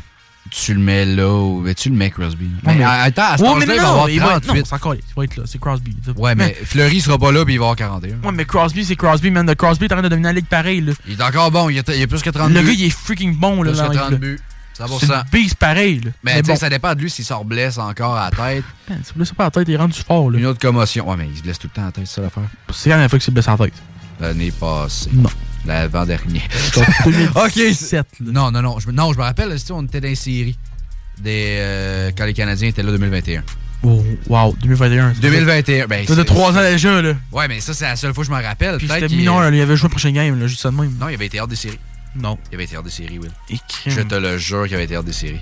[SPEAKER 3] Tu le mets là, ou ben, tu le mets Crosby.
[SPEAKER 4] Ouais,
[SPEAKER 3] mais,
[SPEAKER 4] mais-
[SPEAKER 3] attends, à cet
[SPEAKER 4] Ouais, mais
[SPEAKER 3] il va avoir
[SPEAKER 4] il va être-
[SPEAKER 3] 38.
[SPEAKER 4] non, c'est encore, il va être là, c'est Crosby.
[SPEAKER 3] Ouais, mais Fleury sera pas là, puis il va avoir 41.
[SPEAKER 4] Ouais, mais Crosby, c'est Crosby, man. De Crosby est en train de devenir la ligue pareil, là.
[SPEAKER 3] Il est encore bon, il, est- il a plus que 30
[SPEAKER 4] Le
[SPEAKER 3] buts.
[SPEAKER 4] gars, il est freaking bon, là.
[SPEAKER 3] Plus que
[SPEAKER 4] la
[SPEAKER 3] 30
[SPEAKER 4] ligue,
[SPEAKER 3] buts.
[SPEAKER 4] là.
[SPEAKER 3] 100%.
[SPEAKER 4] C'est une bise pareil, là.
[SPEAKER 3] Mais, tu sais,
[SPEAKER 4] bon.
[SPEAKER 3] ça dépend de lui s'il se reblesse encore à la tête.
[SPEAKER 4] Man, c'est blessé pas à la tête, il est rendu fort, là.
[SPEAKER 3] Une autre commotion. Ouais, mais il se blesse tout le temps à la tête, c'est ça l'affaire.
[SPEAKER 4] C'est la dernière fois que c'est blessé à la tête.
[SPEAKER 3] L'année passée.
[SPEAKER 4] Non.
[SPEAKER 3] L'avant-dernier.
[SPEAKER 4] ok.
[SPEAKER 3] Non, non, non. Je, non, je me rappelle, si on était dans les séries des, euh, quand les Canadiens étaient là 2021.
[SPEAKER 4] Oh, wow, 2021.
[SPEAKER 3] 2021. Ben,
[SPEAKER 4] Ça de
[SPEAKER 3] c'est-
[SPEAKER 4] 3 ans déjà, là.
[SPEAKER 3] Ouais, mais ça, c'est la seule fois que je me rappelle.
[SPEAKER 4] Puis c'était mineur, là. Il avait joué la prochaine game, là, juste ça de même.
[SPEAKER 3] Non, il avait été hors des séries.
[SPEAKER 4] Non.
[SPEAKER 3] Il avait été hors des séries, Will.
[SPEAKER 4] Et
[SPEAKER 3] Je te le jure qu'il avait été hors des séries.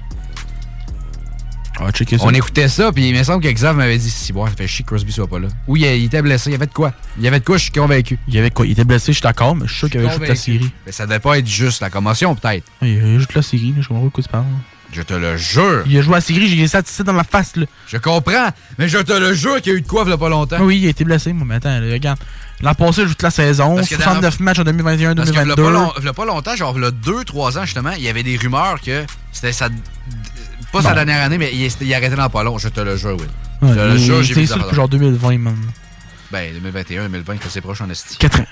[SPEAKER 4] Ah, checker ça.
[SPEAKER 3] On écoutait ça, puis il me semble que Xav m'avait dit si bon, ça fait chier que Crosby soit pas là. Oui, il, il était blessé. Il y avait de quoi Il y avait de quoi, je suis convaincu.
[SPEAKER 4] Il y avait quoi Il était blessé, je suis d'accord, mais je suis sûr qu'il avait juste la série.
[SPEAKER 3] Mais ça devait pas être juste la commotion, peut-être.
[SPEAKER 4] Ah, Il avait juste la série. Je comprends pas de quoi tu parles.
[SPEAKER 3] Je te le jure.
[SPEAKER 4] Il a joué à la série, j'ai satisfait dans la face, là.
[SPEAKER 3] Je comprends, mais je te le jure qu'il y a eu de quoi il y a pas longtemps.
[SPEAKER 4] Oui, il a été blessé, moi, mais attends, regarde. L'an passé, il a joué toute la saison,
[SPEAKER 3] Parce que
[SPEAKER 4] 69 matchs en 2021,
[SPEAKER 3] Parce que v'là
[SPEAKER 4] 2022.
[SPEAKER 3] pas, longtemps, genre v'là 2-3 ans justement, il y avait des rumeurs que c'était sa. Pas sa dernière année, mais il, il arrêtait dans pas long, je te le jure, oui.
[SPEAKER 4] Ouais,
[SPEAKER 3] je te le jure, j'ai
[SPEAKER 4] était
[SPEAKER 3] vu
[SPEAKER 4] ici
[SPEAKER 3] ça.
[SPEAKER 4] depuis genre 2020, man.
[SPEAKER 3] Ben, 2021, 2020, que c'est proche en esti.
[SPEAKER 4] 4 ans.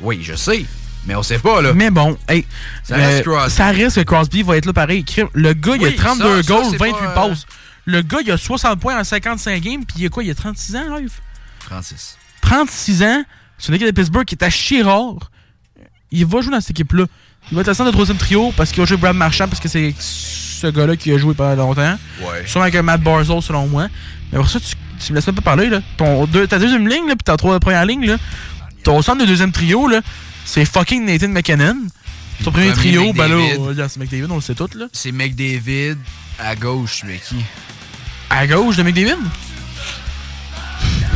[SPEAKER 3] Oui, je sais, mais on sait pas, là.
[SPEAKER 4] Mais bon, hey,
[SPEAKER 3] Ça
[SPEAKER 4] euh,
[SPEAKER 3] reste
[SPEAKER 4] ça reste que Crosby va être là pareil. Le gars, il a 32
[SPEAKER 3] ça, ça,
[SPEAKER 4] goals,
[SPEAKER 3] c'est
[SPEAKER 4] 28
[SPEAKER 3] pas, euh,
[SPEAKER 4] passes. Le gars, il a 60 points en 55 games, puis il a quoi Il a 36 ans, Live
[SPEAKER 3] 36.
[SPEAKER 4] 36 ans. C'est une équipe de Pittsburgh qui est à chier rare. Il va jouer dans cette équipe-là. Il va être centre de troisième trio parce qu'il va jouer Brad Marchand parce que c'est ce gars-là qui a joué pendant longtemps.
[SPEAKER 3] Ouais.
[SPEAKER 4] Sûrement avec Matt Barzell selon moi. Mais pour ça, tu, tu me laisses même pas parler. Là. Ton, deux, ta deuxième ligne, là, puis ta trois première ligne, là, ton centre de deuxième trio, là, c'est fucking Nathan McKinnon. Ton premier
[SPEAKER 3] premier,
[SPEAKER 4] trio, ben là, c'est McDavid, on le sait tout. Là.
[SPEAKER 3] C'est McDavid à gauche, mais qui?
[SPEAKER 4] À gauche de McDavid?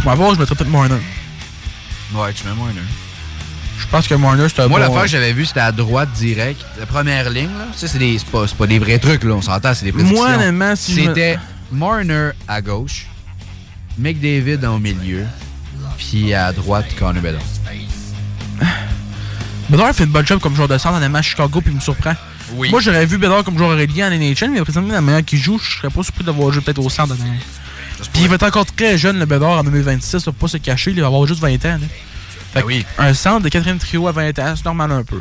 [SPEAKER 4] À voir, je mettrais peut-être Marner.
[SPEAKER 3] Ouais, tu mets Marner.
[SPEAKER 4] Je pense que Marner, c'est un
[SPEAKER 3] Moi,
[SPEAKER 4] bon-
[SPEAKER 3] l'affaire que j'avais vu, c'était à droite direct. La première ligne, là. Ça, c'est des- pas, pas des vrais trucs, là. On s'entend, c'est des prédictions.
[SPEAKER 4] Moi, honnêtement, si me-
[SPEAKER 3] C'était Marner à gauche, McDavid au milieu, puis à droite, Connor Bedard.
[SPEAKER 4] Bedard fait une bonne job comme joueur de centre en aimant Chicago puis il me surprend.
[SPEAKER 3] Oui.
[SPEAKER 4] Moi j'aurais vu Bedard comme joueur aurélien en NHL, mais présentement la manière qu'il joue, je serais pas surpris de voir jouer peut-être au centre. Puis il va être encore très jeune le Bedard en 2026, il va pas se cacher, il va avoir juste 20 ans. là. Fait
[SPEAKER 3] oui.
[SPEAKER 4] Un centre de quatrième trio à 20 ans, c'est normal un peu.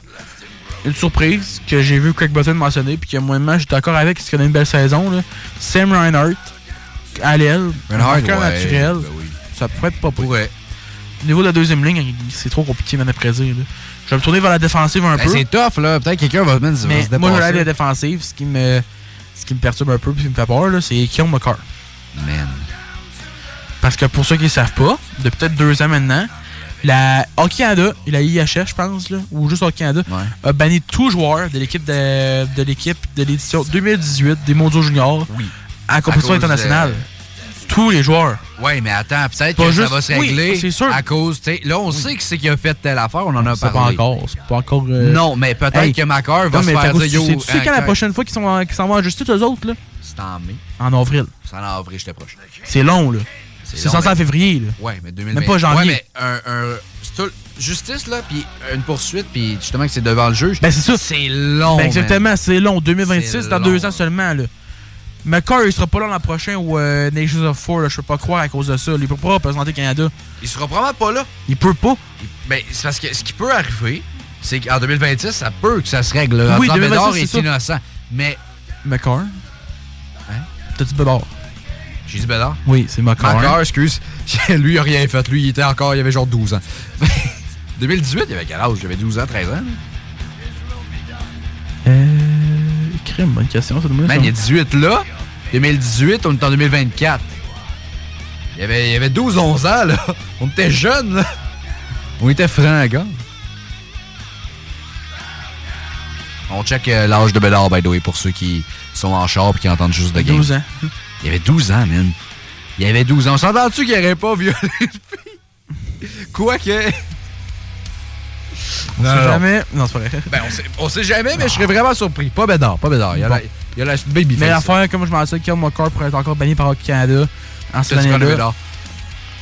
[SPEAKER 4] Une surprise que j'ai vu Craig Button mentionner, puis que moi-même j'étais d'accord avec, parce qu'il a une belle saison. Là. Sam Reinhardt, à l'aile, marqueur
[SPEAKER 3] ouais,
[SPEAKER 4] naturel,
[SPEAKER 3] ben oui.
[SPEAKER 4] ça pourrait être pas.
[SPEAKER 3] Ouais.
[SPEAKER 4] Au niveau de la deuxième ligne, c'est trop compliqué même à prédire. là. Je vais me tourner vers la défensive un
[SPEAKER 3] Ben,
[SPEAKER 4] peu.
[SPEAKER 3] c'est tough, là. Peut-être quelqu'un va, va se
[SPEAKER 4] Mais
[SPEAKER 3] dépasser.
[SPEAKER 4] moi, je regarde la défensive. Ce qui me, ce qui me perturbe un peu et qui me fait peur, là, c'est Keon McCarr.
[SPEAKER 3] Man.
[SPEAKER 4] Parce que pour ceux qui ne savent pas, depuis peut-être deux ans maintenant, la Hockey Canada, la IHF, je pense, là, ou juste Hockey Canada, a banni tout joueur de l'équipe de, de l'équipe de l'édition 2018 des Mondiaux Juniors à compétition
[SPEAKER 3] À cause,
[SPEAKER 4] internationale.
[SPEAKER 3] euh,
[SPEAKER 4] Tous les joueurs.
[SPEAKER 3] Ouais, mais attends, peut-être que
[SPEAKER 4] juste-
[SPEAKER 3] ça va se
[SPEAKER 4] oui,
[SPEAKER 3] régler
[SPEAKER 4] sûr.
[SPEAKER 3] à cause, là, on sait qui c'est qui a fait telle affaire, on en a parlé.
[SPEAKER 4] pas encore. C'est pas encore. euh,
[SPEAKER 3] Non, mais peut-être
[SPEAKER 4] Hey.
[SPEAKER 3] que Macar va
[SPEAKER 4] Non,
[SPEAKER 3] se faire dire,
[SPEAKER 4] que
[SPEAKER 3] yo,
[SPEAKER 4] Tu sais quand la prochaine fois qu'ils s'en vont en justice, eux autres, là?
[SPEAKER 3] C'est en mai.
[SPEAKER 4] En avril.
[SPEAKER 3] C'est en avril, j'étais proche.
[SPEAKER 4] C'est long, là. C'est
[SPEAKER 3] mais-
[SPEAKER 4] en février, là.
[SPEAKER 3] Ouais, mais 2020.
[SPEAKER 4] Même pas janvier.
[SPEAKER 3] Ouais, mais un, un- c'est tout- justice, là, puis une poursuite, puis justement que c'est devant le juge.
[SPEAKER 4] Ben, c'est ça.
[SPEAKER 3] C'est long.
[SPEAKER 4] Ben, exactement, c'est long. 2026,
[SPEAKER 3] C'est
[SPEAKER 4] c'est dans
[SPEAKER 3] long.
[SPEAKER 4] deux ans seulement, là. McCarr, il sera pas là l'an prochain ou euh, Nations of Four, là, je peux pas croire à cause de ça. Il peut pas représenter le Canada.
[SPEAKER 3] Il sera probablement pas là.
[SPEAKER 4] Il peut pas.
[SPEAKER 3] Ben, c'est parce que ce qui peut arriver, c'est qu'en 2026, ça peut que ça se règle.
[SPEAKER 4] Oui,
[SPEAKER 3] En disant
[SPEAKER 4] 2026,
[SPEAKER 3] Bédard est
[SPEAKER 4] ça.
[SPEAKER 3] innocent. Mais.
[SPEAKER 4] McCarr?
[SPEAKER 3] Hein?
[SPEAKER 4] T'as dit Bédard?
[SPEAKER 3] J'ai dit Bédard?
[SPEAKER 4] Oui, c'est McCarr.
[SPEAKER 3] Encore, excuse. Lui, il a rien fait. Lui, il était encore, il avait genre 12 ans. 2018, il avait quel âge? Il avait 12 ans, 13 ans.
[SPEAKER 4] Euh. Crime, bonne question, ça
[SPEAKER 3] Man, il y a 18 là. 2018, on est en 2024. Il y avait, il avait 12-11 ans, là. On était jeunes, là. On était francs, gars. On check euh, l'âge de Bédard, by the way, pour ceux qui sont en char et qui entendent juste de game.
[SPEAKER 4] 12 ans.
[SPEAKER 3] Il avait 12 ans, man. Il avait 12 ans. On s'entend-tu qu'il n'aurait pas violé une fille? Quoique...
[SPEAKER 4] On sait jamais. Non, c'est pas vrai.
[SPEAKER 3] Ben, on sait, on sait jamais, mais je serais vraiment surpris. Pas Bédard, pas Bédard. Il y a,
[SPEAKER 4] Bon.
[SPEAKER 3] la, il y a la baby
[SPEAKER 4] Mais l'affaire, comme je m'en sais, Kill McCarr pourrait être encore banni par Hockey Canada en cette année-là.
[SPEAKER 3] Bédard.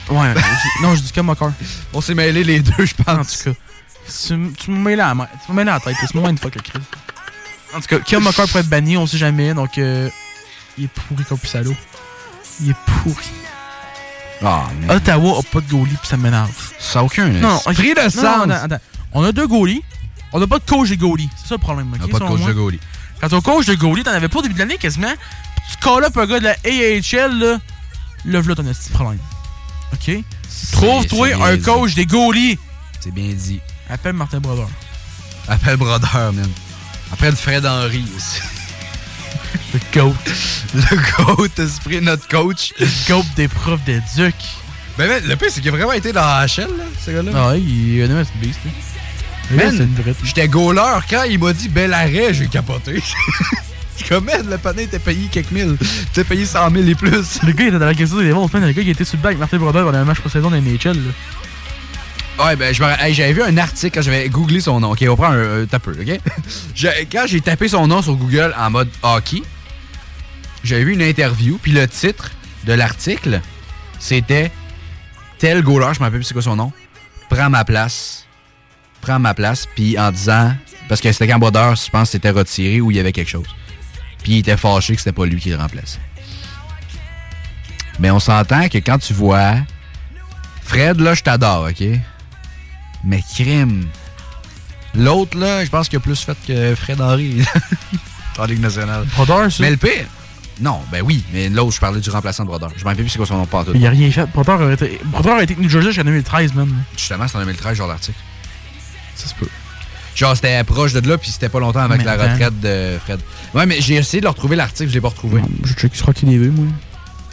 [SPEAKER 4] Ouais, non, je dis Kill McCarr.
[SPEAKER 3] On s'est mêlés les deux, je pense.
[SPEAKER 4] En tout cas, tu, tu me mets là la, tu me mets la tête, c'est moi une fois que Chris. En tout cas, Kill McCarr pourrait être banni, on sait jamais, donc euh, il est pourri comme salaud. Il est pourri.
[SPEAKER 3] Ah, mais
[SPEAKER 4] Ottawa a pas de goalie pis ça m'énerve.
[SPEAKER 3] ça n'a aucun
[SPEAKER 4] Non, ok.
[SPEAKER 3] de
[SPEAKER 4] Non,
[SPEAKER 3] sens.
[SPEAKER 4] non, attends, attends. On a deux goalies. On n'a pas de coach de goalie. C'est ça le problème.
[SPEAKER 3] On n'a pas de coach
[SPEAKER 4] moi.
[SPEAKER 3] de goalie.
[SPEAKER 4] Quand on coach de goalie, t'en avais pas au début de l'année quasiment. Tu call up un gars de la AHL, là. Là, là, un petit problème. OK? Trouve-toi un
[SPEAKER 3] dit.
[SPEAKER 4] coach des goalies.
[SPEAKER 3] C'est bien dit.
[SPEAKER 4] Appelle Martin Brodeur.
[SPEAKER 3] Appelle Brodeur, man. Après le Fred Henry aussi.
[SPEAKER 4] Le GOAT.
[SPEAKER 3] le GOAT, esprit, notre coach.
[SPEAKER 4] Le GOAT des profs de Duc.
[SPEAKER 3] Ben, man, le pire, c'est qu'il a vraiment été dans la HL, là, ce gars-là.
[SPEAKER 4] Ah ouais, il est un beast, là.
[SPEAKER 3] Man. J'étais goaler quand il m'a dit bel arrêt, j'ai capoté. Je comme, man, le panneau était payé quelques mille. T'es payé 100 000 et plus.
[SPEAKER 4] Le gars, il était dans la question des Devils, man. Le gars, il était sur le bac avec Martin Brodeur pendant un match pour saison de NHL, là.
[SPEAKER 3] Ouais, ben, j'avais vu un article quand j'avais googlé son nom. Ok, on prend un, un tapeur, ok? Quand j'ai tapé son nom sur Google en mode hockey, j'avais vu une interview, puis le titre de l'article, c'était Tel goaler, je me rappelle plus c'est quoi son nom, prends ma place. Prends ma place, puis en disant, parce que c'était quand Brodeur, je pense, s'était retiré ou il y avait quelque chose. Puis il était fâché que c'était pas lui qui le remplaçait. Mais on s'entend que quand tu vois Fred, là, je t'adore, OK? Mais crime. L'autre, là, je pense qu'il a plus fait que Fred Henry. en Ligue nationale.
[SPEAKER 4] Brodeur, ça.
[SPEAKER 3] Mais le pire. Non, ben oui, mais l'autre, je parlais du remplaçant de Brodeur. Je m'en rappelle plus c'est quoi son nom pas
[SPEAKER 4] Il a rien fait. Brodeur a été, Brodeur a été New Jersey jusqu'en 2013, man.
[SPEAKER 3] Justement, c'est en 2013, genre l'article.
[SPEAKER 4] Ça se peut.
[SPEAKER 3] Genre, c'était proche de là, puis c'était pas longtemps avec la retraite de Fred. Ouais, mais j'ai essayé de le retrouver, l'article, je l'ai pas retrouvé.
[SPEAKER 4] Je check sur Hockey DB, moi.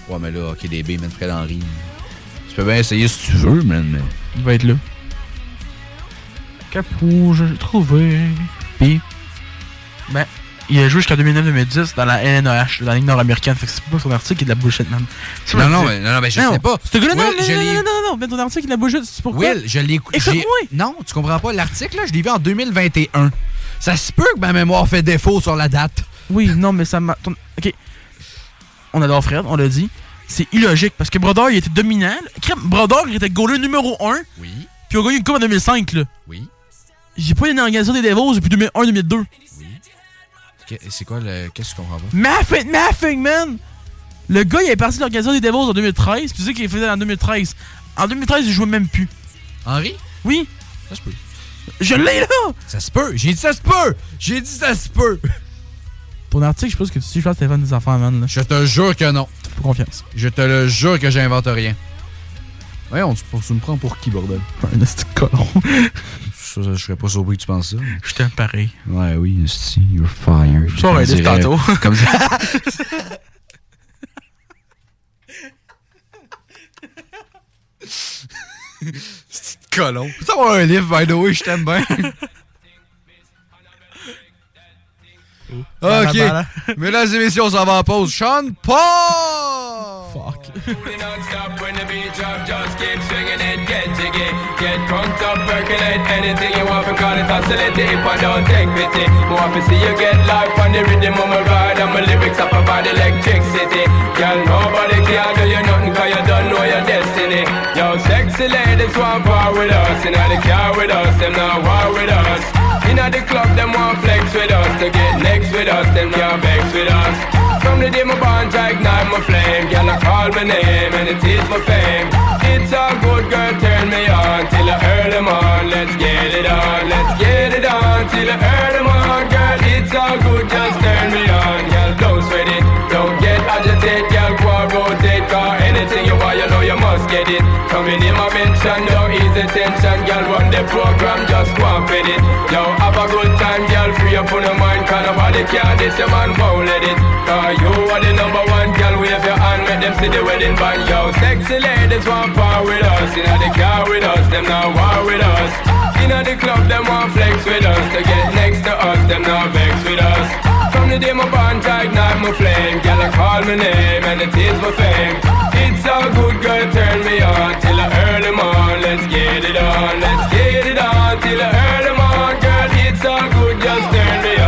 [SPEAKER 3] Ouais, mais là, KDB, man, Fred Henry. Tu peux bien essayer si tu veux, man, mais.
[SPEAKER 4] Il va être là. Capou, j'ai trouvé. Puis, ben, il a joué jusqu'en 2009-2010 dans la LNH, dans la Ligue nord-américaine. Fait que c'est pas son article qui est de la bullshit, man. C'est
[SPEAKER 3] Non, non,
[SPEAKER 4] c'est-
[SPEAKER 3] mais- non, mais je
[SPEAKER 4] Non,
[SPEAKER 3] sais pas.
[SPEAKER 4] Ce gars-là, non, non, non, non, mais ton article, est de la bullshit. C'est pourquoi?
[SPEAKER 3] Will, je l'ai écouté.
[SPEAKER 4] Écoute-moi.
[SPEAKER 3] Non, tu comprends pas. L'article, là, je l'ai vu en 2021. Ça se peut que ma mémoire fait défaut sur la date.
[SPEAKER 4] Oui, non, mais ça m'a. ton- Ok. On adore Fred, on l'a dit. C'est illogique parce que Brodeur, il était dominant. Crème, Brodeur, il était goaler numéro 1.
[SPEAKER 3] Oui.
[SPEAKER 4] Puis il a gagné une coupe en 2005, là.
[SPEAKER 3] Oui.
[SPEAKER 4] J'ai pas été en organisation des Devils depuis 2001-2002.
[SPEAKER 3] C'est quoi le. Qu'est-ce que tu comprends pas?
[SPEAKER 4] Maffing, Maffing, man! Le gars, il est parti de l'organisation des Devils en 2013. Tu sais qu'il faisait en 2013. En 2013, il jouait même plus.
[SPEAKER 3] Henri?
[SPEAKER 4] Oui.
[SPEAKER 3] Ça se peut.
[SPEAKER 4] Je l'ai là!
[SPEAKER 3] Ça se peut. J'ai dit ça se peut. J'ai dit ça se peut.
[SPEAKER 4] Ton article, je ce que tu dis, je pense que des enfants, man. Là.
[SPEAKER 3] Je te jure que non.
[SPEAKER 4] Pas confiance.
[SPEAKER 3] Je te le jure que j'invente rien. Ouais, on tu, tu me prends pour qui, bordel?
[SPEAKER 4] Un colon.
[SPEAKER 3] Ça, ça, je serais pas surpris que tu penses ça.
[SPEAKER 4] Je t'aime pareil.
[SPEAKER 3] Ouais, oui, esti, you're fired.
[SPEAKER 4] Ça
[SPEAKER 3] Comme
[SPEAKER 4] été
[SPEAKER 3] dirait-
[SPEAKER 4] tantôt.
[SPEAKER 3] Comme ça. C'est colon. Faut avoir un livre, by the way, je t'aime bien.
[SPEAKER 4] Bala,
[SPEAKER 3] ok.
[SPEAKER 4] bala.
[SPEAKER 3] Mesdames et messieurs, on s'en va en pause. Sean Paul!
[SPEAKER 4] Fuck.
[SPEAKER 9] Get
[SPEAKER 14] drunk up, percolate anything you want, call it oscillate if I don't take pity. More to see you get life on the rhythm of my ride and my lyrics up about electricity. Girl, nobody can do you nothing cause you don't know your destiny. Yo, sexy ladies want part with us, in the car with us, them not war with us. Inna the club, them want flex with us, to get next with us, them can't vex with us. From the day my bond, I ignite my flame, girl, I call my name and it is my fame. It's a good girl, turn me on till I earn them on. Let's get it on, let's get it on till I earn them on, girl. It's all good, just turn me on, girl. Er don't sweat it, don't get agitated, girl. Get it. Coming in my mention, ease the tension, girl. Run the program, just go and fit it. Yo, have a good time, girl. Free up on the mind, cause nobody can this, your man won't let it. Cause you are the number one, girl. Wave your hand, make them see the wedding band, yo. Sexy ladies want part with us, inna the car with us, them not war with us. Inna the club, them want flex with us, to get next to us, them not vex with us. From the day my bond, I ignite my flame, girl, I call my name, and it is my fame. It's all good, girl, turn me on, till I earn them on, let's get it on, let's get it on, till I earn them on, girl, it's all good, just turn me on.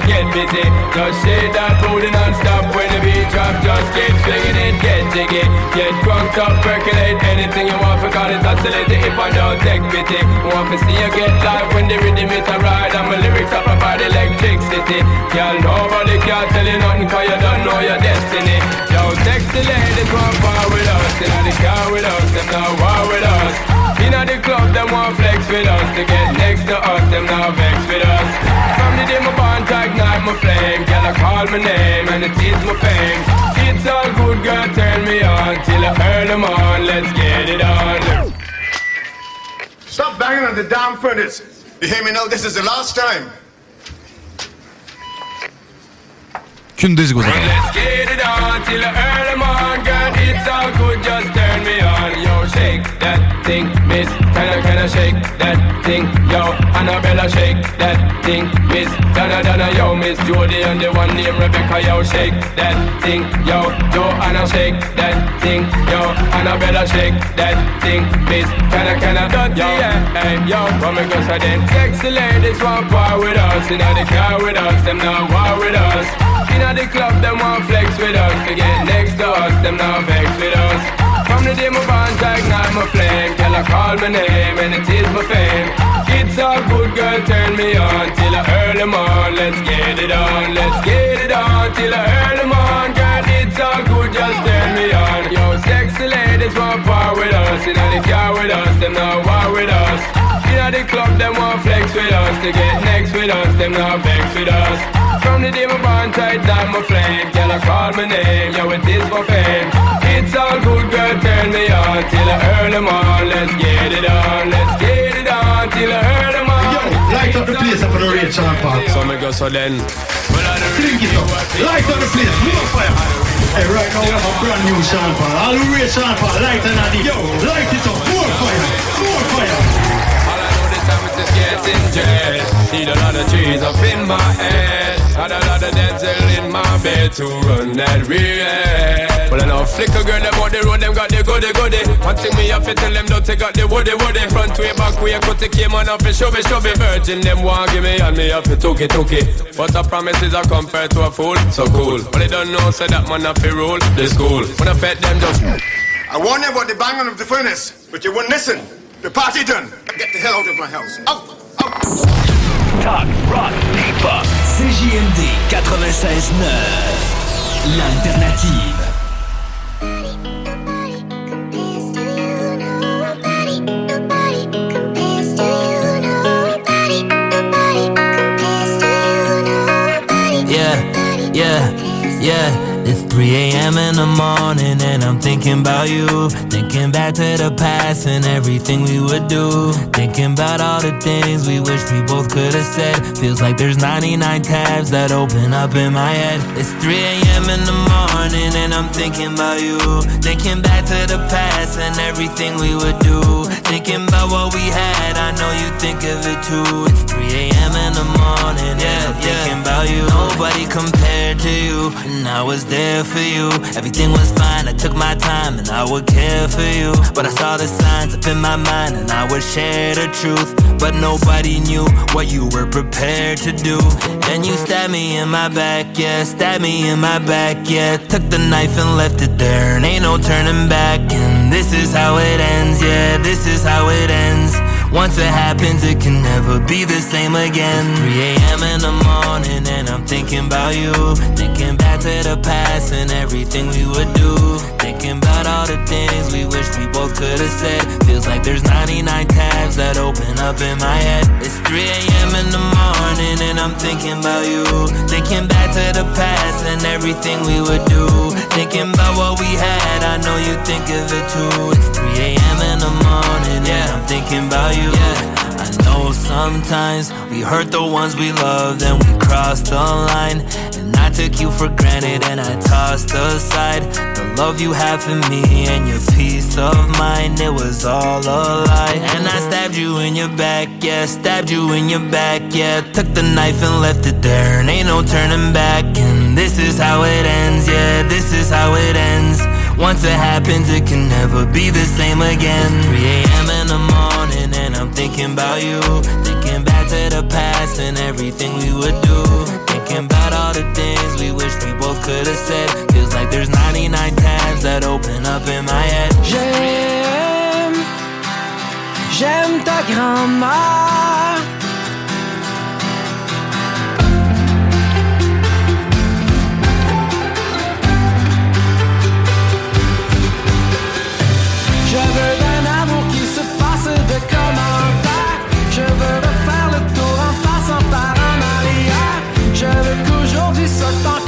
[SPEAKER 14] On, get busy, just shake that booty non-stop when the beat drop, just get swinging it, get jiggy, get drunk up, percolate anything you want, for call it oscillate if I don't take pity. Want to see you get live when the rhythm is a ride, and my lyrics up about electricity. Girl, nobody can tell you nothing, cause you don't know your destiny. Yo, sexy ladies want part with us, in the car with us, them not war with us. Inna the club, them want flex with us, to get next to us, them not vex with us. From the day my bond, I ignite my flame, girl, I call my name, and it is my fame. It's all good, girl, turn me on, till I earn them on, let's get it on.
[SPEAKER 1] Stop banging on the damn furnace. You hear me now? This is the last time.
[SPEAKER 3] Qu'une des égaux.
[SPEAKER 14] Let's get it on Can I, can I shake that thing? Yo, Annabella, shake that thing, miss. Donna, Donna, yo, Miss Jody, and the one named Rebecca, yo, shake that thing, yo. Joanna, shake that thing, yo. Annabella, shake that thing, miss. Can I, can I, yo, hey, yo, and go, so then. Sexy ladies want part with us, in the car with us, them not war with us. Inna the club, them want flex with us. To get next to us, them not vex with us. From the day my bond, I ignite my flame. Girl, I call my name, and it is my fame. It's all good, girl, turn me on till I earn them on. Let's get it on, let's get it on till I. Girl, it's all good, just turn me on. Yo, sexy ladies want part with us. Inna the car with us, them not war with us. Inna the club, them want flex with us. To get next with us, them not vex with us. From the day my bond tight down my flame Girl, I call my name, yo, it is my fame It's all good, girl, turn me on Till I earn them on, let's get it on Let's get it on, till I earn them on
[SPEAKER 1] Yo, light up the place up on the rate, Sean Paul.
[SPEAKER 14] So me go so then
[SPEAKER 1] Fling it up. Light up the place. More fire. Hey, right now we have a brand new Sean Paul. All the rate, Sean Paul. Light and the Yo, light it up. More fire. More fire.
[SPEAKER 14] All I know this time is just getting jet Need a lot of trees up in my head Had a lot of dental in my bed to run that real Well I know flicker girl them out the road them got the goody goody One thing me have to tell them don't take out the woody woody Front way back way cut the came on off and shove it shove it Virgin them want give me and me have to took it took it But a promise is a compared to a fool so cool But they don't know say that man have to rule the school When I pet them just
[SPEAKER 1] I warned you about the banging of the furnace, but you wouldn't listen. The party done. Get the hell out of my house. Out. out.
[SPEAKER 15] Talk, rock, hip-hop. CJMD 96.9. L'alternative.
[SPEAKER 12] Yeah, yeah, yeah. It's 3 a.m. in the morning and I'm thinking about you. Thinking back to the past and everything we would do. Thinking about all the things we wish we both could have said. Feels like there's 99 tabs that open up in my head. It's 3 a.m. in the morning and I'm thinking about you. Thinking back to the past and everything we would do. Thinking about what we had. I know you think of it too. It's 3 a.m. in the morning, yeah, I'm thinking about you. Nobody compared to you, and I was there for you. Everything was fine, I took my time, and I would care for you. But I saw the signs up in my mind, and I would share the truth. But nobody knew what you were prepared to do. And you stabbed me in my back, yeah, stabbed me in my back, yeah. Took the knife and left it there, and ain't no turning back. And this is how it ends, yeah, this is how it ends. Once it happens, it can never be the same again. 3 a.m. in the morning, and I'm thinking about you. Thinking back to the past and everything we would do. Thinking about the things we wish we both could have said. Feels like there's 99 tabs that open up in my head. It's 3 a.m. in the morning, and I'm thinking about you. Thinking back to the past and everything we would do. Thinking about what we had, I know you think of it too. It's 3 a.m. in the morning, yeah, I'm thinking about you. Yeah. Know sometimes we hurt the ones we love, then we cross the line. And I took you for granted and I tossed aside the love you have for me and your peace of mind. It was all a lie. And I stabbed you in your back, yeah, stabbed you in your back, yeah. Took the knife and left it there, and ain't no turning back. And this is how it ends, yeah, this is how it ends. Once it happens, it can never be the same again. 3 a.m. in the morning, I'm thinking about you. Thinking back to the past and everything we would do. Thinking about all the things we wish we both could have said. Feels like there's 99 tabs that open up in my head.
[SPEAKER 2] J'aime, j'aime ta grand-mère. Qu'aujourd'hui soit encore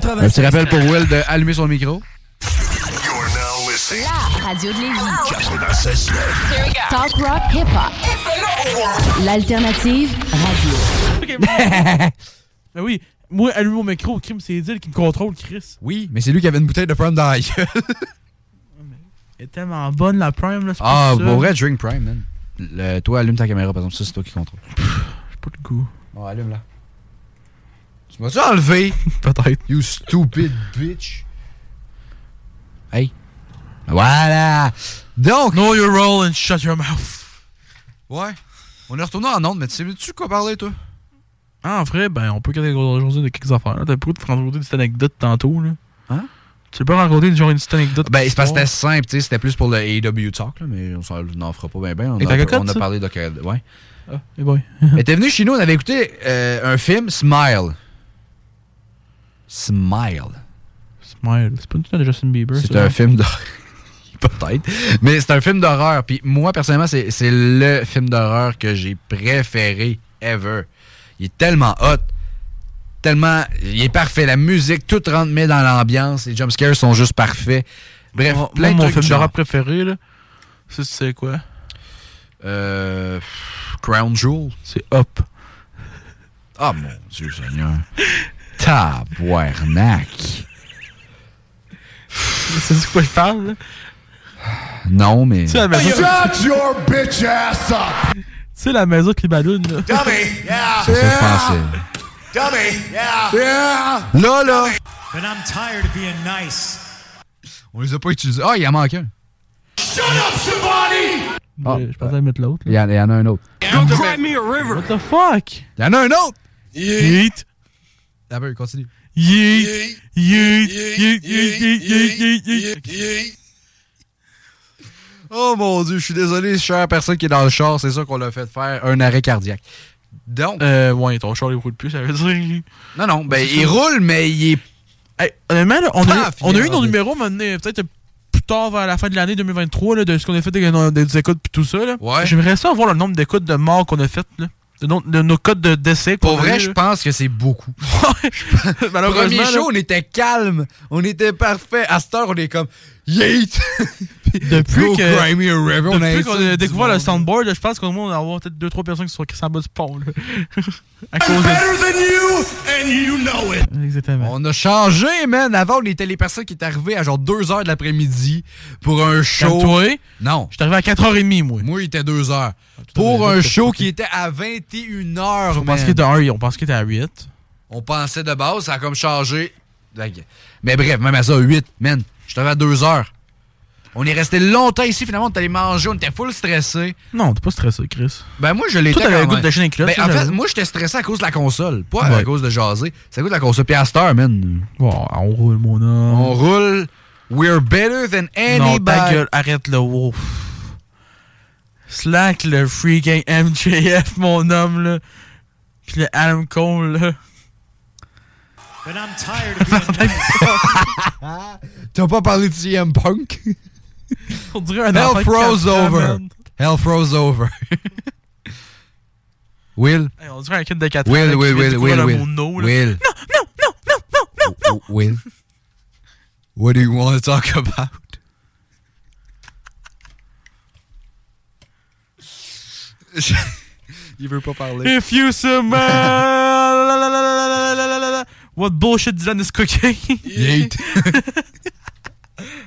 [SPEAKER 15] 96.
[SPEAKER 3] Un petit rappel pour Will de allumer son micro.
[SPEAKER 16] La radio de Lévis. Talk rock hip hop. L'alternative radio.
[SPEAKER 4] ben oui, moi, allume mon micro, crime, c'est Edil qui me contrôle, Chris.
[SPEAKER 3] Oui, mais c'est lui qui avait une bouteille de prime dans la gueule.
[SPEAKER 4] Elle est tellement bonne la prime, là.
[SPEAKER 3] Ah, pour vrai, drink prime, man. Le, toi, allume ta caméra, par exemple, ça, c'est toi qui contrôle.
[SPEAKER 4] J'ai pas de goût.
[SPEAKER 3] Bon, allume là. Tu m'as-tu enlevé?
[SPEAKER 4] Peut-être.
[SPEAKER 3] You stupid bitch. Hey. Voilà. Donc.
[SPEAKER 4] Know your role and shut your mouth.
[SPEAKER 3] Ouais. On est retourné en onde, mais tu sais-tu quoi parler, toi?
[SPEAKER 4] Ah, en vrai, ben, on peut aujourd'hui de quelques affaires. T'as pas de raconter des anecdotes tantôt, là.
[SPEAKER 3] Hein?
[SPEAKER 4] Tu peux pas raconter genre une petite anecdote?
[SPEAKER 3] Ben, c'est parce que c'était simple, tu sais. C'était plus pour le AEW Talk, là, mais on s'en n'en fera pas bien, bien. On,
[SPEAKER 4] Avec
[SPEAKER 3] a-
[SPEAKER 4] cocotte,
[SPEAKER 3] on a parlé de. Ouais.
[SPEAKER 4] Ah, eh boy.
[SPEAKER 3] Mais t'es venu chez nous, on avait écouté euh, un film, Smile. Smile.
[SPEAKER 4] Smile. C'est pas une tune de Justin Bieber.
[SPEAKER 3] C'est un film d'horreur. Peut-être. Mais c'est un film d'horreur. Puis moi, personnellement, c'est le film d'horreur que j'ai préféré ever. Il est tellement hot. Tellement. Il est parfait. La musique, tout rentre mais dans l'ambiance. Les jumpscares sont juste parfaits. Bref,
[SPEAKER 4] Moi,
[SPEAKER 3] plein de
[SPEAKER 4] mon film
[SPEAKER 3] du
[SPEAKER 4] d'horreur préféré, là. C'est quoi?
[SPEAKER 3] Euh. Crown Jewel.
[SPEAKER 4] C'est Up.
[SPEAKER 3] Ah, mon Dieu Seigneur. Tabarnak.
[SPEAKER 4] C'est de quoi je parle, là?
[SPEAKER 3] Non, mais.
[SPEAKER 4] Tu sais, la maison.
[SPEAKER 2] Shut your bitch ass up!
[SPEAKER 4] Tu sais, la maison qui ballonne, là?
[SPEAKER 2] Dummy! Yeah!
[SPEAKER 3] C'est ça que je pensais.
[SPEAKER 2] Dummy! Yeah! Yeah!
[SPEAKER 3] Là, là.
[SPEAKER 17] But I'm tired of being nice.
[SPEAKER 3] On les a pas utilisés. Ah, il en manque un.
[SPEAKER 2] Shut up, somebody!
[SPEAKER 3] Ah,
[SPEAKER 4] Je pensais à mettre l'autre.
[SPEAKER 3] Il y, en, il y en a un autre.
[SPEAKER 2] You cry me a river!
[SPEAKER 4] What the fuck?
[SPEAKER 3] Il y en a un autre!
[SPEAKER 4] Yeet. Ah ben, continue.
[SPEAKER 3] Oh mon dieu, je suis désolé, chère personne qui est dans le char, c'est ça qu'on l'a fait faire un arrêt cardiaque. Donc?
[SPEAKER 4] Euh, ouais, ton char il roule plus, ça veut dire.
[SPEAKER 3] Non, non, ben il roule, mais il est.
[SPEAKER 4] Honnêtement, on, a, eu nos
[SPEAKER 3] hein.
[SPEAKER 4] numéros peut-être plus tard vers la fin de l'année 2023, de ce qu'on a fait des, écoutes et tout ça.
[SPEAKER 3] Ouais.
[SPEAKER 4] J'aimerais ça voir le nombre d'écoutes de morts qu'on a faites. Là. De, no- de nos codes de décès.
[SPEAKER 3] Pour vrai, je pense que c'est beaucoup.
[SPEAKER 4] Malheureusement,
[SPEAKER 3] Premier
[SPEAKER 4] là.
[SPEAKER 3] show, on était calme, on était parfait. À cette heure, on est comme Yeet!
[SPEAKER 4] Depuis
[SPEAKER 3] Go
[SPEAKER 4] que-
[SPEAKER 3] river, on a
[SPEAKER 4] Depuis qu'on a découvert le soundboard, je pense qu'au moins on va avoir peut-être 2-3 personnes qui sont crissées en bas du pont. Là. à cause de...
[SPEAKER 2] Better than you, and you know it!
[SPEAKER 4] Exactement.
[SPEAKER 3] On a changé, man. Avant, on était les personnes qui étaient arrivées à genre 2h de l'après-midi pour un show.
[SPEAKER 4] Calme-toi.
[SPEAKER 3] Non.
[SPEAKER 4] Je suis arrivé à 4h30, moi.
[SPEAKER 3] Moi, il était 2h. Pour un show qui était à 21h,
[SPEAKER 4] On pense qu'il était à 1, on pense qu'il était à 8.
[SPEAKER 3] On pensait de base, ça a comme changé. Mais bref, même à ça, 8, man. Je arrivé à 2h. On est resté longtemps ici, finalement, on est allé manger, on était full stressé.
[SPEAKER 4] Non, t'es pas stressé, Chris.
[SPEAKER 3] Ben moi, je l'étais
[SPEAKER 4] Toi, t'avais le goût de
[SPEAKER 3] Ben, en fait, moi, j'étais stressé à cause de la console. Pas à cause de jaser. C'est à cause de la console. Puis à cette heure, man,
[SPEAKER 4] on roule, mon homme.
[SPEAKER 3] on roule. We're better than
[SPEAKER 4] Non,
[SPEAKER 3] anybody.
[SPEAKER 4] ta gueule, arrête le wow. Slack le freaking MJF, mon homme, là. Pis le Adam Cole, là.
[SPEAKER 17] But I'm tired of being nice.
[SPEAKER 3] T'as pas parlé de CM Punk?
[SPEAKER 4] On dirait un
[SPEAKER 3] Hell froze
[SPEAKER 4] ans,
[SPEAKER 3] over. Hell froze over. Will?
[SPEAKER 4] Hey, on dirait un kid de 4 ans.
[SPEAKER 3] Will,
[SPEAKER 4] qui
[SPEAKER 3] Will, Will, Will, Will.
[SPEAKER 4] no.
[SPEAKER 3] Will.
[SPEAKER 4] Non, non, non, non, non, non, non.
[SPEAKER 3] Will? What do you want to talk about? Il veut pas parler.
[SPEAKER 4] If you smell What bullshit Dylan is cooking?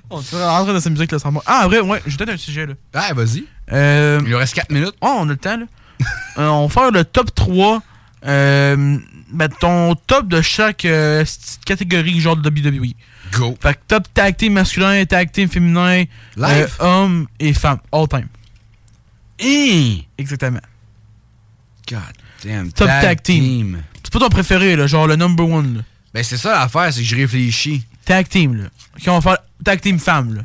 [SPEAKER 4] On devrait rentrer dans cette musique là sans moi. Ah, vrai, ouais, j'ai peut-être un sujet là.
[SPEAKER 3] Ah, vas-y.
[SPEAKER 4] Euh,
[SPEAKER 3] Il reste 4 minutes.
[SPEAKER 4] Oh, on a le temps là. Euh, on va faire le top 3. Euh, Ton top de chaque catégorie genre de WWE.
[SPEAKER 3] Go.
[SPEAKER 4] Fait que top tag team masculin, tag team féminin,
[SPEAKER 3] Live.
[SPEAKER 4] euh, homme et femme, all time. Hein? Exactement.
[SPEAKER 3] God damn.
[SPEAKER 4] Top tag team. C'est pas ton préféré, là, genre le number one. Là.
[SPEAKER 3] Ben, c'est ça l'affaire, c'est que je réfléchis.
[SPEAKER 4] Tag team, là. On va faire tag team femme, là.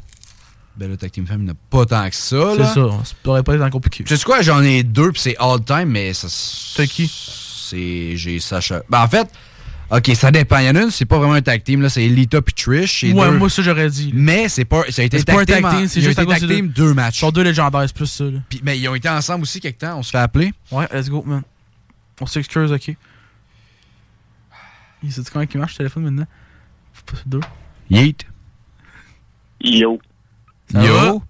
[SPEAKER 3] Ben, le tag team femme, il n'y en a pas tant que ça,
[SPEAKER 4] C'est
[SPEAKER 3] là.
[SPEAKER 4] ça, ça aurait pas été tant compliqué.
[SPEAKER 3] Tu sais quoi, j'en ai deux, puis c'est all time, mais ça.
[SPEAKER 4] C'est qui?
[SPEAKER 3] C'est. J'ai Sacha. Ben, en fait, ok, ça dépend. Il y en a une, c'est pas vraiment un tag team, là, c'est Lita puis Trish. c'est
[SPEAKER 4] Ouais,
[SPEAKER 3] deux.
[SPEAKER 4] moi, ça, j'aurais dit. là.
[SPEAKER 3] Mais c'est pas. Ça a été
[SPEAKER 4] C'est pas un tag team, c'est
[SPEAKER 3] ils
[SPEAKER 4] juste cause
[SPEAKER 3] tag team deux matchs.
[SPEAKER 4] Sont deux légendaires, c'est plus ça, là.
[SPEAKER 3] Puis, mais ils ont été ensemble aussi quelque temps, on se fait appeler.
[SPEAKER 4] Ouais, let's go, man. On s'excuse, ok. C'est comment il marche, le téléphone, maintenant? Faut pas deux.
[SPEAKER 3] Yeet.
[SPEAKER 18] Yo.
[SPEAKER 3] Yo.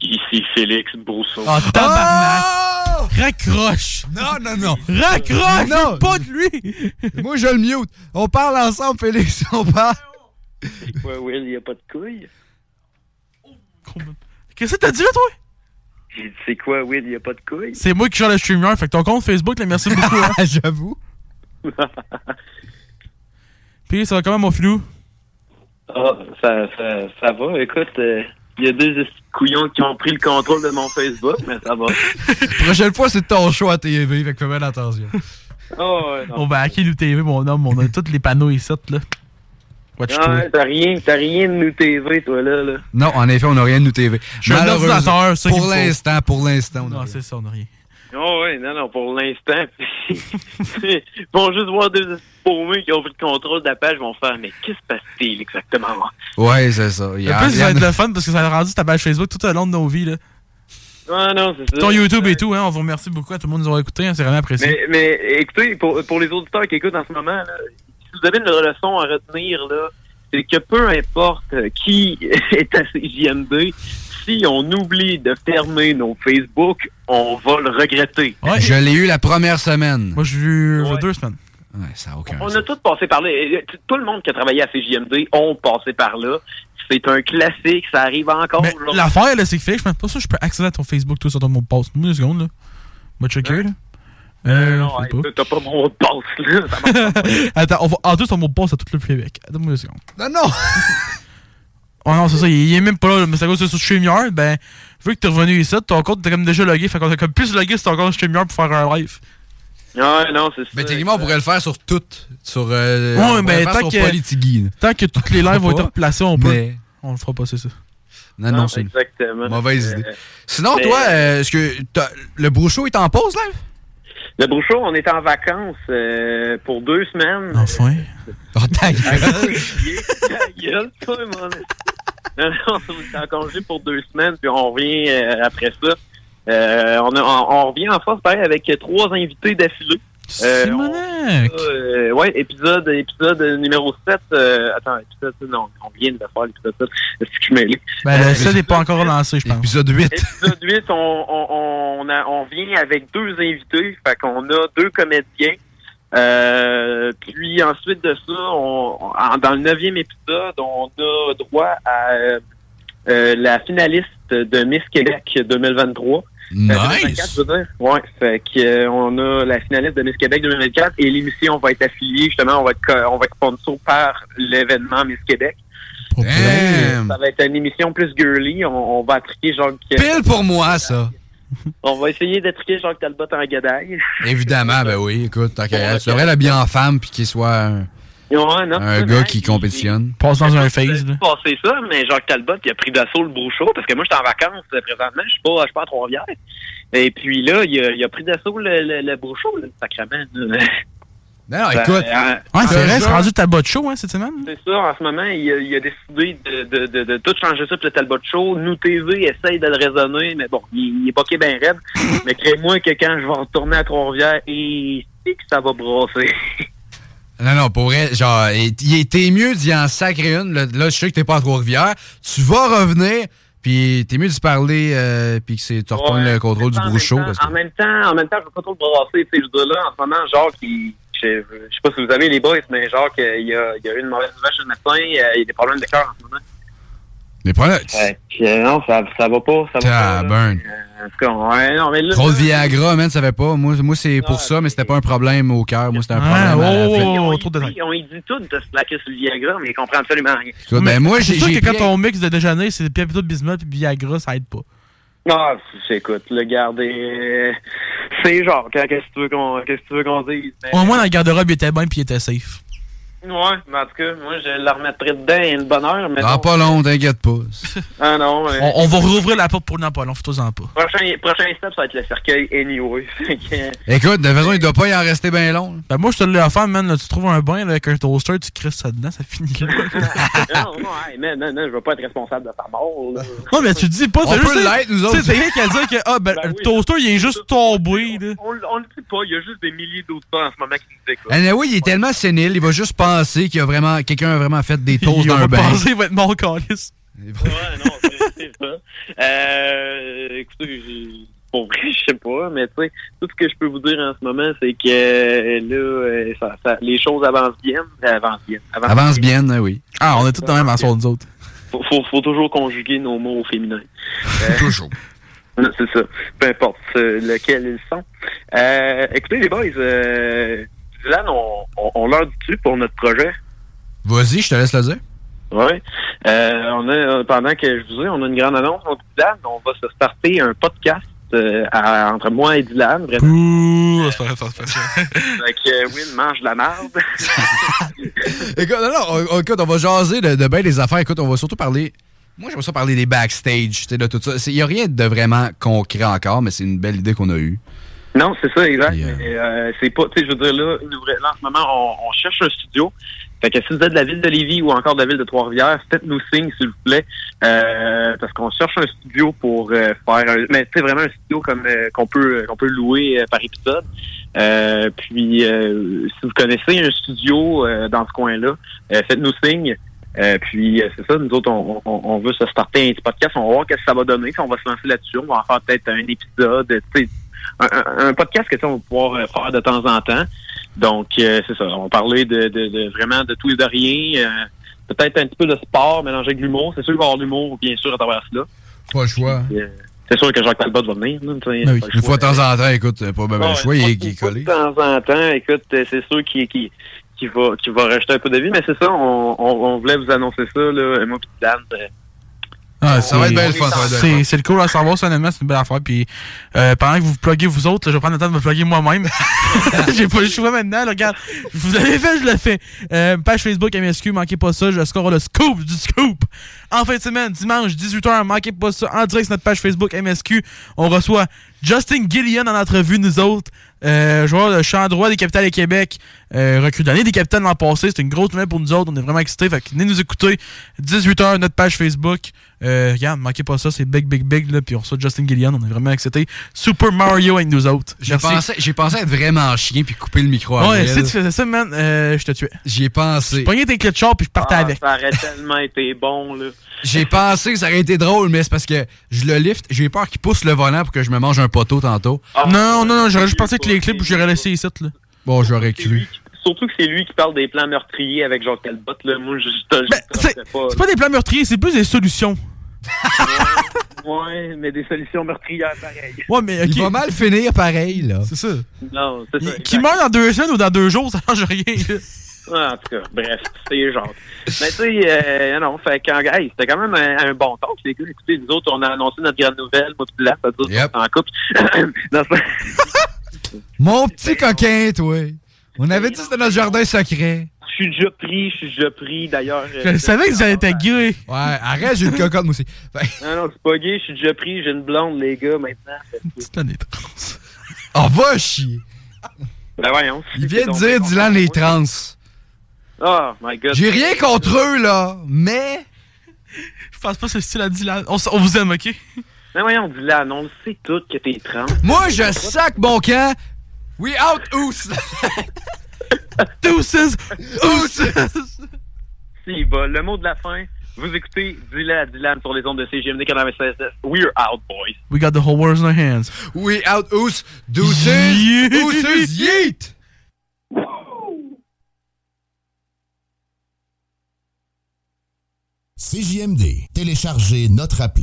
[SPEAKER 18] Ici Félix Brousseau.
[SPEAKER 4] Oh, tabarnak! Raccroche!
[SPEAKER 3] Non, non, non.
[SPEAKER 4] Raccroche!
[SPEAKER 3] Non.
[SPEAKER 4] Pas de lui!
[SPEAKER 3] Moi, je le mute. On parle ensemble, Félix. On parle.
[SPEAKER 18] Ouais, Will, il y a pas de couilles.
[SPEAKER 4] Qu'est-ce que t'as dit là, toi?
[SPEAKER 18] J'ai dit, c'est quoi, Will, il y a pas de couilles?
[SPEAKER 4] C'est moi qui gère le StreamYard, fait que ton compte Facebook, là, merci beaucoup. hein.
[SPEAKER 3] J'avoue.
[SPEAKER 4] Puis, ça va comment, mon filou?
[SPEAKER 18] Ah, ça, ça, ça va. Écoute, euh, il y a deux couillons qui ont pris le contrôle de mon Facebook, mais ça va.
[SPEAKER 3] Prochaine fois, c'est ton show à TV, fait que fais bien attention.
[SPEAKER 18] Oh, ouais, non.
[SPEAKER 4] On va hacker l'UTV, mon homme. On a tous les panneaux ici, là. Watch
[SPEAKER 18] Ah, t'as rien, t'as rien de nous TV, toi, là, là.
[SPEAKER 3] Non, en effet, on n'a rien de nous TV.
[SPEAKER 4] Je suis un
[SPEAKER 3] Malheureusement,
[SPEAKER 4] ordinateur, ça qu'il
[SPEAKER 3] Pour l'instant, pour l'instant, on a
[SPEAKER 4] Non, c'est ça, on a rien.
[SPEAKER 18] Oh, ouais, non, non, pour l'instant. Ils vont juste voir deux paumés qui ont pris le contrôle de la page, ils vont faire, mais qu'est-ce qui se passe-t-il exactement?
[SPEAKER 3] Ouais, c'est ça. Il y a-
[SPEAKER 4] En plus, ça va être
[SPEAKER 3] a-
[SPEAKER 4] le fun parce que ça a rendu ta page Facebook tout au long de nos vies, là.
[SPEAKER 18] Ah, non, c'est ça.
[SPEAKER 4] Ton YouTube et tout, hein. On vous remercie beaucoup à tout le monde de nous avoir écoutés, hein, c'est vraiment apprécié.
[SPEAKER 18] Mais, mais écoutez, pour, pour les auditeurs qui écoutent en ce moment, là, si vous avez une leçon à retenir, là, c'est que peu importe qui est à CJMD, si on oublie de fermer nos Facebook, on va le regretter.
[SPEAKER 3] Je l'ai eu la première semaine.
[SPEAKER 4] Moi, j'ai eu deux semaines.
[SPEAKER 3] Ouais, ça n'a aucun
[SPEAKER 18] On a tous passé par là. Euh, Tout le monde qui a travaillé à CJMD ont passé par là. C'est un classique, ça arrive encore.
[SPEAKER 4] L'affaire, c'est que je pense pas ça, je peux accéder à ton Facebook, toi, sur ton mot de passe. Deux secondes, là. Va checker, là. Euh,
[SPEAKER 18] non, hey,
[SPEAKER 4] pas.
[SPEAKER 18] t'as pas mon mot de passe, là. Ça marche pas.
[SPEAKER 4] Attends, on va en deux ton mot de passe à tout le Québec. Attends-moi deux secondes.
[SPEAKER 3] Non, non!
[SPEAKER 4] Oh non, c'est ça, il, est même pas là, mais c'est à cause de sur StreamYard, ben, vu que t'es revenu ici, ton compte t'es comme déjà logué, fait qu'on est comme plus logué sur ton compte StreamYard pour faire un live.
[SPEAKER 18] Ouais, non, c'est ça.
[SPEAKER 3] Mais techniquement, on pourrait le faire sur toutes. Sur. Euh,
[SPEAKER 4] Ouais,
[SPEAKER 3] on faire
[SPEAKER 4] tant
[SPEAKER 3] sur
[SPEAKER 4] que-. Tant que tous les lives vont être replacés, on peut.
[SPEAKER 3] Mais-
[SPEAKER 4] On le fera pas, c'est ça.
[SPEAKER 3] Non, non, c'est une mauvaise
[SPEAKER 18] Euh,
[SPEAKER 3] idée. Sinon,
[SPEAKER 18] mais-
[SPEAKER 3] toi, euh, est-ce que t'as- le Brouchot est en pause, là?
[SPEAKER 18] Le Brouchot, on est en vacances euh, pour deux semaines.
[SPEAKER 4] Enfin.
[SPEAKER 3] Oh, Ta
[SPEAKER 18] gueule, toi, mon... Non, non, on est en congé pour deux semaines, puis on revient euh, après ça. Euh, on, a- on, on revient en force, pareil, avec trois invités d'affilée. Euh, euh, ouais, épisode, épisode numéro 7. euh, attends, épisode, non, on vient de le faire, l'épisode 7. Est-ce que je suis mêlé?
[SPEAKER 4] Ben,
[SPEAKER 18] Euh,
[SPEAKER 4] le set n'est pas encore lancé, je pense.
[SPEAKER 3] Épisode 8.
[SPEAKER 18] Épisode 8, on, on, on, a- on vient avec deux invités. Fait qu'on a deux comédiens. Euh, puis ensuite de ça, on, en- dans le neuvième épisode, on a droit à euh, la finaliste de Miss Québec 2023.
[SPEAKER 3] Nice.
[SPEAKER 18] Euh, 2024, je veux dire. Ouais, fait que, euh, on a la finaliste de Miss Québec 2024 et l'émission va être affiliée, justement, on va être, on va être sponsor par l'événement Miss Québec.
[SPEAKER 3] Damn.
[SPEAKER 18] Ça va être une émission plus girly. On, on va attriquer Jacques...
[SPEAKER 3] Pile pour moi, ça.
[SPEAKER 18] On va essayer d'attriquer Jacques Talbot en gadaille.
[SPEAKER 3] Évidemment, ben oui, écoute, tu devrais l'habiller en femme puis qu'il soit
[SPEAKER 18] Ouais, non,
[SPEAKER 3] un gars qui compétitionne.
[SPEAKER 4] Passe dans un phase, là.
[SPEAKER 18] passé ça, mais Jacques Talbot, il a pris d'assaut le Brouchot, parce que moi, j'étais en vacances euh, présentement, je suis pas, je suis pas à Trois-Rivières. Et puis là, il a, il a pris d'assaut le, le, le Brouchot, là, sacrément. là.
[SPEAKER 3] Non, non,
[SPEAKER 18] Ben,
[SPEAKER 3] écoute.
[SPEAKER 18] euh,
[SPEAKER 4] Ouais, c'est vrai, c'est rendu ta botte show, hein, cette semaine?
[SPEAKER 18] C'est ça, en ce moment, il a, il a décidé de, de, de, de tout changer ça pour le Talbot Show. Nous TV essaye de le raisonner, mais bon, il, il est boqué bien raide. mais crée-moi que quand je vais retourner à Trois-Rivières, et c'est que ça va brasser.
[SPEAKER 3] Non, non, pour vrai, genre, il était mieux d'y en sacrer une. Là, là, je sais que t'es pas à Trois-Rivières. Tu vas revenir, puis t'es mieux d'y parler, euh, puis que c'est- tu reprends
[SPEAKER 18] Ouais.
[SPEAKER 3] le contrôle du Brouchot.
[SPEAKER 18] temps-
[SPEAKER 3] parce que-
[SPEAKER 18] En même temps, en même temps, je veux pas trop le brasser. Tu sais, je là, en ce moment, genre, qui, je, sais pas si vous avez les boys, mais genre, qu'il y a, il y a eu une mauvaise nouvelle chez le médecin, euh, il y a des problèmes de cœur en ce moment.
[SPEAKER 3] Les problèmes.
[SPEAKER 18] Euh, non, ça, ça va pas, ça va pas.
[SPEAKER 3] Tabarn.
[SPEAKER 18] Euh, en tout cas, ouais, non, mais là.
[SPEAKER 3] Trop de Viagra, man, ça savait pas. Moi, moi c'est pour ça, mais c'était pas un problème au cœur. Moi, c'était un
[SPEAKER 4] Ah,
[SPEAKER 3] problème. à la
[SPEAKER 4] oh,
[SPEAKER 3] fin.
[SPEAKER 18] Ils ont,
[SPEAKER 4] trop de
[SPEAKER 18] dit, on y dit tout de se plaquer sur le Viagra, mais ils comprennent absolument rien.
[SPEAKER 3] Ben, moi, j'ai
[SPEAKER 4] sûr que quand
[SPEAKER 3] pris-
[SPEAKER 4] ton mix de déjeuner, c'est plutôt de bismuth puis Viagra, ça aide pas.
[SPEAKER 18] Non, c'est- écoute, le garder. euh, C'est genre, qu'est-ce que tu veux qu'on qu'est-ce que tu veux qu'on dise? mais-
[SPEAKER 4] Au moins, dans le garde-robe, il était bien puis il était safe.
[SPEAKER 18] Ouais, mais en tout cas, moi, je la remettrai dedans une bonne heure. Mais
[SPEAKER 3] Ah,
[SPEAKER 18] non.
[SPEAKER 3] pas long, t'inquiète pas.
[SPEAKER 18] Ah non, ouais.
[SPEAKER 4] On, on va rouvrir la porte pour Napoléon, fais-toi-en pas.
[SPEAKER 18] Prochain, prochain step, ça va être le cercueil anyway.
[SPEAKER 3] Écoute, de toute façon, il doit pas y en rester bien long.
[SPEAKER 4] Ben moi, je te l'ai offert, man. Là, tu trouves un bain là, avec un toaster, tu crisses ça dedans, ça finit là.
[SPEAKER 18] non, non, hey, man, man, man, je vais pas être responsable de ta mort. Là.
[SPEAKER 4] non, mais tu dis pas,
[SPEAKER 18] On peut
[SPEAKER 4] juste-
[SPEAKER 18] l'être, nous
[SPEAKER 4] tu
[SPEAKER 18] autres.
[SPEAKER 4] sais, C'est rien qu'à dire que ah, ben, le toaster, il est juste tombé. Là.
[SPEAKER 18] On, on le dit pas, il y a juste des milliers d'autres en ce moment qui nous écoutent.
[SPEAKER 3] Anyway, il est tellement sénile, il va juste penser qu'il y a vraiment quelqu'un a vraiment fait des toasts dans un bain.
[SPEAKER 4] penser, il va être mort calice.
[SPEAKER 18] Ouais, non, c'est ça. Euh, écoutez, pour vrai, je sais pas, mais tu sais, tout ce que je peux vous dire en ce moment, c'est que euh, là, euh, ça, ça- les choses avancent bien. Avancent bien. avancent
[SPEAKER 3] Avance bien, oui.
[SPEAKER 4] Ah, on est tous dans même ensemble, nous autres.
[SPEAKER 18] Faut, faut, faut toujours conjuguer nos mots au féminin. Euh,
[SPEAKER 3] toujours.
[SPEAKER 18] Non, C'est ça. Peu importe euh, lequel ils sont. Euh, écoutez, les boys, euh, Dylan, on, on, on leur dit pour notre projet?
[SPEAKER 3] Vas-y, je te laisse le dire.
[SPEAKER 18] Oui. Euh, on a, euh, pendant que je vous dis, on a une grande annonce. On dit, Dylan, on va se starter un podcast euh, à- entre moi et Dylan. Vraiment.
[SPEAKER 4] Ouh, c'est pas vrai, c'est pas vrai.
[SPEAKER 18] Que, euh, Will mange de la merde.
[SPEAKER 3] Écoute, non, non, on, écoute, on va jaser de, de bien des affaires. Écoute, on va surtout parler. Moi, j'aimerais ça parler des backstage, tu sais, de tout ça. Il n'y a rien de vraiment concret encore, mais c'est une belle idée qu'on a eue.
[SPEAKER 18] Non, c'est ça, exact. Mais, euh, c'est pas, tu sais, je veux dire, là, là, en ce moment, on, on cherche un studio. Fait que si vous êtes de la ville de Lévis ou encore de la ville de Trois-Rivières, faites-nous signe, s'il vous plaît. Euh, parce qu'on cherche un studio pour euh, faire un, mais sais, vraiment un studio comme euh, qu'on peut qu'on peut louer euh, par épisode. Euh, puis euh, si vous connaissez un studio euh, dans ce coin-là, euh, faites-nous signe. Euh, puis euh, c'est ça, nous autres, on, on, on veut se starter un petit podcast. On va voir qu'est-ce que ça va donner. On va se lancer là-dessus. On va en faire peut-être un épisode, tu sais, un, podcast que tu sais, on va pouvoir euh, faire de temps en temps. Donc euh, c'est ça. On va parler de, de, de vraiment de tout et de rien. Euh, peut-être un petit peu de sport mélangé avec l'humour. C'est sûr qu'il va y avoir l'humour, bien sûr, à travers cela.
[SPEAKER 3] Pas le choix.
[SPEAKER 18] Euh, c'est sûr que Jacques Talbot va venir. là,
[SPEAKER 3] Ben oui, Une fois de temps en temps, écoute, pas ben, le choix, il est, il est
[SPEAKER 18] De
[SPEAKER 3] collé.
[SPEAKER 18] temps en temps, écoute, c'est sûr qu'il va, qu'il va rajouter un peu de vie, mais c'est ça, on, on, on voulait vous annoncer ça, là, moi pis Dan.
[SPEAKER 4] Ah,
[SPEAKER 18] Ça va être bien le fun, ça va être bien le
[SPEAKER 4] C'est c'est le cool à savoir, ça, honnêtement, c'est une belle affaire. Puis euh, pendant que vous vous pluguez vous autres, là, je vais prendre le temps de me plugger moi-même. J'ai pas le choix maintenant, là, regarde. Vous l'avez fait, je le fais. Euh, page Facebook MSQ, manquez pas ça, je score le scoop du scoop. En fin de semaine, dimanche, 18h, manquez pas ça. En direct sur notre page Facebook MSQ, on reçoit Justin Gillian en entrevue, nous autres. Euh, joueur de champ droit des capitales du Québec, euh, recrue d'année des capitales l'an passé. C'est une grosse nouvelle pour nous autres. On est vraiment excités. Fait que venez nous écouter. 18h, notre page Facebook. Euh, regarde, manquez pas ça. C'est big, big, big. Là, puis on reçoit Justin Gillian. On est vraiment excités. Super Mario avec nous autres.
[SPEAKER 3] J'ai pensé, j'ai pensé être vraiment chien puis couper le micro à
[SPEAKER 4] Ouais, si tu faisais ça, man, euh, je te tuais.
[SPEAKER 3] J'y ai pensé.
[SPEAKER 4] Pognais tes clés de char puis je partais
[SPEAKER 18] ah,
[SPEAKER 4] avec.
[SPEAKER 18] Ça aurait tellement été bon, là.
[SPEAKER 3] J'ai pensé que ça aurait été drôle, mais c'est parce que je le lift, j'ai peur qu'il pousse le volant pour que je me mange un poteau tantôt.
[SPEAKER 4] non, non, non, j'aurais juste pensé avec les clips où j'aurais laissé ici, là.
[SPEAKER 3] Bon, j'aurais cru.
[SPEAKER 18] Surtout que c'est lui qui parle des plans meurtriers avec Jacques Talbot, là. Moi, je, je, je, je
[SPEAKER 4] C'est
[SPEAKER 18] pas.
[SPEAKER 4] c'est pas des plans meurtriers, c'est plus des solutions.
[SPEAKER 18] Ouais, mais des solutions meurtrières pareilles.
[SPEAKER 4] Ouais, mais ok.
[SPEAKER 3] Il va mal finir pareil, là.
[SPEAKER 4] C'est ça.
[SPEAKER 18] Non, c'est ça.
[SPEAKER 4] Qui meurt dans deux semaines ou dans deux jours, ça change rien.
[SPEAKER 18] Ah, en tout cas, bref, c'est genre. Mais tu sais, euh, non, fait quand, hey, c'était quand même un, un bon talk, les gars. Écoutez, nous autres, on a annoncé notre grande nouvelle, moi pis là, ça qu'on est en couple. Non,
[SPEAKER 3] Mon petit coquin, toi. On avait dit que c'était notre jardin secret.
[SPEAKER 18] Je suis déjà pris, je suis déjà pris, d'ailleurs. euh,
[SPEAKER 4] Je savais que étiez gay.
[SPEAKER 3] Ouais, arrête, j'ai une cocotte, moi aussi.
[SPEAKER 18] Non, non, c'est pas gay, je suis déjà pris, j'ai une blonde, les gars, maintenant.
[SPEAKER 4] C'est un
[SPEAKER 3] Oh, va chier.
[SPEAKER 18] Ben voyons.
[SPEAKER 3] Il vient de dire, Dylan, les trans.
[SPEAKER 18] Oh my god.
[SPEAKER 3] J'ai rien contre eux, là, mais...
[SPEAKER 4] Je pense pas que c'est le style à Dylan. On, s- on vous aime, ok?
[SPEAKER 18] Ben voyons, Dylan, on le sait tout que t'es trans.
[SPEAKER 3] Moi, je sac mon camp. We out, ous.
[SPEAKER 4] Deuces!
[SPEAKER 18] Ous! Si, bah, le mot de la fin, vous écoutez Dylan, Dylan sur les ondes de CGMD 96. We're out, boys.
[SPEAKER 4] We got the whole world in our hands.
[SPEAKER 3] We out, ous. Deuces.
[SPEAKER 4] Yeet.
[SPEAKER 3] Ousses, yeet.
[SPEAKER 10] CJMD, téléchargez notre appli.